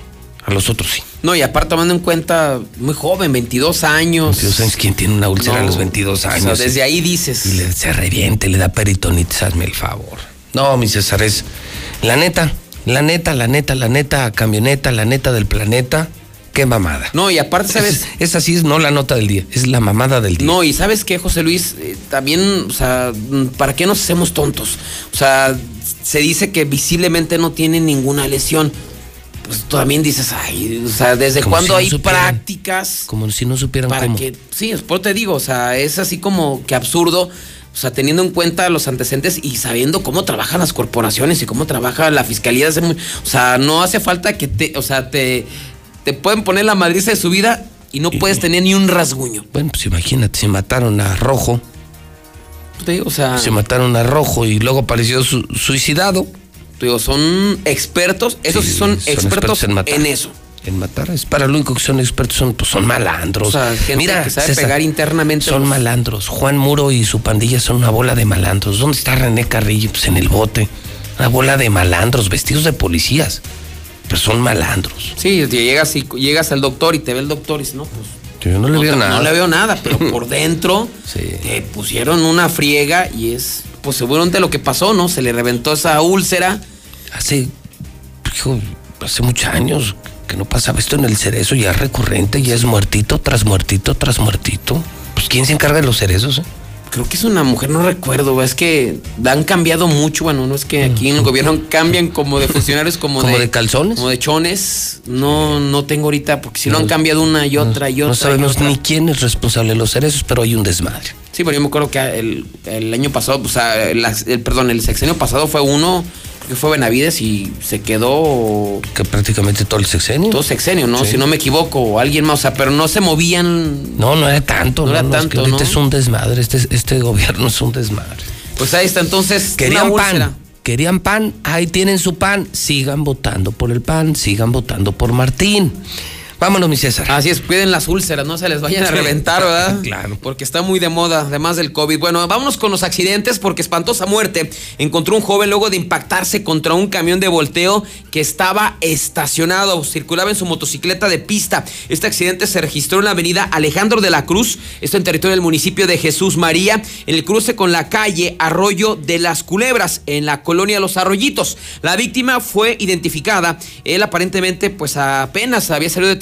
a los otros sí. No, y aparte tomando en cuenta, muy joven, 22 años. 22 años, ¿quién tiene una úlcera a los 22 años? O sea, desde ahí dices. Y le, se reviente, le da peritonitis, hazme el favor. No, mi César, es la neta, la neta, la neta, la neta camioneta, la neta del planeta. Qué mamada. No, y aparte, ¿sabes? Esa sí es no la nota del día, es la mamada del día. No, y ¿sabes qué, José Luis? Eh, también, o sea, ¿para qué nos hacemos tontos? O sea, se dice que visiblemente no tiene ninguna lesión. Pues tú también dices, ay, o sea, ¿desde cuándo si no hay supieran. prácticas? Como si no supieran para cómo. que sí, por te digo, o sea, es así como que absurdo, o sea, teniendo en cuenta los antecedentes y sabiendo cómo trabajan las corporaciones y cómo trabaja la fiscalía, o sea, no hace falta que te, o sea, te, te pueden poner la madriza de su vida y no puedes tener ni un rasguño. Bueno, pues imagínate, se mataron a Rojo, digo, o sea, se mataron a Rojo y luego apareció su- suicidado. Digo, son expertos, esos sí, son, expertos, en, matar. eso. En matar, es para lo único que son expertos, son, pues son malandros. O sea, gente que sabe pegar internamente, Son pues. malandros. Juan Muro y su pandilla son una bola de malandros. ¿Dónde está René Carrillo? Pues en el bote. Una bola de malandros, vestidos de policías. Pero son malandros. Sí, llegas y llegas al doctor y te ve el doctor y dices, no, pues Yo no le veo nada. No le veo nada, pero por dentro te pusieron una friega y es, pues seguramente lo que pasó, ¿no? Se le reventó esa úlcera. Hace, hijo, hace muchos años que no pasaba esto en el cerezo, ya es recurrente, ya es muertito tras muertito tras muertito. Pues ¿quién se encarga de los cerezos? eh? Creo que es una mujer, no recuerdo, es que han cambiado mucho, bueno, no es que aquí en el gobierno cambian como de funcionarios, como, ¿Como de calzones? Como de chones. No, no tengo ahorita, porque si lo han cambiado una y otra y otra. No sabemos otra. ni quién es responsable de los cerezos, pero hay un desmadre. Sí, pero yo me acuerdo que el, el año pasado, o sea, el, el- perdón, el sexenio pasado fue uno que fue Benavides y se quedó Que prácticamente todo el sexenio. todo sexenio, ¿no? Sí. Si no me equivoco, alguien más, o sea, pero no se movían. No, no era tanto. No era es que tanto, ahorita ¿no? es un desmadre, este, este gobierno es un desmadre. Pues ahí está, entonces. Querían una pan, querían pan, ahí tienen su pan, sigan votando por el pan, sigan votando por Martín. Vámonos, mi César. Así es, cuiden las úlceras, no se les vayan a reventar, ¿verdad? claro. Porque está muy de moda, además del COVID. Bueno, vámonos con los accidentes, porque espantosa muerte encontró un joven luego de impactarse contra un camión de volteo que estaba estacionado, circulaba en su motocicleta de pista. Este accidente se registró en la avenida Alejandro de la Cruz, esto en territorio del municipio de Jesús María, en el cruce con la calle Arroyo de las Culebras, en la colonia Los Arroyitos. La víctima fue identificada, él aparentemente pues apenas había salido de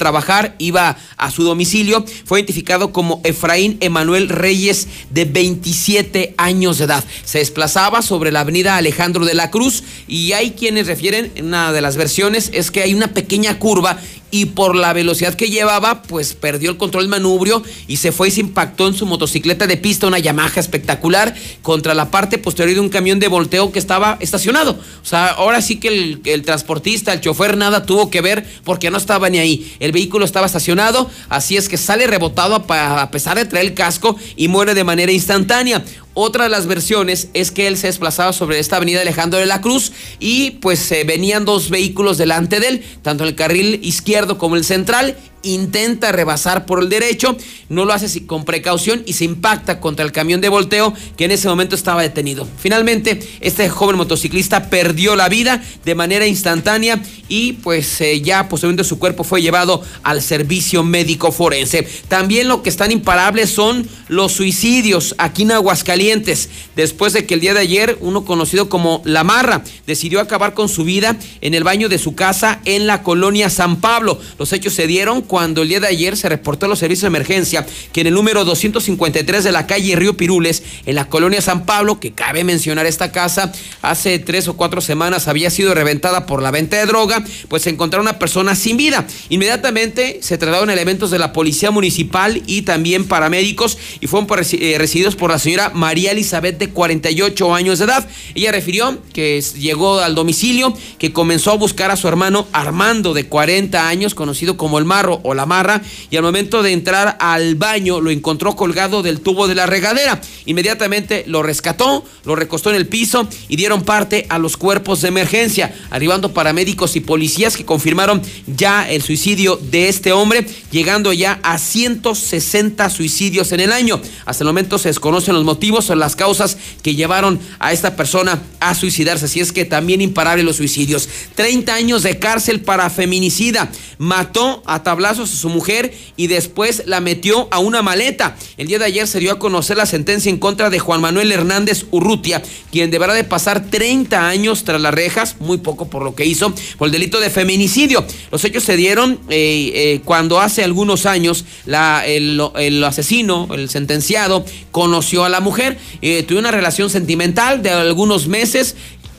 iba a su domicilio, fue identificado como Efraín Emanuel Reyes de 27 años de edad. Se desplazaba sobre la avenida Alejandro de la Cruz y hay quienes refieren, una de las versiones es que hay una pequeña curva y por la velocidad que llevaba, pues perdió el control manubrio y se fue y se impactó en su motocicleta de pista, una Yamaha espectacular, contra la parte posterior de un camión de volteo que estaba estacionado. O sea, ahora sí que el, transportista, el chofer, nada tuvo que ver porque no estaba ni ahí. El vehículo estaba estacionado, así es que sale rebotado a pesar de traer el casco y muere de manera instantánea. Otra de las versiones es que él se desplazaba sobre esta avenida Alejandro de la Cruz y pues eh, venían dos vehículos delante de él, tanto el carril izquierdo como el central. Intenta rebasar por el derecho, no lo hace con precaución y se impacta contra el camión de volteo que en ese momento estaba detenido. Finalmente, este joven motociclista perdió la vida de manera instantánea y pues eh, ya posteriormente su cuerpo fue llevado al servicio médico forense. También lo que están imparables son los suicidios aquí en Aguascalientes. Después de que el día de ayer uno conocido como La Marra decidió acabar con su vida en el baño de su casa en la colonia San Pablo. Los hechos se dieron cuando el día de ayer se reportó a los servicios de emergencia que en el número 253 de la calle Río Pirules, en la colonia San Pablo, que cabe mencionar esta casa, hace tres o cuatro semanas había sido reventada por la venta de droga, pues se encontraron una persona sin vida. Inmediatamente se trataron elementos de la policía municipal y también paramédicos y fueron eh, recibidos por la señora María Elizabeth de 48 años de edad. Ella refirió que llegó al domicilio, que comenzó a buscar a su hermano Armando, de 40 años, conocido como el Marro o la Marra, y al momento de entrar al baño lo encontró colgado del tubo de la regadera. Inmediatamente lo rescató, lo recostó en el piso y dieron parte a los cuerpos de emergencia, arribando paramédicos y policías que confirmaron ya el suicidio de este hombre, llegando ya a 160 suicidios en el año. Hasta el momento se desconocen los motivos o las causas que llevaron a esta persona a suicidarse, así es que también imparable los suicidios. 30 años de cárcel para feminicida, mató a a su mujer y después la metió a una maleta. El día de ayer se dio a conocer la sentencia en contra de Juan Manuel Hernández Urrutia, quien deberá de pasar 30 años tras las rejas, muy poco por lo que hizo, por el delito de feminicidio. Los hechos se dieron eh, eh, cuando hace algunos años la, el, asesino, el sentenciado, conoció a la mujer, eh, tuvo una relación sentimental de algunos meses,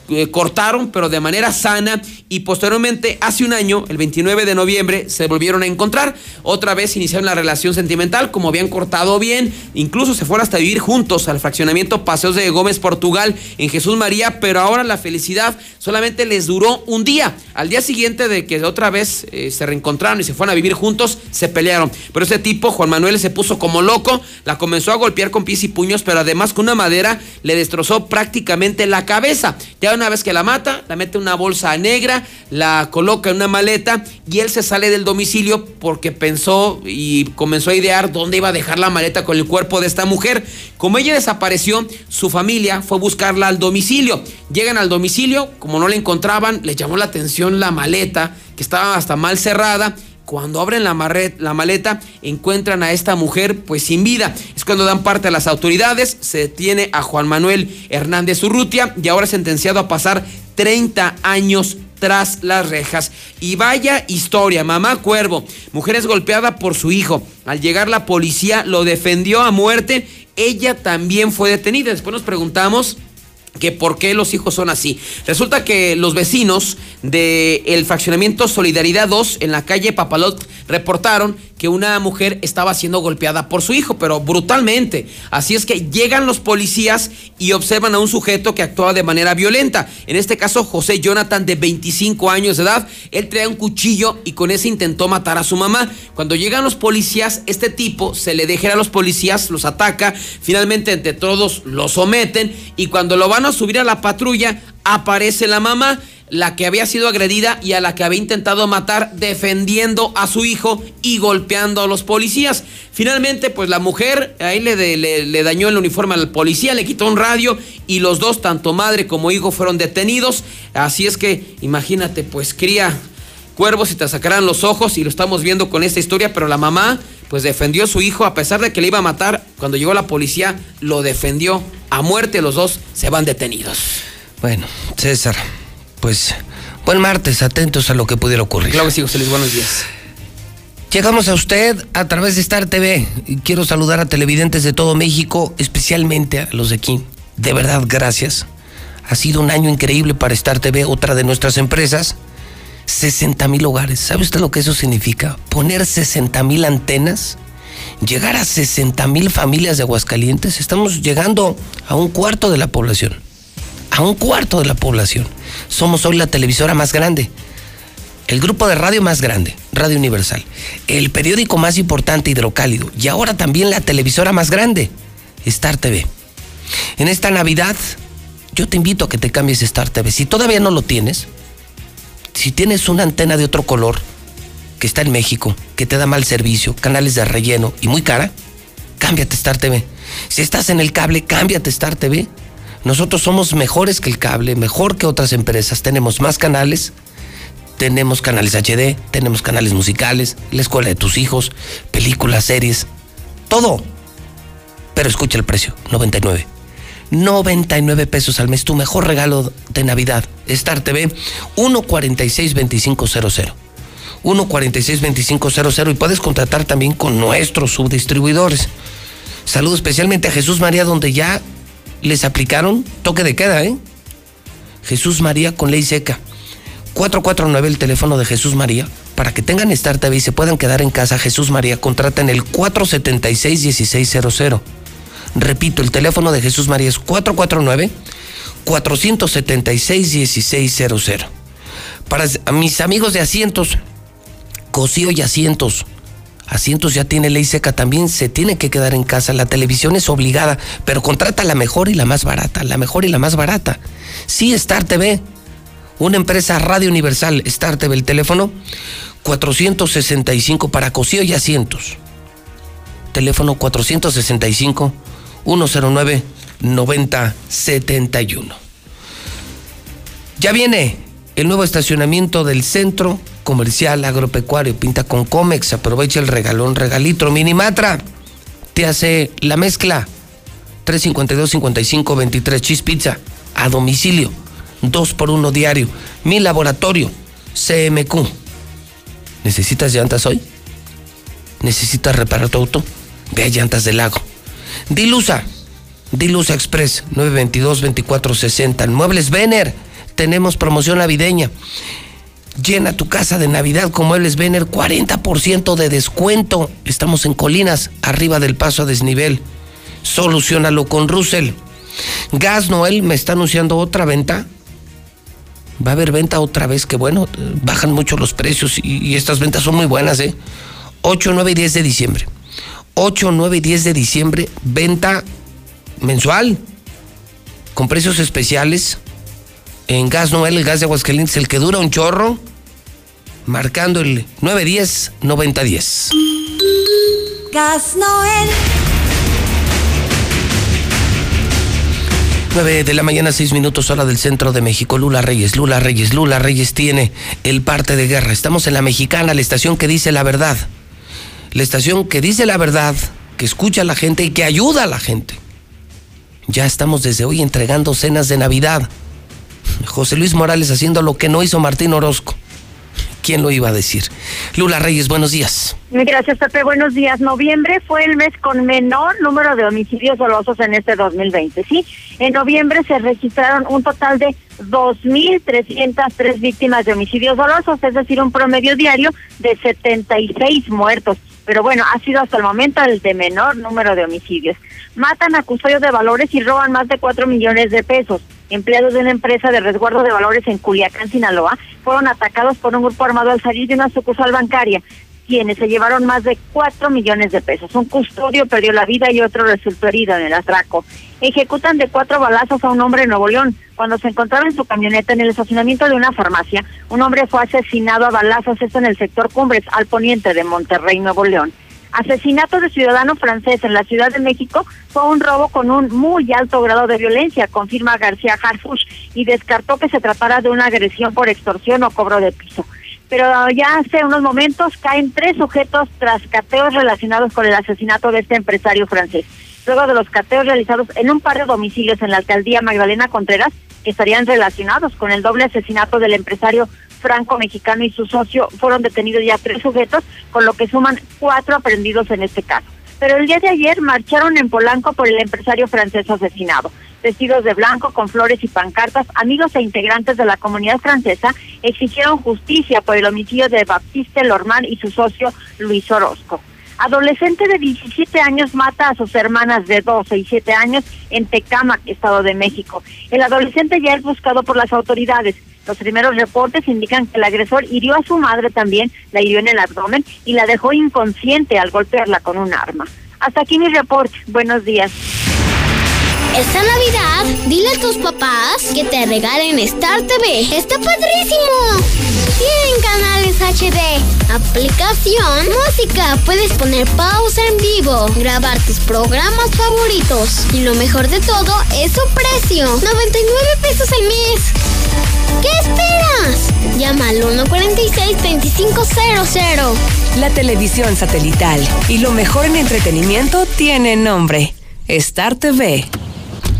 eh, cortaron, pero de manera sana, y posteriormente, hace un año, el 29 de noviembre, se volvieron a encontrar. Otra vez iniciaron la relación sentimental, como habían cortado bien, incluso se fueron hasta vivir juntos al fraccionamiento Paseos de Gómez, Portugal, en Jesús María, pero ahora la felicidad solamente les duró un día. Al día siguiente de que otra vez eh, se reencontraron y se fueron a vivir juntos, se pelearon. Pero ese tipo, Juan Manuel, se puso como loco, la comenzó a golpear con pies y puños, pero además con una madera le destrozó prácticamente la cabeza. Ya una vez que la mata, la mete en una bolsa negra, la coloca en una maleta y él se sale del domicilio porque pensó y comenzó a idear dónde iba a dejar la maleta con el cuerpo de esta mujer. Como ella desapareció, su familia fue a buscarla al domicilio. Llegan al domicilio, como no la encontraban, le llamó la atención la maleta, que estaba hasta mal cerrada cuando abren la, maleta, encuentran a esta mujer pues sin vida. Es cuando dan parte a las autoridades, se detiene a Juan Manuel Hernández Urrutia y ahora sentenciado a pasar 30 años tras las rejas. Y vaya historia, mamá Cuervo, mujer es golpeada por su hijo. Al llegar la policía lo defendió a muerte, ella también fue detenida. Después nos preguntamos que por qué los hijos son así. Resulta que los vecinos del el fraccionamiento Solidaridad 2 en la calle Papalot reportaron que una mujer estaba siendo golpeada por su hijo, pero brutalmente. Así es que llegan los policías y observan a un sujeto que actuaba de manera violenta. En este caso, José Jonathan, de 25 años de edad, él traía un cuchillo y con ese intentó matar a su mamá. Cuando llegan los policías, este tipo se le deja a los policías, los ataca, finalmente entre todos lo someten y cuando lo a subir a la patrulla, aparece la mamá la que había sido agredida y a la que había intentado matar defendiendo a su hijo y golpeando a los policías. Finalmente, pues la mujer ahí le, le, dañó el uniforme al policía, le quitó un radio y los dos, tanto madre como hijo, fueron detenidos. Así es que, imagínate, pues cría cuervos y te sacarán los ojos y lo estamos viendo con esta historia, pero la mamá pues defendió a su hijo a pesar de que le iba a matar. Cuando llegó la policía, lo defendió a muerte, los dos se van detenidos. Bueno, César pues buen martes, atentos a lo que pudiera ocurrir. Claro que sí, José Luis, buenos días. Llegamos a usted a través de Star TV. Quiero saludar a televidentes de todo México, especialmente a los de aquí. De verdad, gracias. Ha sido un año increíble para Star TV, otra de nuestras empresas. 60 mil hogares. ¿Sabe usted lo que eso significa? Poner 60 mil antenas, llegar a 60 mil familias de Aguascalientes. Estamos llegando a un cuarto de la población a un cuarto de la población. Somos hoy la televisora más grande, el grupo de radio más grande, Radio Universal, el periódico más importante hidrocálido y ahora también la televisora más grande, Star TV. En esta Navidad, yo te invito a que te cambies Star TV. Si todavía no lo tienes, si tienes una antena de otro color que está en México, que te da mal servicio, canales de relleno y muy cara, cámbiate Star TV. Si estás en el cable, cámbiate Star TV. Nosotros somos mejores que el cable, mejor que otras empresas. Tenemos más canales, tenemos canales HD, tenemos canales musicales, la escuela de tus hijos, películas, series, todo. Pero escucha el precio, 99. 99 pesos al mes, tu mejor regalo de Navidad. Star TV, 146-2500. 146-2500 y puedes contratar también con nuestros subdistribuidores. Saludo especialmente a Jesús María, donde ya les aplicaron toque de queda, ¿eh? Jesús María con ley seca. 449 el teléfono de Jesús María. Para que tengan Star TV y se puedan quedar en casa, Jesús María, contraten el 476-1600. Repito, el teléfono de Jesús María es 449 476-1600. Para mis amigos de asientos, Cosío y asientos. Asientos ya tiene ley seca también, se tiene que quedar en casa. La televisión es obligada, pero contrata la mejor y la más barata, la mejor y la más barata. Sí, Star TV, una empresa Radio Universal, Star TV, el teléfono 465 para Cosío y asientos. Teléfono 465 109 9071. Ya viene el nuevo estacionamiento del centro comercial agropecuario. Pinta con Comex. Aprovecha el regalón regalitro. Minimatra te hace la mezcla. 352-55-23 Cheese Pizza a domicilio. 2 por 1 diario. Mi laboratorio. CMQ. ¿Necesitas llantas hoy? ¿Necesitas reparar tu auto? Ve a Llantas del Lago. Dilusa. Dilusa Express 922-2460. Muebles Vener. Tenemos promoción navideña. Llena tu casa de Navidad con Muebles Vener, 40% de descuento. Estamos en Colinas, arriba del paso a desnivel. Solucionalo con Russell. Gas Noel me está anunciando otra venta. Va a haber venta otra vez, que bueno, bajan mucho los precios y, y estas ventas son muy buenas, ¿eh? 8, 9 y 10 de diciembre. 8, 9 y 10 de diciembre, venta mensual, con precios especiales. En Gas Noel, el gas de Aguascalientes, el que dura un chorro, marcando el 910-9010. Gas Noel. 9 de la mañana, 6 minutos, hora del centro de México. Lula Reyes, Lula Reyes, Lula Reyes tiene el parte de guerra. Estamos en la mexicana, la estación que dice la verdad. La estación que dice la verdad, que escucha a la gente y que ayuda a la gente. Ya estamos desde hoy entregando cenas de Navidad. José Luis Morales haciendo lo que no hizo Martín Orozco. ¿Quién lo iba a decir? Lula Reyes, buenos días. Gracias, Pepe. Buenos días. Noviembre fue el mes con menor número de homicidios dolosos en este 2020. Sí, en noviembre se registraron un total de 2.303 víctimas de homicidios dolosos, es decir, un promedio diario de 76 muertos. Pero bueno, ha sido hasta el momento el de menor número de homicidios. Matan a custodios de valores y roban más de 4 millones de pesos empleados de una empresa de resguardo de valores en Culiacán, Sinaloa, fueron atacados por un grupo armado al salir de una sucursal bancaria, quienes se llevaron más de cuatro millones de pesos. Un custodio perdió la vida y otro resultó herido en el atraco. Ejecutan de cuatro balazos a un hombre en Nuevo León. Cuando se encontraba en su camioneta en el estacionamiento de una farmacia, un hombre fue asesinado a balazos, esto en el sector Cumbres, al poniente de Monterrey, Nuevo León. Asesinato de ciudadano francés en la Ciudad de México fue un robo con un muy alto grado de violencia, confirma García Harfush, y descartó que se tratara de una agresión por extorsión o cobro de piso. Pero ya hace unos momentos caen tres sujetos tras cateos relacionados con el asesinato de este empresario francés. Luego de los cateos realizados en un par de domicilios en la alcaldía Magdalena Contreras, que estarían relacionados con el doble asesinato del empresario franco-mexicano y su socio fueron detenidos ya tres sujetos, con lo que suman cuatro aprendidos en este caso. Pero el día de ayer marcharon en Polanco por el empresario francés asesinado. Vestidos de blanco, con flores y pancartas, amigos e integrantes de la comunidad francesa exigieron justicia por el homicidio de Baptiste Lormán y su socio Luis Orozco. Adolescente de 17 años mata a sus hermanas de 12 y 7 años en Tecámac, Estado de México. El adolescente ya es buscado por las autoridades. Los primeros reportes indican que el agresor hirió a su madre también, la hirió en el abdomen y la dejó inconsciente al golpearla con un arma. Hasta aquí mi reporte. Buenos días. Esta Navidad, dile a tus papás que te regalen Star TV. ¡Está padrísimo! Tienen canales HD, aplicación, música, puedes poner pausa en vivo, grabar tus programas favoritos. Y lo mejor de todo es su precio, 99 pesos al mes. ¿Qué esperas? Llama al 146-2500. La televisión satelital y lo mejor en entretenimiento tiene nombre. Star TV.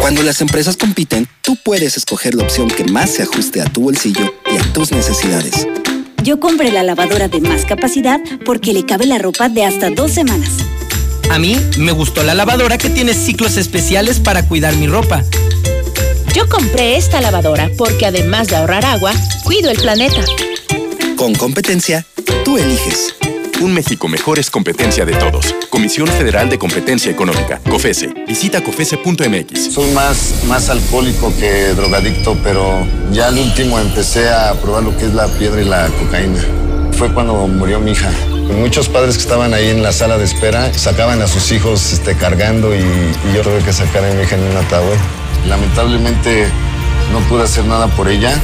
Cuando las empresas compiten, tú puedes escoger la opción que más se ajuste a tu bolsillo y a tus necesidades. Yo compré la lavadora de más capacidad porque le cabe la ropa de hasta dos semanas. A mí me gustó la lavadora que tiene ciclos especiales para cuidar mi ropa. Yo compré esta lavadora porque además de ahorrar agua, cuido el planeta. Con competencia, tú eliges. Un México mejor es competencia de todos. Comisión Federal de Competencia Económica, COFESE. Visita COFESE.mx. Soy más, más alcohólico que drogadicto, pero ya al último empecé a probar lo que es la piedra y la cocaína. Fue cuando murió mi hija. Muchos padres que estaban ahí en la sala de espera sacaban a sus hijos este, cargando y, yo tuve que sacar a mi hija en un ataúd. Lamentablemente no pude hacer nada por ella.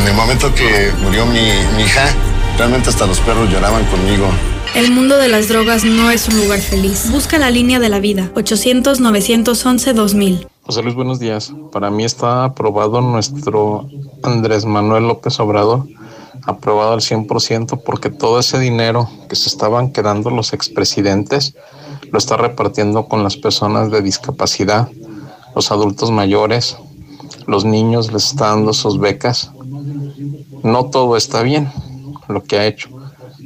En el momento que murió mi hija, realmente hasta los perros lloraban conmigo. El mundo de las drogas no es un lugar feliz. Busca la línea de la vida. 800-911-2000. José Luis, buenos días. Para mí está aprobado nuestro Andrés Manuel López Obrador. Aprobado al 100% porque todo ese dinero que se estaban quedando los expresidentes lo está repartiendo con las personas de discapacidad, los adultos mayores, los niños les está dando sus becas. No todo está bien lo que ha hecho,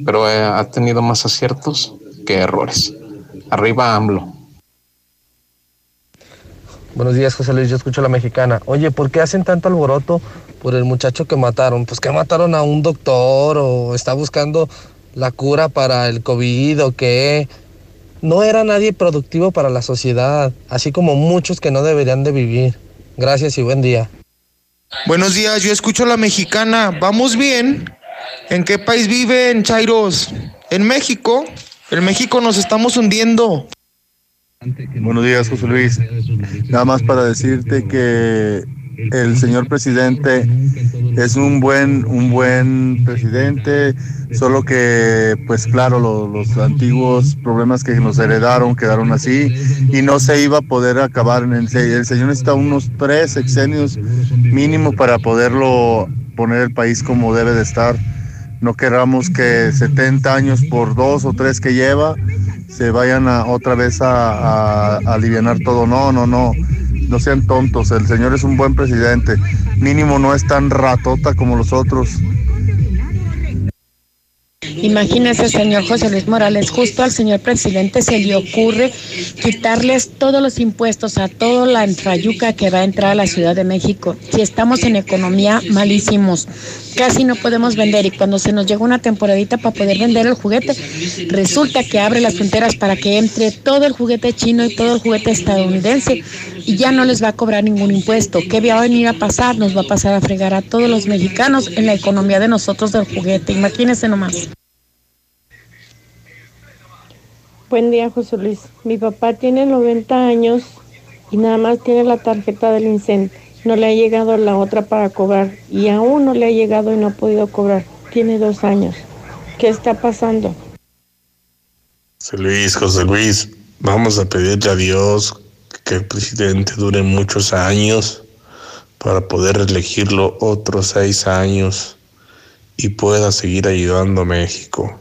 pero eh, ha tenido más aciertos que errores. Arriba AMLO. Buenos días, José Luis. Yo escucho a la mexicana. Oye, ¿por qué hacen tanto alboroto por el muchacho que mataron? Pues que mataron a un doctor o está buscando la cura para el COVID o qué. No era nadie productivo para la sociedad, así como muchos que no deberían de vivir. Gracias y buen día. Buenos días, yo escucho a la mexicana. ¿Vamos bien? ¿En qué país viven, Chairos? ¿En México? En México nos estamos hundiendo. Buenos días, José Luis. Nada más para decirte que el señor presidente es un buen, un buen presidente, solo que, pues claro, lo- los antiguos problemas que nos heredaron quedaron así y no se iba a poder acabar en el, el señor necesita unos tres sexenios mínimo para poderlo poner el país como debe de estar. No queramos que 70 años por dos o tres que lleva se vayan a, otra vez a, a, a alivianar todo. No, no, no. No sean tontos. El señor es un buen presidente. Mínimo no es tan ratota como los otros. Imagínese, señor José Luis Morales, justo al señor presidente se le ocurre quitarles todos los impuestos a toda la entrayuca que va a entrar a la Ciudad de México. Si estamos en economía malísimos, casi no podemos vender y cuando se nos llega una temporadita para poder vender el juguete, resulta que abre las fronteras para que entre todo el juguete chino y todo el juguete estadounidense y ya no les va a cobrar ningún impuesto. ¿Qué va a venir a pasar? Nos va a pasar a fregar a todos los mexicanos en la economía de nosotros del juguete. Imagínense nomás. Buen día, José Luis. Mi papá tiene 90 años y nada más tiene la tarjeta del incendio. No le ha llegado la otra para cobrar y aún no le ha llegado y no ha podido cobrar. Tiene dos años. ¿Qué está pasando? José Luis, José Luis, vamos a pedirle a Dios que el presidente dure muchos años para poder elegirlo otros seis años y pueda seguir ayudando a México.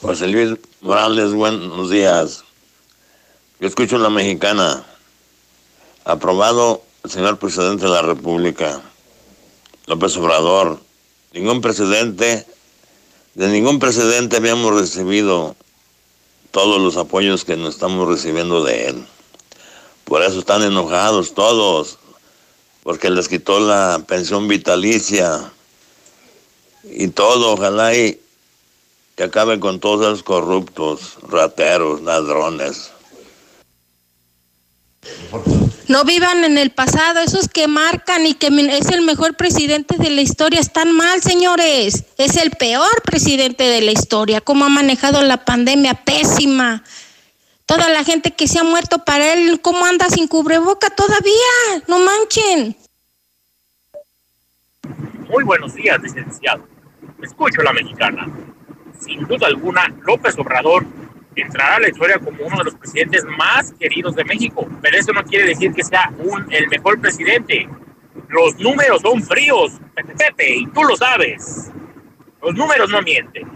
José Luis Morales, buenos días. Yo escucho la mexicana. Aprobado el señor presidente de la República, López Obrador. Ningún presidente, de ningún presidente habíamos recibido todos los apoyos que nos estamos recibiendo de él. Por eso están enojados todos, porque les quitó la pensión vitalicia y todo. Ojalá y que acaben con todos esos corruptos, rateros, ladrones. No vivan en el pasado, esos que marcan y que es el mejor presidente de la historia están mal, señores. Es el peor presidente de la historia. Cómo ha manejado la pandemia, pésima. Toda la gente que se ha muerto para él, ¿cómo anda sin cubreboca todavía? No manchen. Muy buenos días, licenciado. Escucho la mexicana. Sin duda alguna, López Obrador entrará a la historia como uno de los presidentes más queridos de México, pero eso no quiere decir que sea un, el mejor presidente. Los números son fríos, Pepe, y tú lo sabes. Los números no mienten.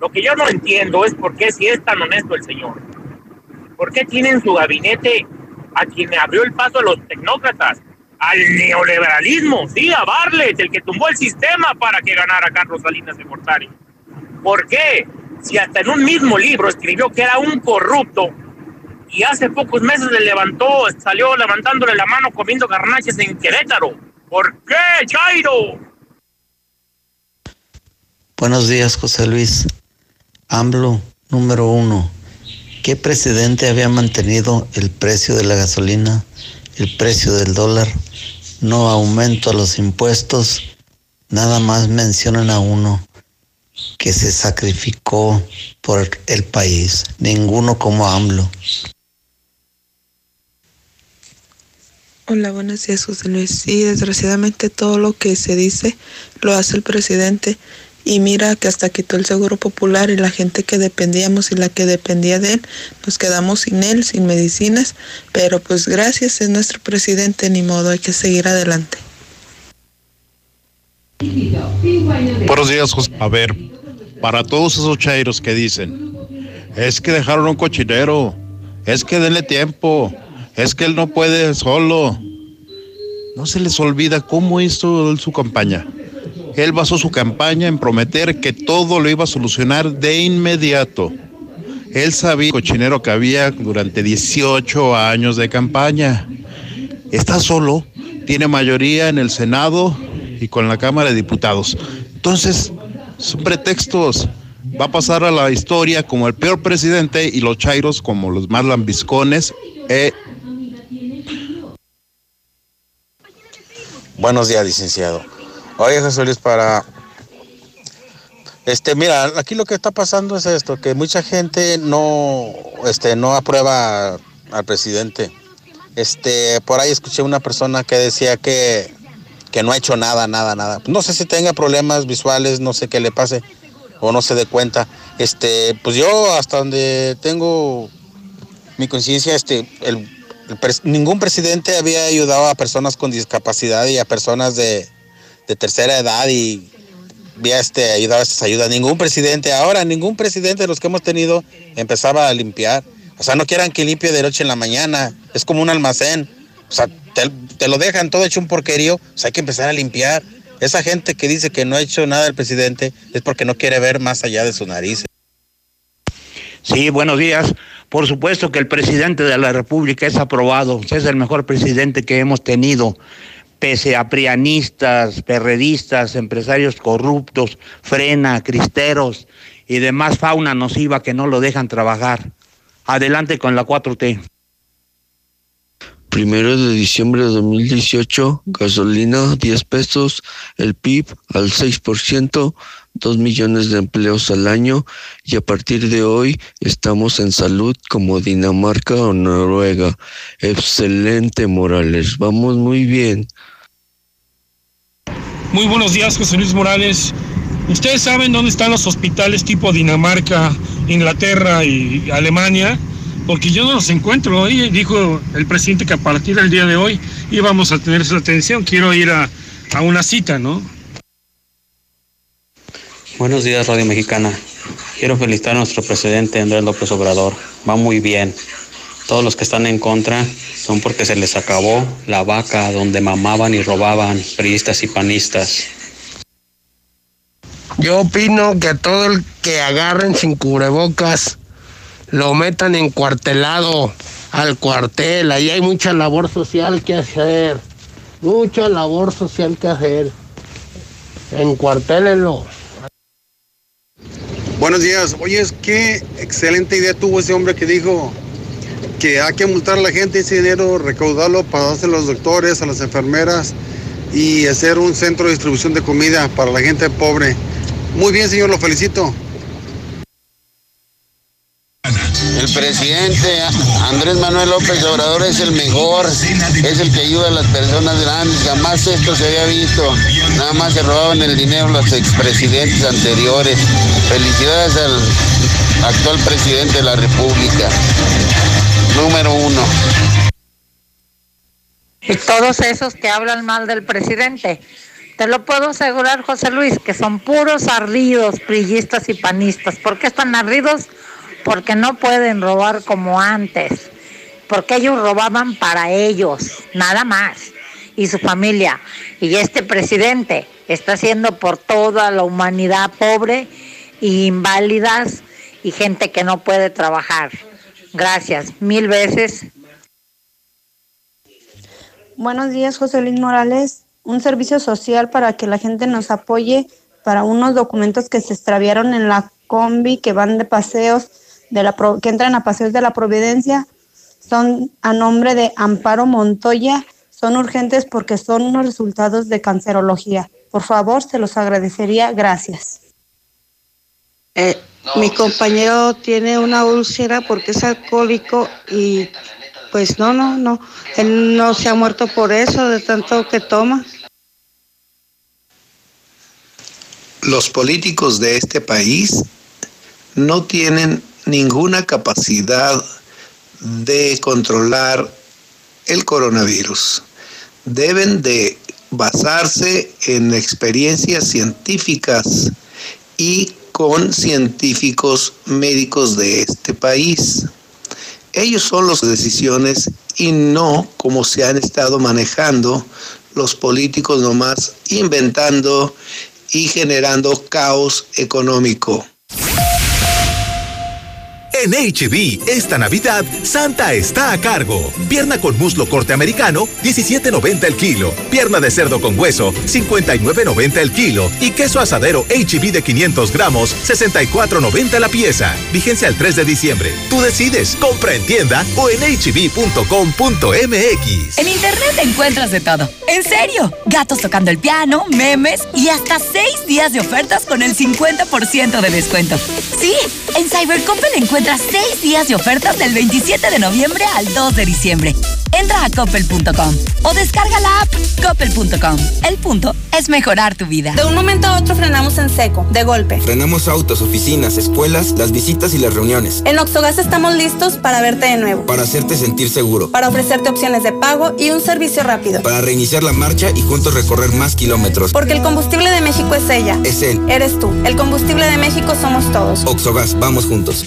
Lo que yo no entiendo es por qué si es tan honesto el señor. ¿Por qué tiene en su gabinete a quien abrió el paso a los tecnócratas? Al neoliberalismo, sí, a Barlet, el que tumbó el sistema para que ganara Carlos Salinas de Gortari. ¿Por qué? Si hasta en un mismo libro escribió que era un corrupto y hace pocos meses le levantó, salió levantándole la mano comiendo garnaches en Querétaro? ¿Por qué, Chairo? Buenos días, José Luis. AMLO, número uno. ¿Qué presidente había mantenido el precio de la gasolina, el precio del dólar? No aumento a los impuestos. Nada más mencionan a uno que se sacrificó por el país, ninguno como AMLO. Hola, buenos días, José Luis. Sí, desgraciadamente todo lo que se dice lo hace el presidente. Y mira que hasta quitó el seguro popular y la gente que dependíamos y la que dependía de él, nos quedamos sin él, sin medicinas. Pero pues gracias, es nuestro presidente, ni modo, hay que seguir adelante. Buenos días, José. A ver, para todos esos chairos que dicen, es que dejaron un cochinero, es que denle tiempo, es que él no puede solo. No se les olvida cómo hizo su campaña. Él basó su campaña en prometer que todo lo iba a solucionar de inmediato. Él sabía el cochinero que había durante 18 años de campaña. Está solo, tiene mayoría en el Senado y con la Cámara de Diputados. Entonces, son pretextos. Va a pasar a la historia como el peor presidente y los chairos como los más lambiscones. Eh. Buenos días, licenciado. Oye, Jesús Luis, para... Este, mira, aquí lo que está pasando es esto, que mucha gente no, este, no aprueba al presidente. Este, por ahí escuché una persona que decía que que no ha hecho nada, nada, nada. No sé si tenga problemas visuales, no sé qué le pase o no se dé cuenta. Este, pues yo hasta donde tengo mi conciencia, este, ningún presidente había ayudado a personas con discapacidad y a personas de, tercera edad y había este, ayudado a esas ayudas. Ningún presidente, ahora ningún presidente de los que hemos tenido empezaba a limpiar. O sea, no quieran que limpie de noche en la mañana, es como un almacén. O sea, te, lo dejan todo hecho un porquerío, hay que empezar a limpiar. Esa gente que dice que no ha hecho nada el presidente es porque no quiere ver más allá de su nariz. Sí, buenos días. Por supuesto que el presidente de la República es aprobado, es el mejor presidente que hemos tenido, pese a prianistas, perredistas, empresarios corruptos, frena, cristeros y demás fauna nociva que no lo dejan trabajar. Adelante con la 4T. Primero de diciembre de 2018, gasolina 10 pesos, el PIB al 6%, 2 millones de empleos al año y a partir de hoy estamos en salud como Dinamarca o Noruega. Excelente, Morales, vamos muy bien. Muy buenos días, José Luis Morales. ¿Ustedes saben dónde están los hospitales tipo Dinamarca, Inglaterra y Alemania? Porque yo no los encuentro. Hoy dijo el presidente que a partir del día de hoy íbamos a tener su atención. Quiero ir a, a una cita, ¿no? Buenos días, Radio Mexicana. Quiero felicitar a nuestro presidente Andrés López Obrador. Va muy bien. Todos los que están en contra son porque se les acabó la vaca donde mamaban y robaban priistas y panistas. Yo opino que todo el que agarren sin cubrebocas lo metan encuartelado al cuartel. Ahí hay mucha labor social que hacer. Mucha labor social que hacer. Encuartélenlo. Buenos días. Oye, qué excelente idea tuvo ese hombre que dijo que hay que multar a la gente ese dinero, recaudarlo para dárselo a los doctores, a las enfermeras y hacer un centro de distribución de comida para la gente pobre. Muy bien, señor, lo felicito. El presidente Andrés Manuel López Obrador es el mejor, es el que ayuda a las personas grandes. Jamás esto se había visto. Nada más se robaban el dinero los expresidentes anteriores. Felicidades al actual presidente de la República. Número uno. Y todos esos que hablan mal del presidente. Te lo puedo asegurar, José Luis, que son puros ardidos, prillistas y panistas. ¿Por qué están ardidos? Porque no pueden robar como antes, porque ellos robaban para ellos, nada más, y su familia. Y este presidente está haciendo por toda la humanidad pobre e inválidas y gente que no puede trabajar. Gracias, mil veces. Buenos días, José Luis Morales. Un servicio social para que la gente nos apoye para unos documentos que se extraviaron en la combi que van de paseos de la, que entran a Paseos de la Providencia son a nombre de Amparo Montoya, son urgentes porque son unos resultados de cancerología. Por favor, se los agradecería. Gracias. Eh, mi compañero tiene una úlcera porque es alcohólico y pues no, no, no. Él no se ha muerto por eso, de tanto que toma. Los políticos de este país no tienen ninguna capacidad de controlar el coronavirus. Deben de basarse en experiencias científicas y con científicos médicos de este país. Ellos son las decisiones y no como se han estado manejando los políticos nomás inventando y generando caos económico. En HB, esta Navidad, Santa está a cargo. Pierna con muslo corte americano, 17.90 el kilo. Pierna de cerdo con hueso, 59.90 el kilo. Y queso asadero HB de 500 gramos, 64.90 la pieza. Vigencia el 3 de diciembre. Tú decides, compra en tienda o en hb.com.mx. En internet encuentras de todo. ¿En serio? Gatos tocando el piano, memes y hasta 6 días de ofertas con el 50% de descuento. Sí, en Cybercompel encuentras seis días de ofertas del 27 de noviembre al 2 de diciembre. Entra a coppel.com o descarga la app coppel.com. El punto es mejorar tu vida. De un momento a otro frenamos en seco, de golpe. Frenamos autos, oficinas, escuelas, las visitas y las reuniones. En Oxogas estamos listos para verte de nuevo. Para hacerte sentir seguro. Para ofrecerte opciones de pago y un servicio rápido. Para reiniciar la marcha y juntos recorrer más kilómetros. Porque el combustible de México es ella. Es él. Eres tú. El combustible de México somos todos. Oxogas, vamos juntos.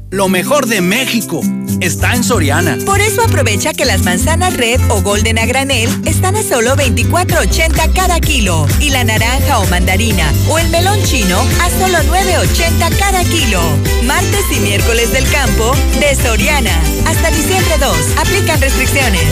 Lo mejor de México está en Soriana. Por eso aprovecha que las manzanas red o golden a granel están a solo 24.80 cada kilo y la naranja o mandarina o el melón chino a solo 9.80 cada kilo. Martes y miércoles del campo de Soriana. Hasta diciembre 2. Aplican restricciones.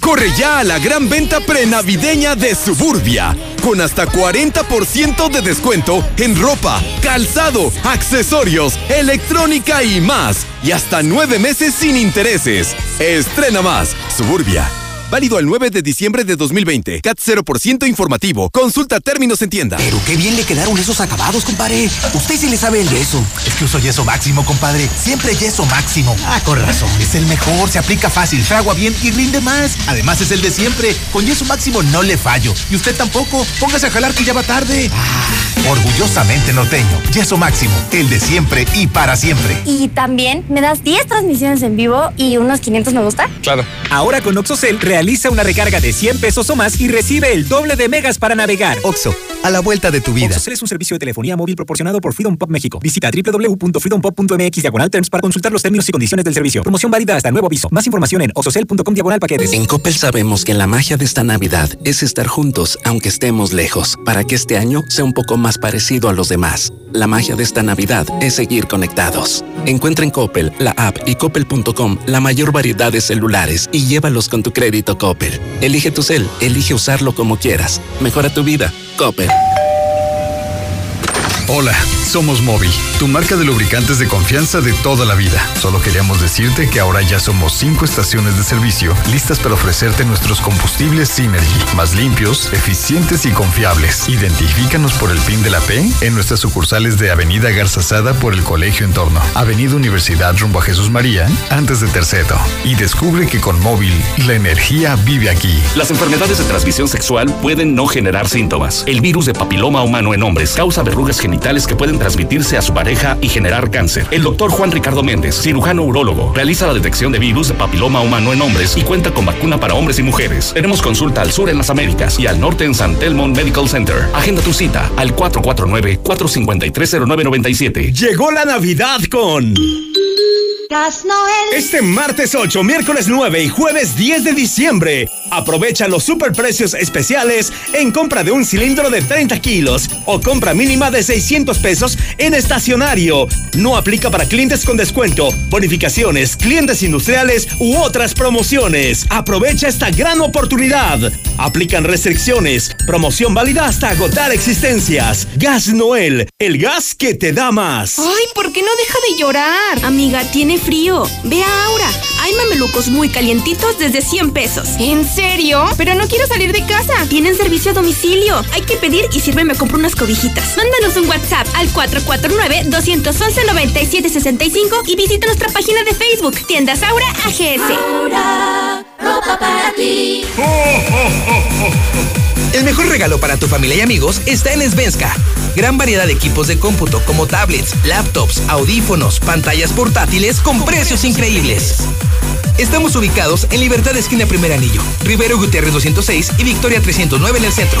Corre ya a la gran venta prenavideña de Suburbia, con hasta 40% de descuento en ropa, calzado, accesorios, electrónica y más. Y hasta nueve meses sin intereses. Estrena más, Suburbia. Válido al 9 de diciembre de 2020. CAT 0% informativo. Consulta términos en tienda. Pero qué bien le quedaron esos acabados, compadre. Usted sí le sabe el yeso. Es que uso yeso máximo, compadre. Siempre yeso máximo. Ah, con razón. Es el mejor, se aplica fácil, fragua bien y rinde más. Además es el de siempre. Con yeso máximo no le fallo. Y usted tampoco. Póngase a jalar que ya va tarde. Ah, orgullosamente norteño. Yeso máximo. El de siempre y para siempre. Y también me das 10 transmisiones en vivo y unos 500 me gusta. Claro. Ahora con OxoCell realiza una recarga de 100 pesos o más y recibe el doble de megas para navegar. Oxo, a la vuelta de tu vida. OXOCEL es un servicio de telefonía móvil proporcionado por Freedom Pop México. Visita www.freedompop.mx diagonal terms para consultar los términos y condiciones del servicio. Promoción válida hasta nuevo aviso. Más información en oxocel.com diagonal paquetes. En Coppel sabemos que la magia de esta Navidad es estar juntos, aunque estemos lejos, para que este año sea un poco más parecido a los demás. La magia de esta Navidad es seguir conectados. Encuentra en Coppel, la app y coppel.com la mayor variedad de celulares y llévalos con tu crédito Elige tu cel, elige usarlo como quieras. Mejora tu vida. Coppel. Hola, somos Móvil, tu marca de lubricantes de confianza de toda la vida. Solo queríamos decirte que ahora ya somos cinco estaciones de servicio listas para ofrecerte nuestros combustibles Synergy, más limpios, eficientes y confiables. Identifícanos por el PIN de la P en nuestras sucursales de Avenida Garzazada por el Colegio Entorno, Avenida Universidad rumbo a Jesús María, antes de Terceto. Y descubre que con Móvil, la energía vive aquí. Las enfermedades de transmisión sexual pueden no generar síntomas. El virus de papiloma humano en hombres causa verrugas genitales que pueden transmitirse a su pareja y generar cáncer. El doctor Juan Ricardo Méndez, cirujano urólogo, realiza la detección de virus de papiloma humano en hombres y cuenta con vacuna para hombres y mujeres. Tenemos consulta al sur en las Américas y al norte en San Telmo Medical Center. Agenda tu cita al 449-453-0997. Llegó la Navidad con... Gas Noel. Este martes 8, miércoles 9 y jueves 10 de diciembre, aprovecha los superprecios especiales en compra de un cilindro de 30 kilos o compra mínima de 600 pesos en estacionario. No aplica para clientes con descuento, bonificaciones, clientes industriales u otras promociones. Aprovecha esta gran oportunidad. Aplican restricciones. Promoción válida hasta agotar existencias. Gas Noel, el gas que te da más. Ay, ¿por qué no deja de llorar? Amiga, tiene frío. Ve a Aura. Hay mamelucos muy calientitos desde 100 pesos. ¿En serio? Pero no quiero salir de casa. Tienen servicio a domicilio. Hay que pedir y sirve me compro unas cobijitas. Mándanos un WhatsApp al 449-211-9765 y visita nuestra página de Facebook, Tiendas Aura AGS. Aura, ropa para ti. El mejor regalo para tu familia y amigos está en Svenska. Gran variedad de equipos de cómputo como tablets, laptops, audífonos, pantallas portátiles con precios increíbles. Estamos ubicados en Libertad Esquina Primer Anillo, Rivero Gutiérrez 206 y Victoria 309 en el centro.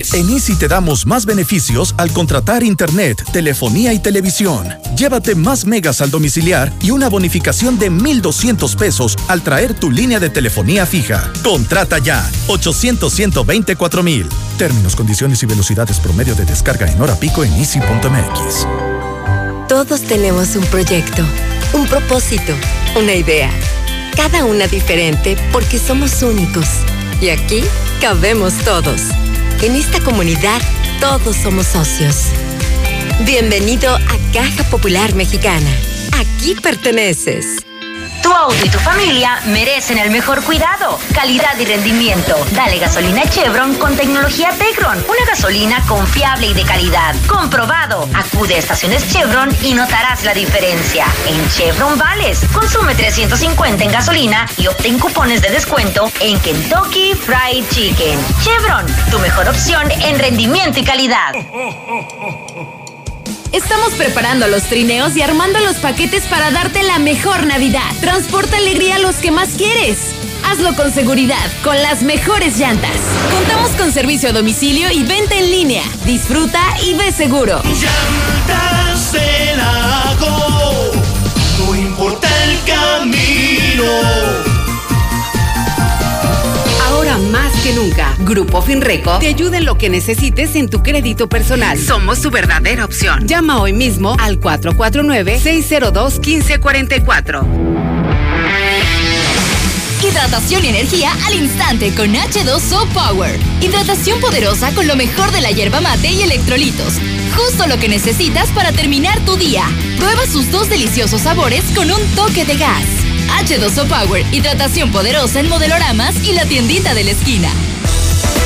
En Easy te damos más beneficios al contratar internet, telefonía y televisión. Llévate más megas al domiciliar y una bonificación de 1,200 pesos al traer tu línea de telefonía fija. Contrata ya 800 124 mil. Términos, condiciones y velocidades promedio de descarga en hora pico en easy.mx. Todos tenemos un proyecto, un propósito, una idea. Cada una diferente porque somos únicos. Y aquí cabemos todos. En esta comunidad todos somos socios. Bienvenido a Caja Popular Mexicana. Aquí perteneces. Tu auto y tu familia merecen el mejor cuidado, calidad y rendimiento. Dale gasolina Chevron con tecnología Tecron. Una gasolina confiable y de calidad. Comprobado. Acude a estaciones Chevron y notarás la diferencia. En Chevron Vales, consume 350 en gasolina y obtén cupones de descuento en Kentucky Fried Chicken. Chevron, tu mejor opción en rendimiento y calidad. Estamos preparando los trineos y armando los paquetes para darte la mejor Navidad. Transporta alegría a los que más quieres. Hazlo con seguridad, con las mejores llantas. Contamos con servicio a domicilio y venta en línea. Disfruta y ve seguro. Llantas no importa el camino. Ahora más que nunca, Grupo Finreco te ayuda en lo que necesites en tu crédito personal. Somos su verdadera opción. Llama hoy mismo al 449-602-1544. Hidratación y energía al instante con H2O Power. Hidratación poderosa con lo mejor de la hierba mate y electrolitos. Justo lo que necesitas para terminar tu día. Prueba sus dos deliciosos sabores con un toque de gas. H2O Power, hidratación poderosa en modeloramas y la tiendita de la esquina.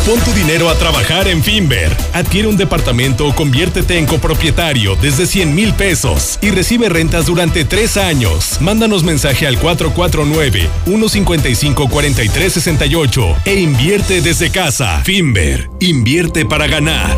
Pon tu dinero a trabajar en Finver. Adquiere un departamento o conviértete en copropietario desde 100 mil pesos y recibe rentas durante tres años. Mándanos mensaje al 449-155-4368 e invierte desde casa. Finver, invierte para ganar.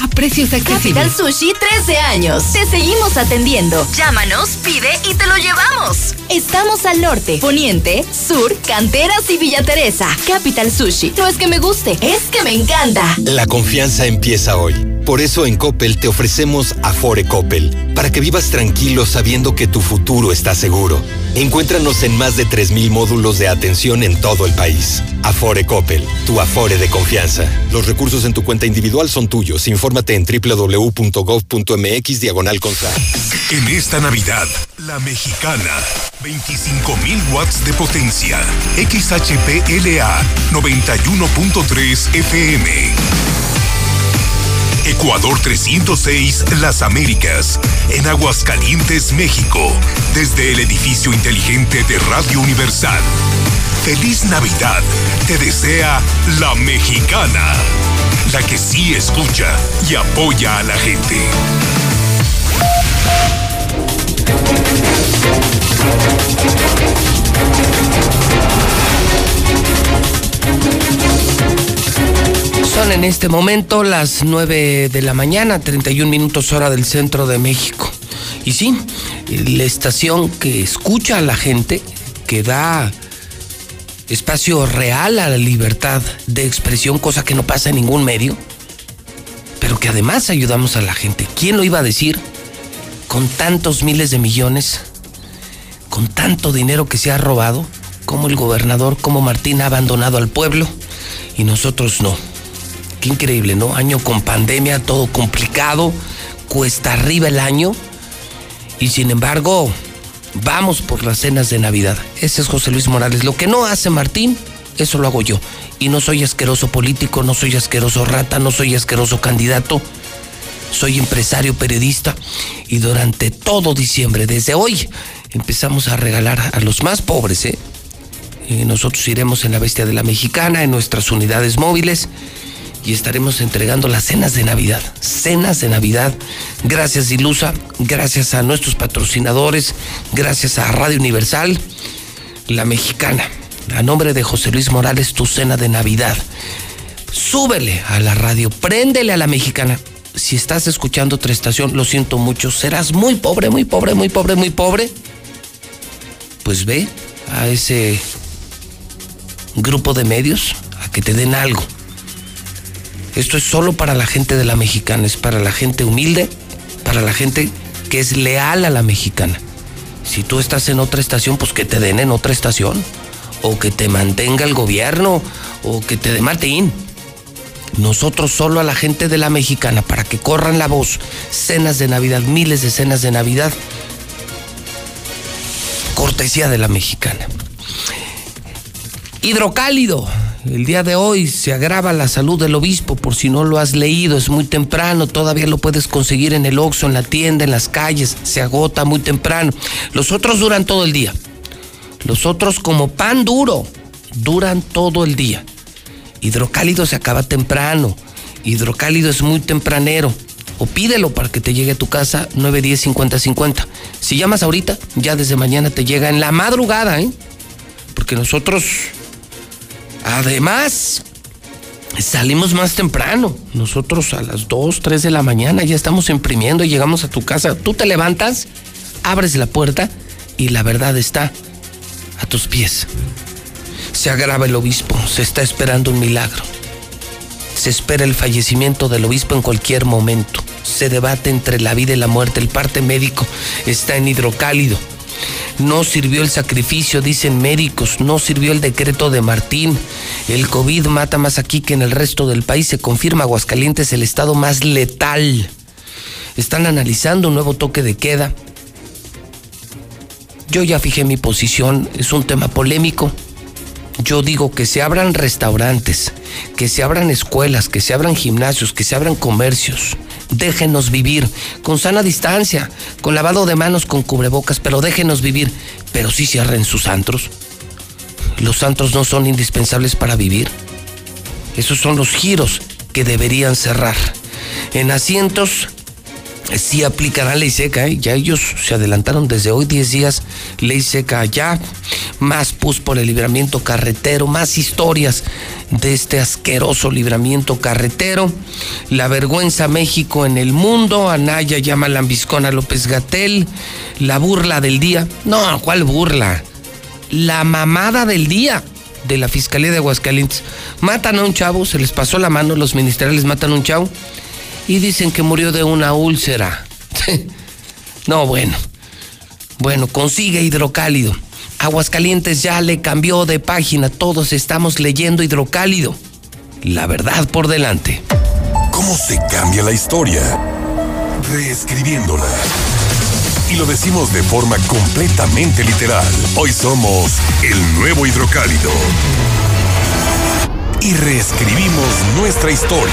a precios accesibles. Capital Sushi 13 años. Te seguimos atendiendo. Llámanos, pide y te lo llevamos. Estamos al norte, poniente, sur, canteras y Villa Teresa. Capital Sushi. No es que me guste, es que me encanta. La confianza empieza hoy. Por eso en Coppel te ofrecemos Afore Coppel, para que vivas tranquilo sabiendo que tu futuro está seguro. Encuéntranos en más de 3.000 módulos de atención en todo el país. Afore Coppel, tu Afore de confianza. Los recursos en tu cuenta individual son tuyos. Infórmate en www.gov.mx diagonal En esta Navidad, la mexicana. 25.000 watts de potencia. XHPLA 91.3 FM. Ecuador 306 Las Américas, en Aguascalientes, México, desde el edificio inteligente de Radio Universal. Feliz Navidad, te desea la mexicana, la que sí escucha y apoya a la gente. Son en este momento las 9 de la mañana, 31 minutos hora del centro de México. Y sí, la estación que escucha a la gente, que da espacio real a la libertad de expresión, cosa que no pasa en ningún medio, pero que además ayudamos a la gente. ¿Quién lo iba a decir? Con tantos miles de millones, con tanto dinero que se ha robado, como el gobernador, como Martín ha abandonado al pueblo y nosotros no. Qué increíble, ¿no? Año con pandemia, todo complicado, cuesta arriba el año. Y sin embargo, vamos por las cenas de Navidad. Ese es José Luis Morales. Lo que no hace Martín, eso lo hago yo. Y no soy asqueroso político, no soy asqueroso rata, no soy asqueroso candidato. Soy empresario, periodista. Y durante todo diciembre, desde hoy, empezamos a regalar a los más pobres, ¿eh? Nosotros iremos en la Bestia de la Mexicana, en nuestras unidades móviles y estaremos entregando las cenas de Navidad. Cenas de Navidad. Gracias Ilusa, gracias a nuestros patrocinadores, gracias a Radio Universal, La Mexicana. A nombre de José Luis Morales, tu cena de Navidad. Súbele a la radio, préndele a la mexicana. Si estás escuchando otra estación, lo siento mucho, serás muy pobre, muy pobre, muy pobre, muy pobre. Pues ve a ese grupo de medios a que te den algo. Esto es solo para la gente de la mexicana, es para la gente humilde, para la gente que es leal a la mexicana. Si tú estás en otra estación, pues que te den en otra estación, o que te mantenga el gobierno, o que te dé Martín. Nosotros solo a la gente de la mexicana, para que corran la voz, cenas de Navidad, miles de cenas de Navidad, cortesía de la mexicana. Hidrocálido. El día de hoy se agrava la salud del obispo, por si no lo has leído, es muy temprano, todavía lo puedes conseguir en el Oxxo, en la tienda, en las calles, se agota muy temprano. Los otros duran todo el día. Los otros como pan duro, duran todo el día. Hidrocálido se acaba temprano. Hidrocálido es muy tempranero. O pídelo para que te llegue a tu casa 910 50 50. Si llamas ahorita, ya desde mañana te llega en la madrugada, ¿eh? Porque nosotros Además, salimos más temprano. Nosotros a las 2, 3 de la mañana ya estamos imprimiendo y llegamos a tu casa. Tú te levantas, abres la puerta y la verdad está a tus pies. Se agrava el obispo, se está esperando un milagro. Se espera el fallecimiento del obispo en cualquier momento. Se debate entre la vida y la muerte. El parte médico está en hidrocálido. No sirvió el sacrificio, dicen médicos, no sirvió el decreto de Martín. El COVID mata más aquí que en el resto del país. Se confirma Aguascalientes el estado más letal. Están analizando un nuevo toque de queda. Yo ya fijé mi posición, es un tema polémico. Yo digo que se abran restaurantes, que se abran escuelas, que se abran gimnasios, que se abran comercios. Déjenos vivir con sana distancia, con lavado de manos, con cubrebocas, pero déjenos vivir. Pero sí cierren sus antros. Los antros no son indispensables para vivir. Esos son los giros que deberían cerrar. En asientos sí aplicará ley seca, ¿eh? ya ellos se adelantaron desde hoy 10 días, ley seca ya, más pus por el libramiento carretero, más historias de este asqueroso libramiento carretero, la vergüenza México en el mundo, Anaya llama lambiscona a López Gatel, la burla del día, no, ¿cuál burla? La mamada del día de la Fiscalía de Aguascalientes. Matan a un chavo, se les pasó la mano, los ministeriales matan a un chavo y dicen que murió de una úlcera. no, bueno. Bueno, consigue hidrocálido. Aguascalientes ya le cambió de página. Todos estamos leyendo hidrocálido. La verdad por delante. ¿Cómo se cambia la historia? Reescribiéndola. Y lo decimos de forma completamente literal. Hoy somos el nuevo hidrocálido. Y reescribimos nuestra historia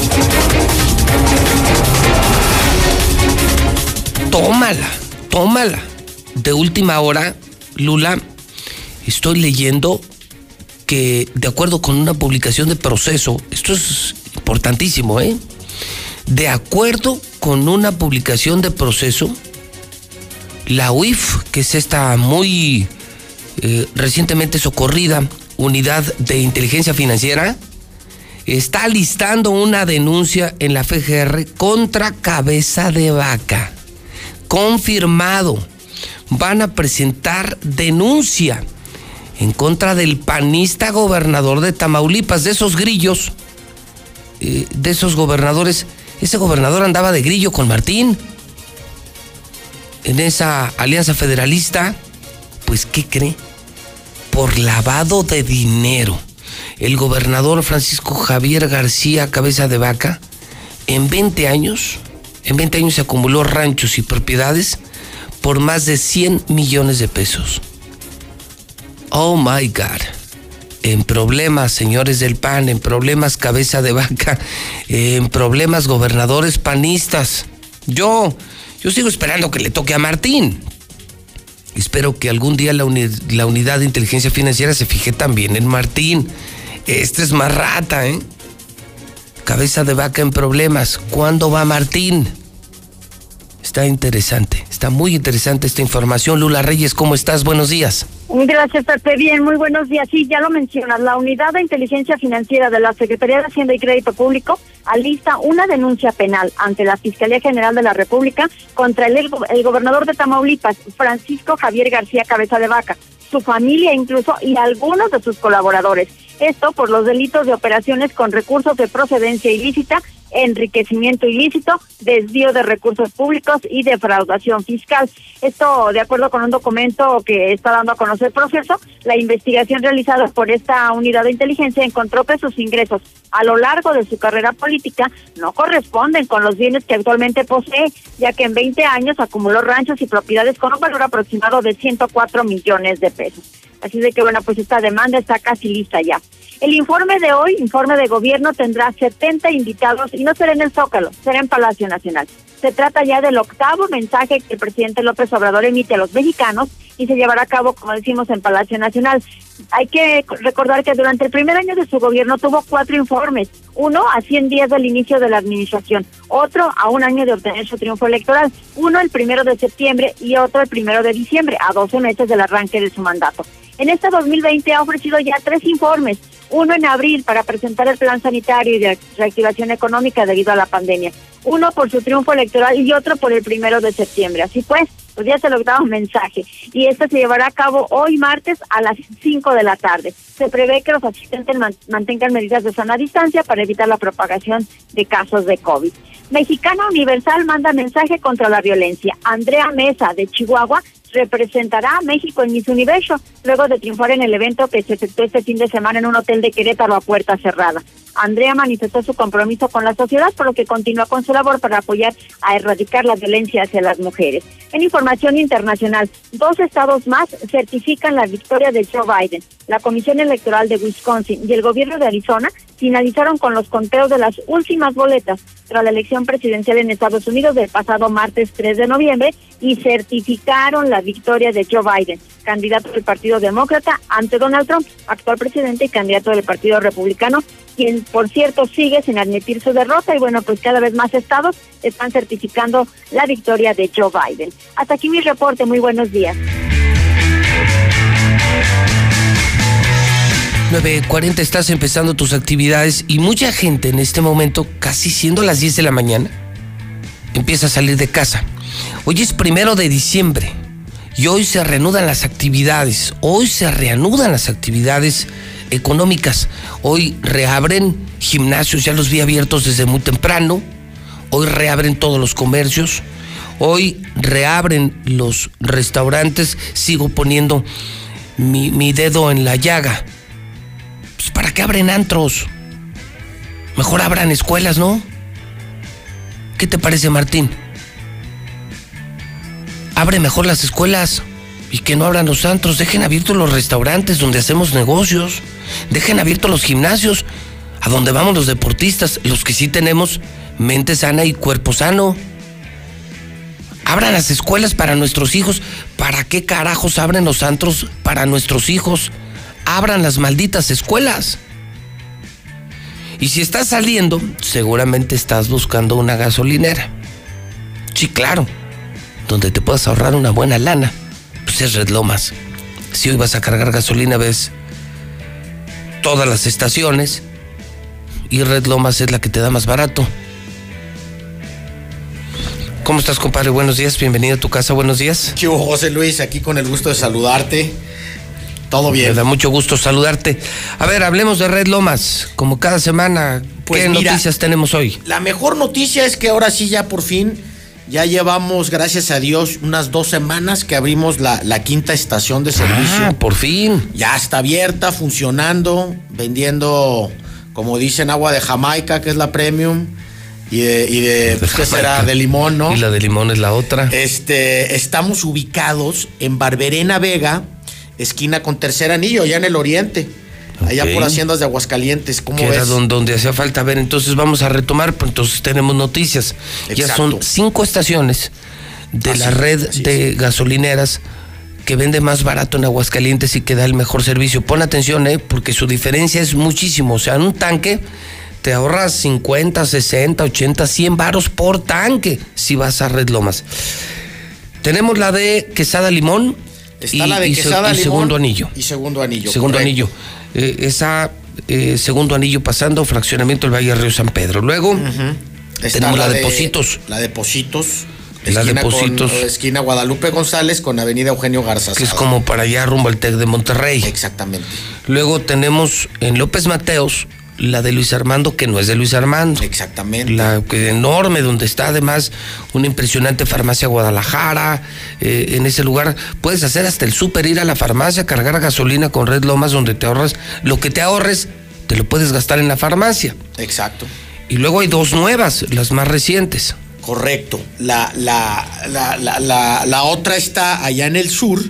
Tómala, tómala. De última hora, Lula, estoy leyendo que de acuerdo con una publicación de proceso, esto es importantísimo, ¿eh? De acuerdo con una publicación de proceso, la UIF, que es esta muy eh, recientemente socorrida unidad de inteligencia financiera, está listando una denuncia en la FGR contra cabeza de vaca confirmado. Van a presentar denuncia en contra del panista gobernador de Tamaulipas, de esos grillos, eh, de esos gobernadores. Ese gobernador andaba de grillo con Martín en esa alianza federalista. Pues, ¿qué cree? Por lavado de dinero. El gobernador Francisco Javier García Cabeza de Vaca, en 20 años, en 20 años se acumuló ranchos y propiedades por más de 100 millones de pesos. Oh my God. En problemas, señores del PAN, en problemas cabeza de vaca, en problemas gobernadores panistas. Yo, yo sigo esperando que le toque a Martín. Espero que algún día la, la unidad de inteligencia financiera se fije también en Martín. Este es más rata, ¿eh? Cabeza de vaca en problemas. ¿Cuándo va Martín? Está interesante, está muy interesante esta información. Lula Reyes, ¿cómo estás? Buenos días. Gracias, Pepe. Bien, muy buenos días. Sí, ya lo mencionas. La Unidad de Inteligencia Financiera de la Secretaría de Hacienda y Crédito Público alista una denuncia penal ante la Fiscalía General de la República contra el, el gobernador de Tamaulipas, Francisco Javier García Cabeza de Vaca, su familia incluso y algunos de sus colaboradores. Esto por los delitos de operaciones con recursos de procedencia ilícita enriquecimiento ilícito, desvío de recursos públicos y defraudación fiscal. Esto, de acuerdo con un documento que está dando a conocer el proceso, la investigación realizada por esta unidad de inteligencia encontró que sus ingresos a lo largo de su carrera política no corresponden con los bienes que actualmente posee, ya que en 20 años acumuló ranchos y propiedades con un valor aproximado de 104 millones de pesos. Así de que, bueno, pues esta demanda está casi lista ya. El informe de hoy, informe de gobierno, tendrá 70 invitados y no será en el Zócalo, será en Palacio Nacional. Se trata ya del octavo mensaje que el presidente López Obrador emite a los mexicanos y se llevará a cabo, como decimos, en Palacio Nacional. Hay que recordar que durante el primer año de su gobierno tuvo cuatro informes, uno a 100 días del inicio de la administración, otro a un año de obtener su triunfo electoral, uno el primero de septiembre y otro el primero de diciembre, a 12 meses del arranque de su mandato. En este 2020 ha ofrecido ya tres informes, uno en abril para presentar el plan sanitario y de reactivación económica debido a la pandemia, uno por su triunfo electoral y otro por el primero de septiembre. Así pues, pues ya se lo un mensaje. Y esto se llevará a cabo hoy martes a las 5 de la tarde. Se prevé que los asistentes mantengan medidas de sana distancia para evitar la propagación de casos de COVID. Mexicana Universal manda mensaje contra la violencia. Andrea Mesa, de Chihuahua, representará a México en Miss Universo, luego de triunfar en el evento que se efectuó este fin de semana en un hotel de Querétaro a puerta cerrada. Andrea manifestó su compromiso con la sociedad, por lo que continúa con su labor para apoyar a erradicar la violencia hacia las mujeres. En información internacional, dos estados más certifican la victoria de Joe Biden. La Comisión Electoral de Wisconsin y el gobierno de Arizona finalizaron con los conteos de las últimas boletas tras la elección presidencial en Estados Unidos del pasado martes 3 de noviembre y certificaron la victoria de Joe Biden, candidato del Partido Demócrata ante Donald Trump, actual presidente y candidato del Partido Republicano, quien por cierto sigue sin admitir su derrota y bueno, pues cada vez más estados están certificando la victoria de Joe Biden. Hasta aquí mi reporte, muy buenos días. 9.40 estás empezando tus actividades y mucha gente en este momento, casi siendo las 10 de la mañana, empieza a salir de casa. Hoy es primero de diciembre y hoy se reanudan las actividades, hoy se reanudan las actividades económicas. Hoy reabren gimnasios, ya los vi abiertos desde muy temprano, hoy reabren todos los comercios, hoy reabren los restaurantes, sigo poniendo mi, mi dedo en la llaga pues, ¿Para qué abren antros? Mejor abran escuelas, ¿no? ¿Qué te parece, Martín? Abre mejor las escuelas y que no abran los antros. Dejen abiertos los restaurantes donde hacemos negocios. Dejen abiertos los gimnasios a donde vamos los deportistas, los que sí tenemos mente sana y cuerpo sano. Abran las escuelas para nuestros hijos. ¿Para qué carajos abren los antros para nuestros hijos? abran las malditas escuelas. Y si estás saliendo, seguramente estás buscando una gasolinera. Sí, claro. Donde te puedas ahorrar una buena lana. Es Red Lomas. Si hoy vas a cargar gasolina, ves todas las estaciones. Y Red Lomas es la que te da más barato. ¿Cómo estás, compadre? Buenos días, bienvenido a tu casa, buenos días. ¿Qué José Luis? Aquí con el gusto de saludarte. Todo bien. Me da mucho gusto saludarte. A ver, hablemos de Red Lomas, como cada semana. Pues ¿Qué noticias tenemos hoy? La mejor noticia es que ahora sí ya por fin, ya llevamos, gracias a Dios, unas dos semanas que abrimos la, quinta estación de servicio. Ah, por fin. Ya está abierta, funcionando, vendiendo, como dicen, agua de Jamaica, que es la premium. Y de, y de pues, ¿qué será? De limón, ¿no? Y la de limón es la otra. Este, estamos ubicados en Barberena Vega, esquina con tercer anillo, allá en el oriente. Allá por Haciendas de Aguascalientes, ¿cómo que ves? era donde, hacía falta ver. Entonces vamos a retomar, pues entonces tenemos noticias. Ya son cinco estaciones de la red de gasolineras que vende más barato en Aguascalientes y que da el mejor servicio. Pon atención, ¿eh? porque su diferencia es muchísimo. O sea, en un tanque te ahorras 50, 60, 80, 100 varos por tanque si vas a Red Lomas. Tenemos la de Quesada Limón, Está la de quesada, y segundo anillo. Y segundo anillo. Segundo anillo. Eh, esa eh, segundo anillo pasando, fraccionamiento del Valle Río San Pedro. Luego tenemos la, de Positos. La de Positos. La de Positos. esquina Guadalupe González con Avenida Eugenio Garza. Que es como para allá rumbo al TEC de Monterrey. Exactamente. Luego tenemos en López Mateos la de Luis Armando, que no es de Luis Armando. Exactamente. La que enorme, donde está además una impresionante farmacia Guadalajara. Eh, en ese lugar puedes hacer hasta el súper, ir a la farmacia, cargar gasolina con Red Lomas, donde te ahorras. Lo que te ahorres, te lo puedes gastar en la farmacia. Exacto. Y luego hay dos nuevas, las más recientes. Correcto. La, la, la, la otra está allá en el sur,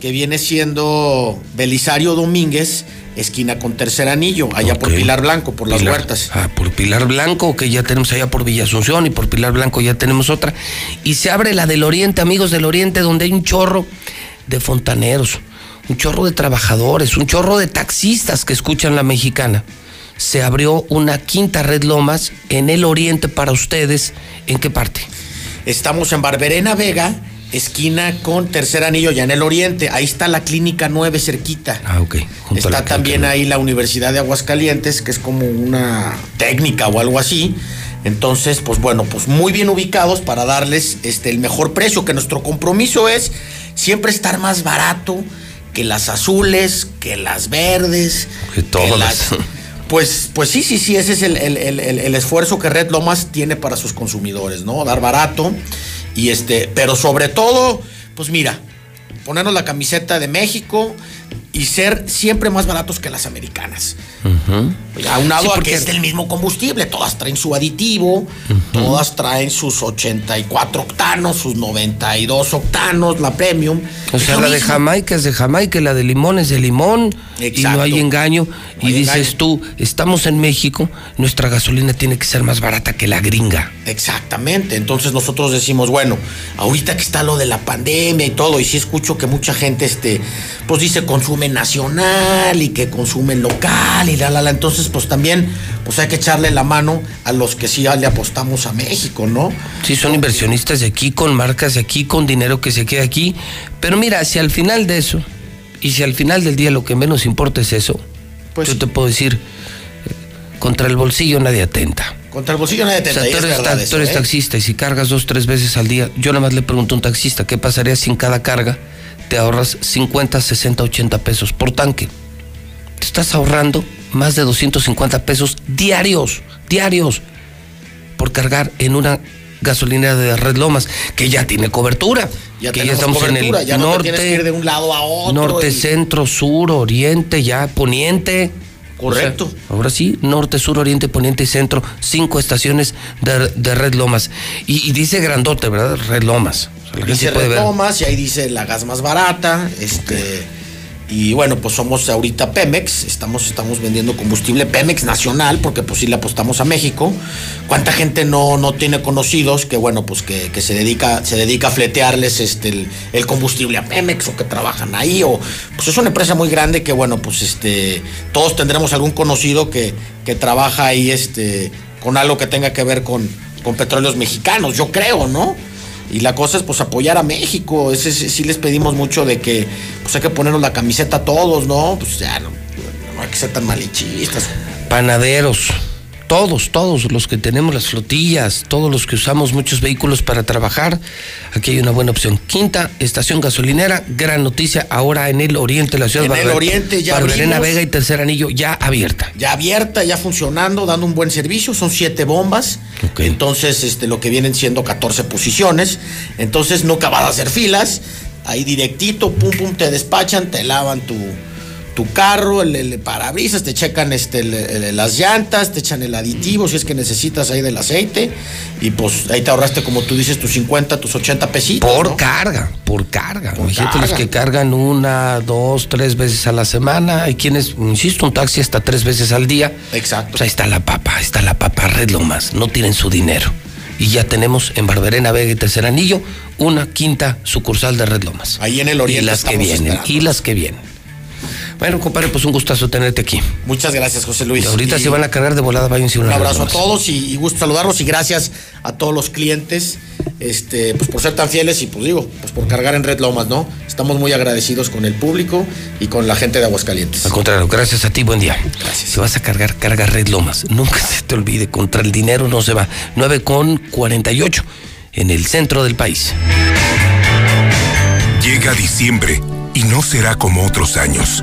que viene siendo Belisario Domínguez esquina con tercer anillo, allá por Pilar Blanco, por las huertas. Ah, por Pilar Blanco, que ya tenemos allá por Villa Asunción y por Pilar Blanco ya tenemos otra. Y se abre la del Oriente, amigos del Oriente, donde hay un chorro de fontaneros, un chorro de trabajadores, un chorro de taxistas que escuchan la mexicana. Se abrió una quinta red Lomas en el Oriente para ustedes. ¿En qué parte? Estamos en Barberena Vega esquina con Tercer Anillo, ya en el oriente. Ahí está la Clínica 9 cerquita. Ah, ok. está también ahí la Universidad de Aguascalientes, que es como una técnica o algo así. Entonces, pues bueno, pues muy bien ubicados para darles este, el mejor precio, que nuestro compromiso es siempre estar más barato que las azules, que las verdes, Que todas las- Pues, pues sí, sí, sí, ese es el- el- el- el esfuerzo que Red Lomas tiene para sus consumidores, ¿no? Dar barato. Y este, pero sobre todo, pues mira, ponernos la camiseta de México y ser siempre más baratos que las americanas. Aunado Sí, a porque- que es del mismo combustible, todas traen su aditivo, todas traen sus 84 octanos, sus 92 octanos, la premium. O sea, la de. Jamaica es de Jamaica, y la de limón es de limón. Y Exacto. no hay engaño. y hay dices engaño. tú, estamos en México, nuestra gasolina tiene que ser más barata que la gringa. Exactamente, entonces nosotros decimos, bueno, ahorita que está lo de la pandemia y todo, y sí escucho que mucha gente, este, pues dice consume nacional y que consume local y la, la, la, entonces pues también, pues hay que echarle la mano a los que sí le apostamos a México, ¿no? Sí, son inversionistas de aquí, con marcas de aquí, con dinero que se queda aquí. Pero mira, si al final de eso, y si al final del día lo que menos importa es eso, Pues yo te puedo decir, eh, contra el bolsillo nadie atenta. Contra el bolsillo nadie te O sea, tú es eres, verdad ta- eso, tú eres ¿eh? taxista y si cargas dos, tres veces al día, yo nada más le pregunto a un taxista, ¿qué pasaría si en cada carga te ahorras 50, 60, 80 pesos por tanque? Te estás ahorrando más de 250 pesos diarios, diarios, por cargar en una gasolinera de Red Lomas, que ya tiene cobertura. Ya que ya estamos cobertura, en el ya no te norte, que ir de un lado a otro. norte, y- centro, sur, oriente, ya poniente. Correcto. O sea, ahora sí, norte, sur, oriente, poniente y centro, cinco estaciones de, de Red Lomas. Y, y dice grandote, ¿verdad? Red Lomas. O sea, la gente dice ver. Retomas y ahí dice la gas más barata, este y bueno, pues somos ahorita Pemex, estamos estamos vendiendo combustible Pemex nacional porque pues sí le apostamos a México. ¿Cuánta gente no, no tiene conocidos que bueno, pues que, que se dedica se dedica a fletearles este el, combustible a Pemex o que trabajan ahí o pues es una empresa muy grande que bueno, pues este todos tendremos algún conocido que, que trabaja ahí este con algo que tenga que ver con con petróleos mexicanos, yo creo, ¿no? Y la cosa es pues apoyar a México. Ese, sí les pedimos mucho de que pues hay que ponernos la camiseta a todos, ¿no? Pues ya no, no hay que ser tan malichistas. Panaderos. Todos, todos los que tenemos las flotillas, todos los que usamos muchos vehículos para trabajar, aquí hay una buena opción. Quinta estación gasolinera, gran noticia, ahora en el oriente de la ciudad. En el oriente ya Barberena. Vega y Tercer Anillo ya abierta. Ya abierta, ya funcionando, dando un buen servicio. Son siete bombas. Entonces, este, lo que vienen siendo 14 posiciones. Entonces, no acaba de hacer filas. Ahí directito, pum, pum, te despachan, te lavan tu, tu carro, el, el parabrisas, te checan este, el- las llantas, te echan el aditivo si es que necesitas ahí del aceite. Y pues ahí te ahorraste, como tú dices, tus 50, tus 80 pesitos. Por ¿no? carga, por carga. Imagínate los que cargan una, dos, tres veces a la semana. Hay quienes, insisto, un taxi hasta tres veces al día. Exacto. Pues ahí está la papa, ahí está la papa, Red Lomas. No tienen su dinero. Y ya tenemos en Barberena, Vega y Tercer Anillo una quinta sucursal de Red Lomas. Ahí en el oriente Y las que vienen, esperando. y las que vienen. Bueno, compadre, pues un gustazo tenerte aquí. Muchas gracias, José Luis. Y ahorita Y- se van a cargar de volada, váyanse Un una abrazo a todos y, y gusto saludarlos y gracias a todos los clientes este, pues por ser tan fieles y pues digo, pues por cargar en Red Lomas, ¿no? Estamos muy agradecidos con el público y con la gente de Aguascalientes. Al contrario, gracias a ti, buen día. Gracias. Si vas a cargar, carga Red Lomas. Nunca se te olvide, contra el dinero no se va. 9 con 48 en el centro del país. Llega diciembre y no será como otros años.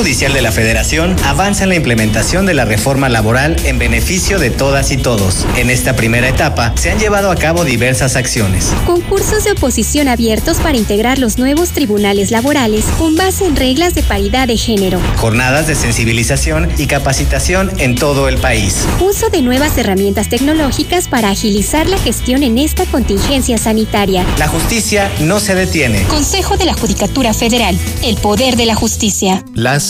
Judicial de la Federación avanza en la implementación de la reforma laboral en beneficio de todas y todos. En esta primera etapa se han llevado a cabo diversas acciones. Concursos de oposición abiertos para integrar los nuevos tribunales laborales con base en reglas de paridad de género. Jornadas de sensibilización y capacitación en todo el país. Uso de nuevas herramientas tecnológicas para agilizar la gestión en esta contingencia sanitaria. La justicia no se detiene. Consejo de la Judicatura Federal. El poder de la justicia. Las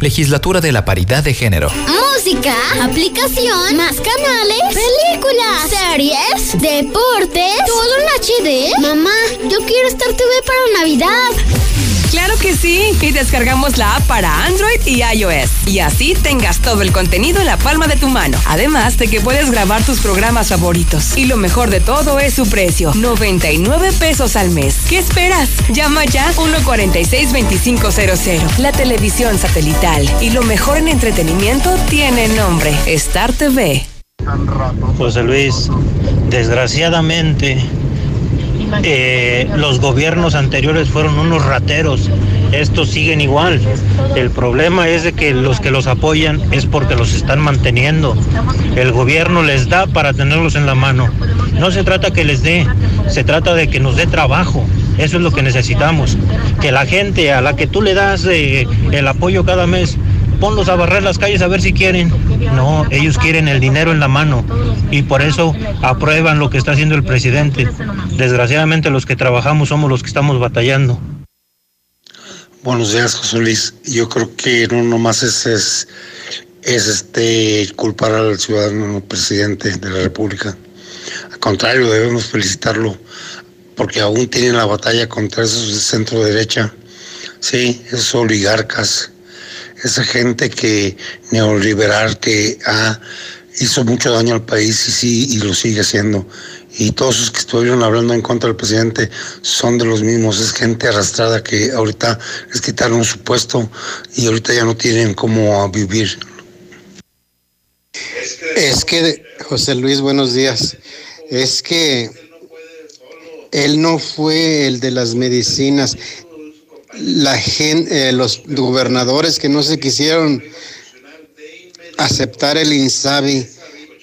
Legislatura de la Paridad de Género. Música, aplicación, más canales, películas, series, deportes, todo en HD. Mamá, yo quiero Star TV para Navidad. Claro que sí, y descargamos la app para Android y iOS. Y así tengas todo el contenido en la palma de tu mano. Además de que puedes grabar tus programas favoritos. Y lo mejor de todo es su precio, 99 pesos al mes. ¿Qué esperas? Llama ya 146-2500. La televisión satelital y lo mejor en entretenimiento tiene nombre, Star TV. José Luis, desgraciadamente eh, los gobiernos anteriores fueron unos rateros. Estos siguen igual. El problema es de que los que los apoyan es porque los están manteniendo. El gobierno les da para tenerlos en la mano. No se trata que les dé, se trata de que nos dé trabajo. Eso es lo que necesitamos. Que la gente a la que tú le das eh, el apoyo cada mes, ponlos a barrer las calles a ver si quieren. No, ellos quieren el dinero en la mano y por eso aprueban lo que está haciendo el presidente. Desgraciadamente los que trabajamos somos los que estamos batallando. Buenos días, José Luis. Yo creo que no nomás es, es, es este culpar al ciudadano presidente de la República. Al contrario, debemos felicitarlo porque aún tienen la batalla contra esos de centro derecha. Sí, esos oligarcas, esa gente que neoliberal que ha, hizo mucho daño al país y sí, y lo sigue haciendo. Y todos los que estuvieron hablando en contra del presidente son de los mismos, es gente arrastrada que ahorita les quitaron su puesto y ahorita ya no tienen cómo vivir. Es que, José Luis, buenos días. Es que él no fue el de las medicinas. La gente, eh, los gobernadores que no se quisieron aceptar el INSABI,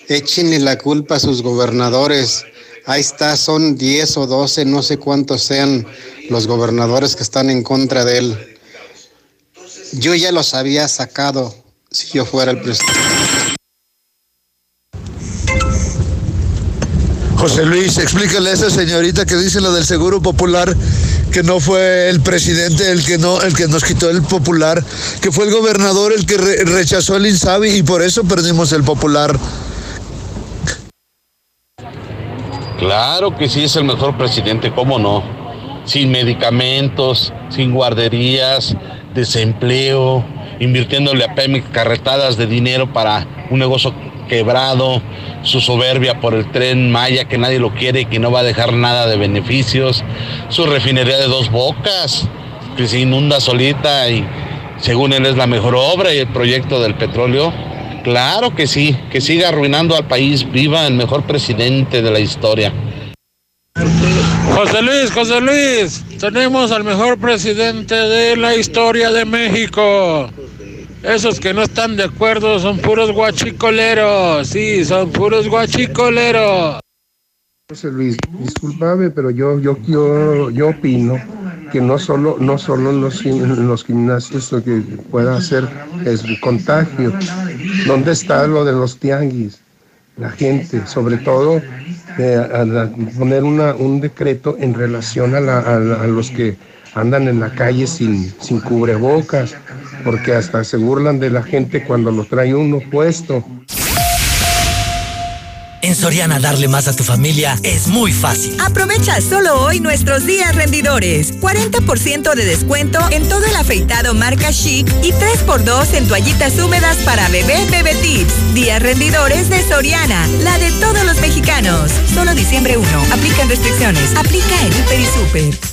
échenle la culpa a sus gobernadores. Ahí está, son 10 o 12, no sé cuántos sean los gobernadores que están en contra de él. Yo ya los había sacado si yo fuera el presidente. José Luis, explícale a esa señorita que dice lo del Seguro Popular, que no fue el presidente el que no, el que nos quitó el popular, que fue el gobernador el que re- rechazó el Insabi y por eso perdimos el popular. Claro que sí es el mejor presidente, ¿cómo no? Sin medicamentos, sin guarderías, desempleo, invirtiéndole a Pemex carretadas de dinero para un negocio quebrado, su soberbia por el tren Maya que nadie lo quiere y que no va a dejar nada de beneficios, su refinería de dos bocas que se inunda solita y según él es la mejor obra y el proyecto del petróleo. Claro que sí, que siga arruinando al país, viva el mejor presidente de la historia. José Luis, José Luis, tenemos al mejor presidente de la historia de México. Esos que no están de acuerdo son puros guachicoleros, sí, son puros guachicoleros. José Luis, discúlpame, pero yo, yo, yo, yo opino que no solo, no solo los, los gimnasios lo que pueda hacer es contagio. ¿Dónde está lo de los tianguis? la gente, sobre todo eh, a poner una, un decreto en relación a, la- a la- a los que andan en la calle sin, sin cubrebocas, porque hasta se burlan de la gente cuando lo trae uno puesto. En Soriana darle más a tu familia es muy fácil. Aprovecha solo hoy nuestros días rendidores. 40% de descuento en todo el afeitado marca Chic y 3x2 en toallitas húmedas para bebé Bebé Tips. Días rendidores de Soriana, la de todos los mexicanos. Solo diciembre 1. Aplican restricciones. Aplica en Hiper y Super.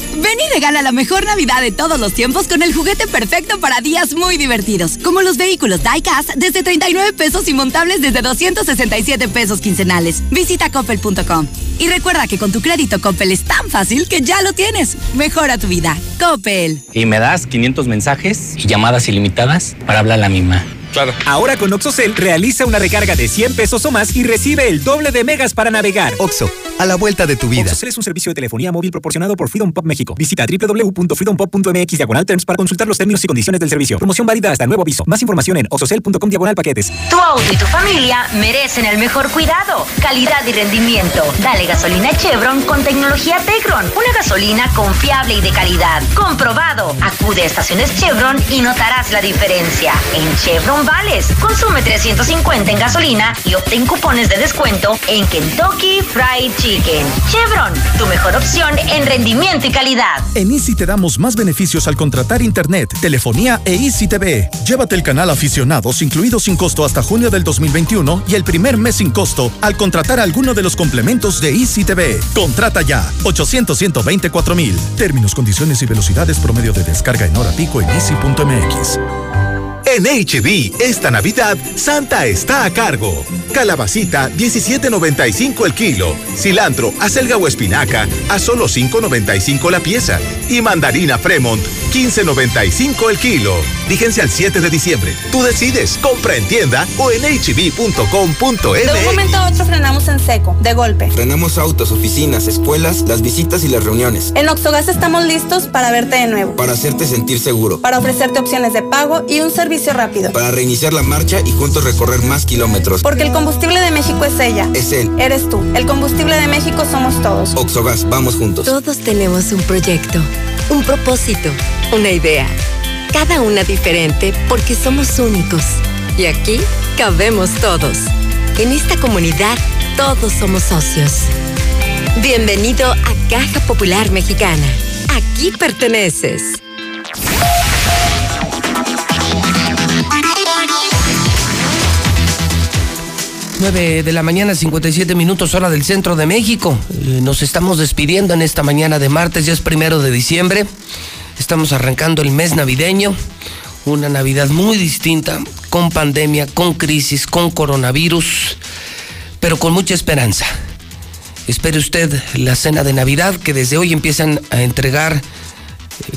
Ven y regala la mejor Navidad de todos los tiempos con el juguete perfecto para días muy divertidos, como los vehículos Diecast desde 39 pesos y montables desde 267 pesos quincenales. Visita coppel.com. Y recuerda que con tu crédito Coppel es tan fácil que ya lo tienes. Mejora tu vida. Coppel. Y me das 500 mensajes y llamadas ilimitadas para hablar a la misma. Claro. Ahora con OxoCell realiza una recarga de 100 pesos o más y recibe el doble de megas para navegar. Oxo, a la vuelta de tu vida. OxoCell es un servicio de telefonía móvil proporcionado por Freedom Pop México. Visita www.freedompop.mx diagonal terms para consultar los términos y condiciones del servicio. Promoción válida hasta nuevo aviso. Más información en oxocell.com diagonal paquetes. Tu auto y tu familia merecen el mejor cuidado, calidad y rendimiento. Dale gasolina Chevron con tecnología Tecron. Una gasolina confiable y de calidad. Comprobado. Acude a estaciones Chevron y notarás la diferencia. En Chevron Vales, consume 350 en gasolina y obtén cupones de descuento en Kentucky Fried Chicken. Chevron, tu mejor opción en rendimiento y calidad. En Easy te damos más beneficios al contratar internet, telefonía e Easy TV. Llévate el canal aficionados incluido sin costo hasta junio del 2021 y el primer mes sin costo al contratar alguno de los complementos de Easy TV. Contrata ya 800 124 mil. Términos, condiciones y velocidades promedio de descarga en hora pico en easy.mx. En HB, esta Navidad, Santa está a cargo. Calabacita, 17.95 el kilo. Cilantro, acelga o espinaca, a solo 5.95 la pieza. Y mandarina Fremont, 15.95 el kilo. Fíjense al 7 de diciembre. Tú decides, compra en tienda o en hb.com.mx. De un momento a otro frenamos en seco, de golpe. Frenamos autos, oficinas, escuelas, las visitas y las reuniones. En Oxogas estamos listos para verte de nuevo, Para hacerte sentir seguro. para ofrecerte opciones de pago y un servicio rápido. Para reiniciar la marcha y juntos recorrer más kilómetros. Porque el combustible de México es ella. Es él. Eres tú. El combustible de México somos todos. Oxogas, vamos juntos. Todos tenemos un proyecto, un propósito, una idea. Cada una diferente porque somos únicos. Y aquí cabemos todos. En esta comunidad todos somos socios. Bienvenido a Caja Popular Mexicana. Aquí perteneces. 9 de la mañana, 57 minutos hora del centro de México. Eh, Nos estamos despidiendo en esta mañana de martes, ya es primero de diciembre. Estamos arrancando el mes navideño. Una Navidad muy distinta, con pandemia, con crisis, con coronavirus, pero con mucha esperanza. Espere usted la cena de Navidad que desde hoy empiezan a entregar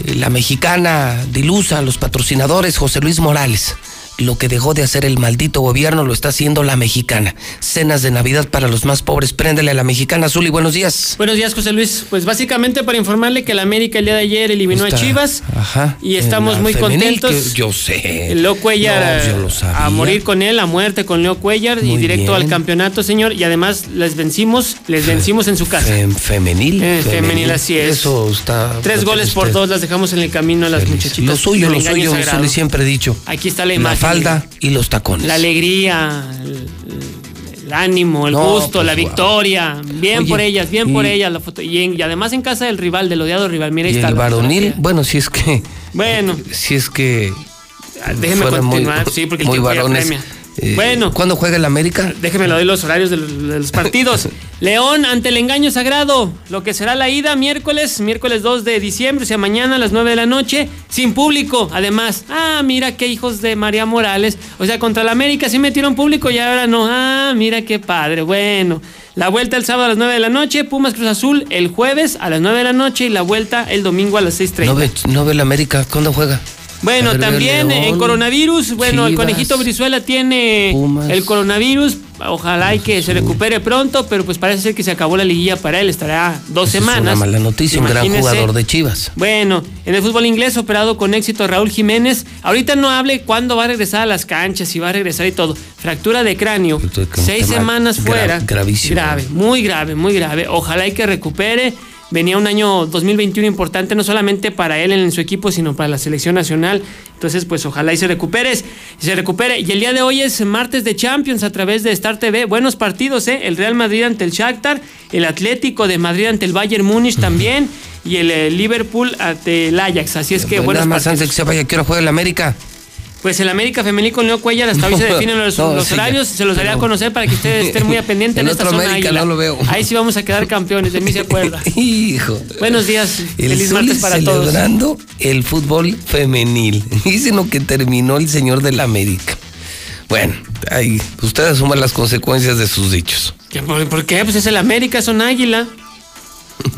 eh, la mexicana Dilusa, los patrocinadores José Luis Morales. Lo que dejó de hacer el maldito gobierno lo está haciendo la mexicana. Cenas de Navidad para los más pobres. Préndele a la mexicana, Azul, y buenos días. Buenos días, José Luis. Pues básicamente para informarle que la América el día de ayer eliminó Está- a Chivas Ajá. y estamos muy femenil, contentos. yo sé. Leo Cuellar No, a morir con él, a muerte con Leo Cuellar y directo bien. al campeonato, señor. Y además les vencimos, les vencimos en su casa. Fem- femenil, Eh, femenil, así es. Eso está. Tres goles por dos las dejamos en el camino a las muchachitas. Lo suyo, lo suyo, eso sagrado. le siempre he dicho. Aquí está la La imagen. Falda y los tacones. La alegría, el, el ánimo, el No, gusto, pues, la victoria. Bien Oye, por ellas, bien por ellas la foto. Y, en- y además en casa del rival, del odiado rival. Mira, ahí Y está el varonil, fotografía. bueno, si es que. Bueno. Si es que. Déjeme continuar, sí, porque el muy tiempo varones. Eh, Bueno. ¿Cuándo juega el América? Déjeme le doy los horarios de los, de los partidos. León ante el engaño sagrado. Lo que será la ida miércoles, miércoles 2 de diciembre, o sea, mañana a las 9 de la noche, sin público. Además, ah, mira qué hijos de María Morales. O sea, contra el América sí metieron público y ahora no. Ah, mira qué padre. Bueno, la vuelta el sábado a las 9 de la noche, Pumas Cruz Azul el jueves a las 9 de la noche y la vuelta el domingo a las 6.30. No ve, no ve el América. ¿Cuándo juega? Bueno, también León, en coronavirus, bueno, el conejito Brizuela tiene Pumas. el coronavirus, ojalá y que se recupere pronto, pero pues parece ser que se acabó la liguilla para él, estará dos Es semanas. una mala noticia, un gran Imagínese. jugador de Chivas. Bueno, en el fútbol inglés operado con éxito Raúl Jiménez, ahorita no hable cuándo va a regresar a las canchas, si va a regresar y todo. Fractura de cráneo, seis semanas gra- fuera. gravísimo. Grave, muy grave, muy grave. Ojalá y que recupere. Venía un año 2021 importante, no solamente para él en su equipo, sino para la selección nacional. Entonces, pues ojalá y se recupere. Se recupere. Y el día de hoy es martes de Champions a través de Star TV. Buenos partidos, ¿eh? El Real Madrid ante el Shakhtar, el Atlético de Madrid ante el Bayern Múnich también, y el eh, Liverpool ante el Ajax. Así es que Pues buenos nada más partidos. antes que se vaya, ¿qué hora juega el América? Pues el América Femenil con Leo Cuellar hasta hoy No, se definen los, no, los sí, horarios, se los daré a conocer para que ustedes estén muy pendientes en El esta otro zona América no lo veo. Ahí sí vamos a quedar campeones, de mí se acuerda. Hijo. Buenos días, El feliz Zuli martes para todos. celebrando el fútbol femenil. Dicen lo que terminó el señor del América. Bueno, ahí ustedes asuman las consecuencias de sus dichos. ¿Qué- ¿Por, por qué? Pues es el América, son águila.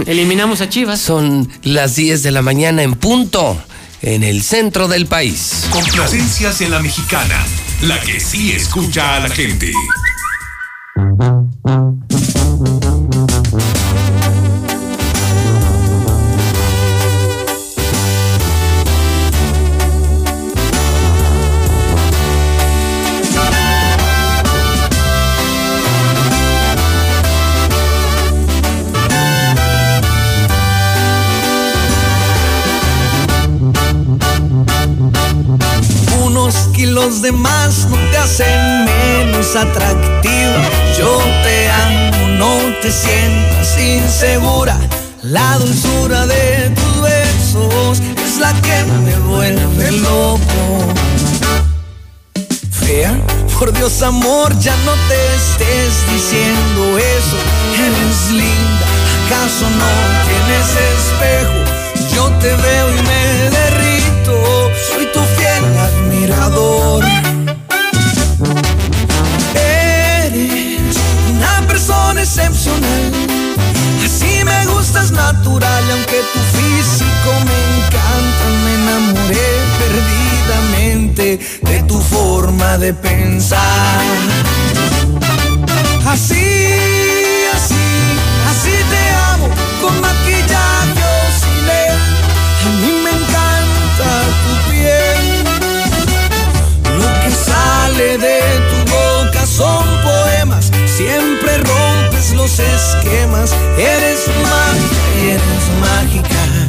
Eliminamos a Chivas. Son las 10 de la mañana en punto, en el centro del país. Complacencias en la mexicana, la que sí escucha a la gente. Kilos de más no te hacen menos atractiva. Yo te amo, no te sientas insegura. La dulzura de tus besos es la que me vuelve loco. Fea, por Dios amor, ya no te estés diciendo eso. Eres linda, ¿acaso no tienes espejo? Yo te veo y me Eres una persona excepcional, así me gustas natural, aunque tu físico me encanta, me enamoré perdidamente de tu forma de pensar. Así sale de tu boca son poemas, siempre rompes los esquemas, eres magia, eres mágica.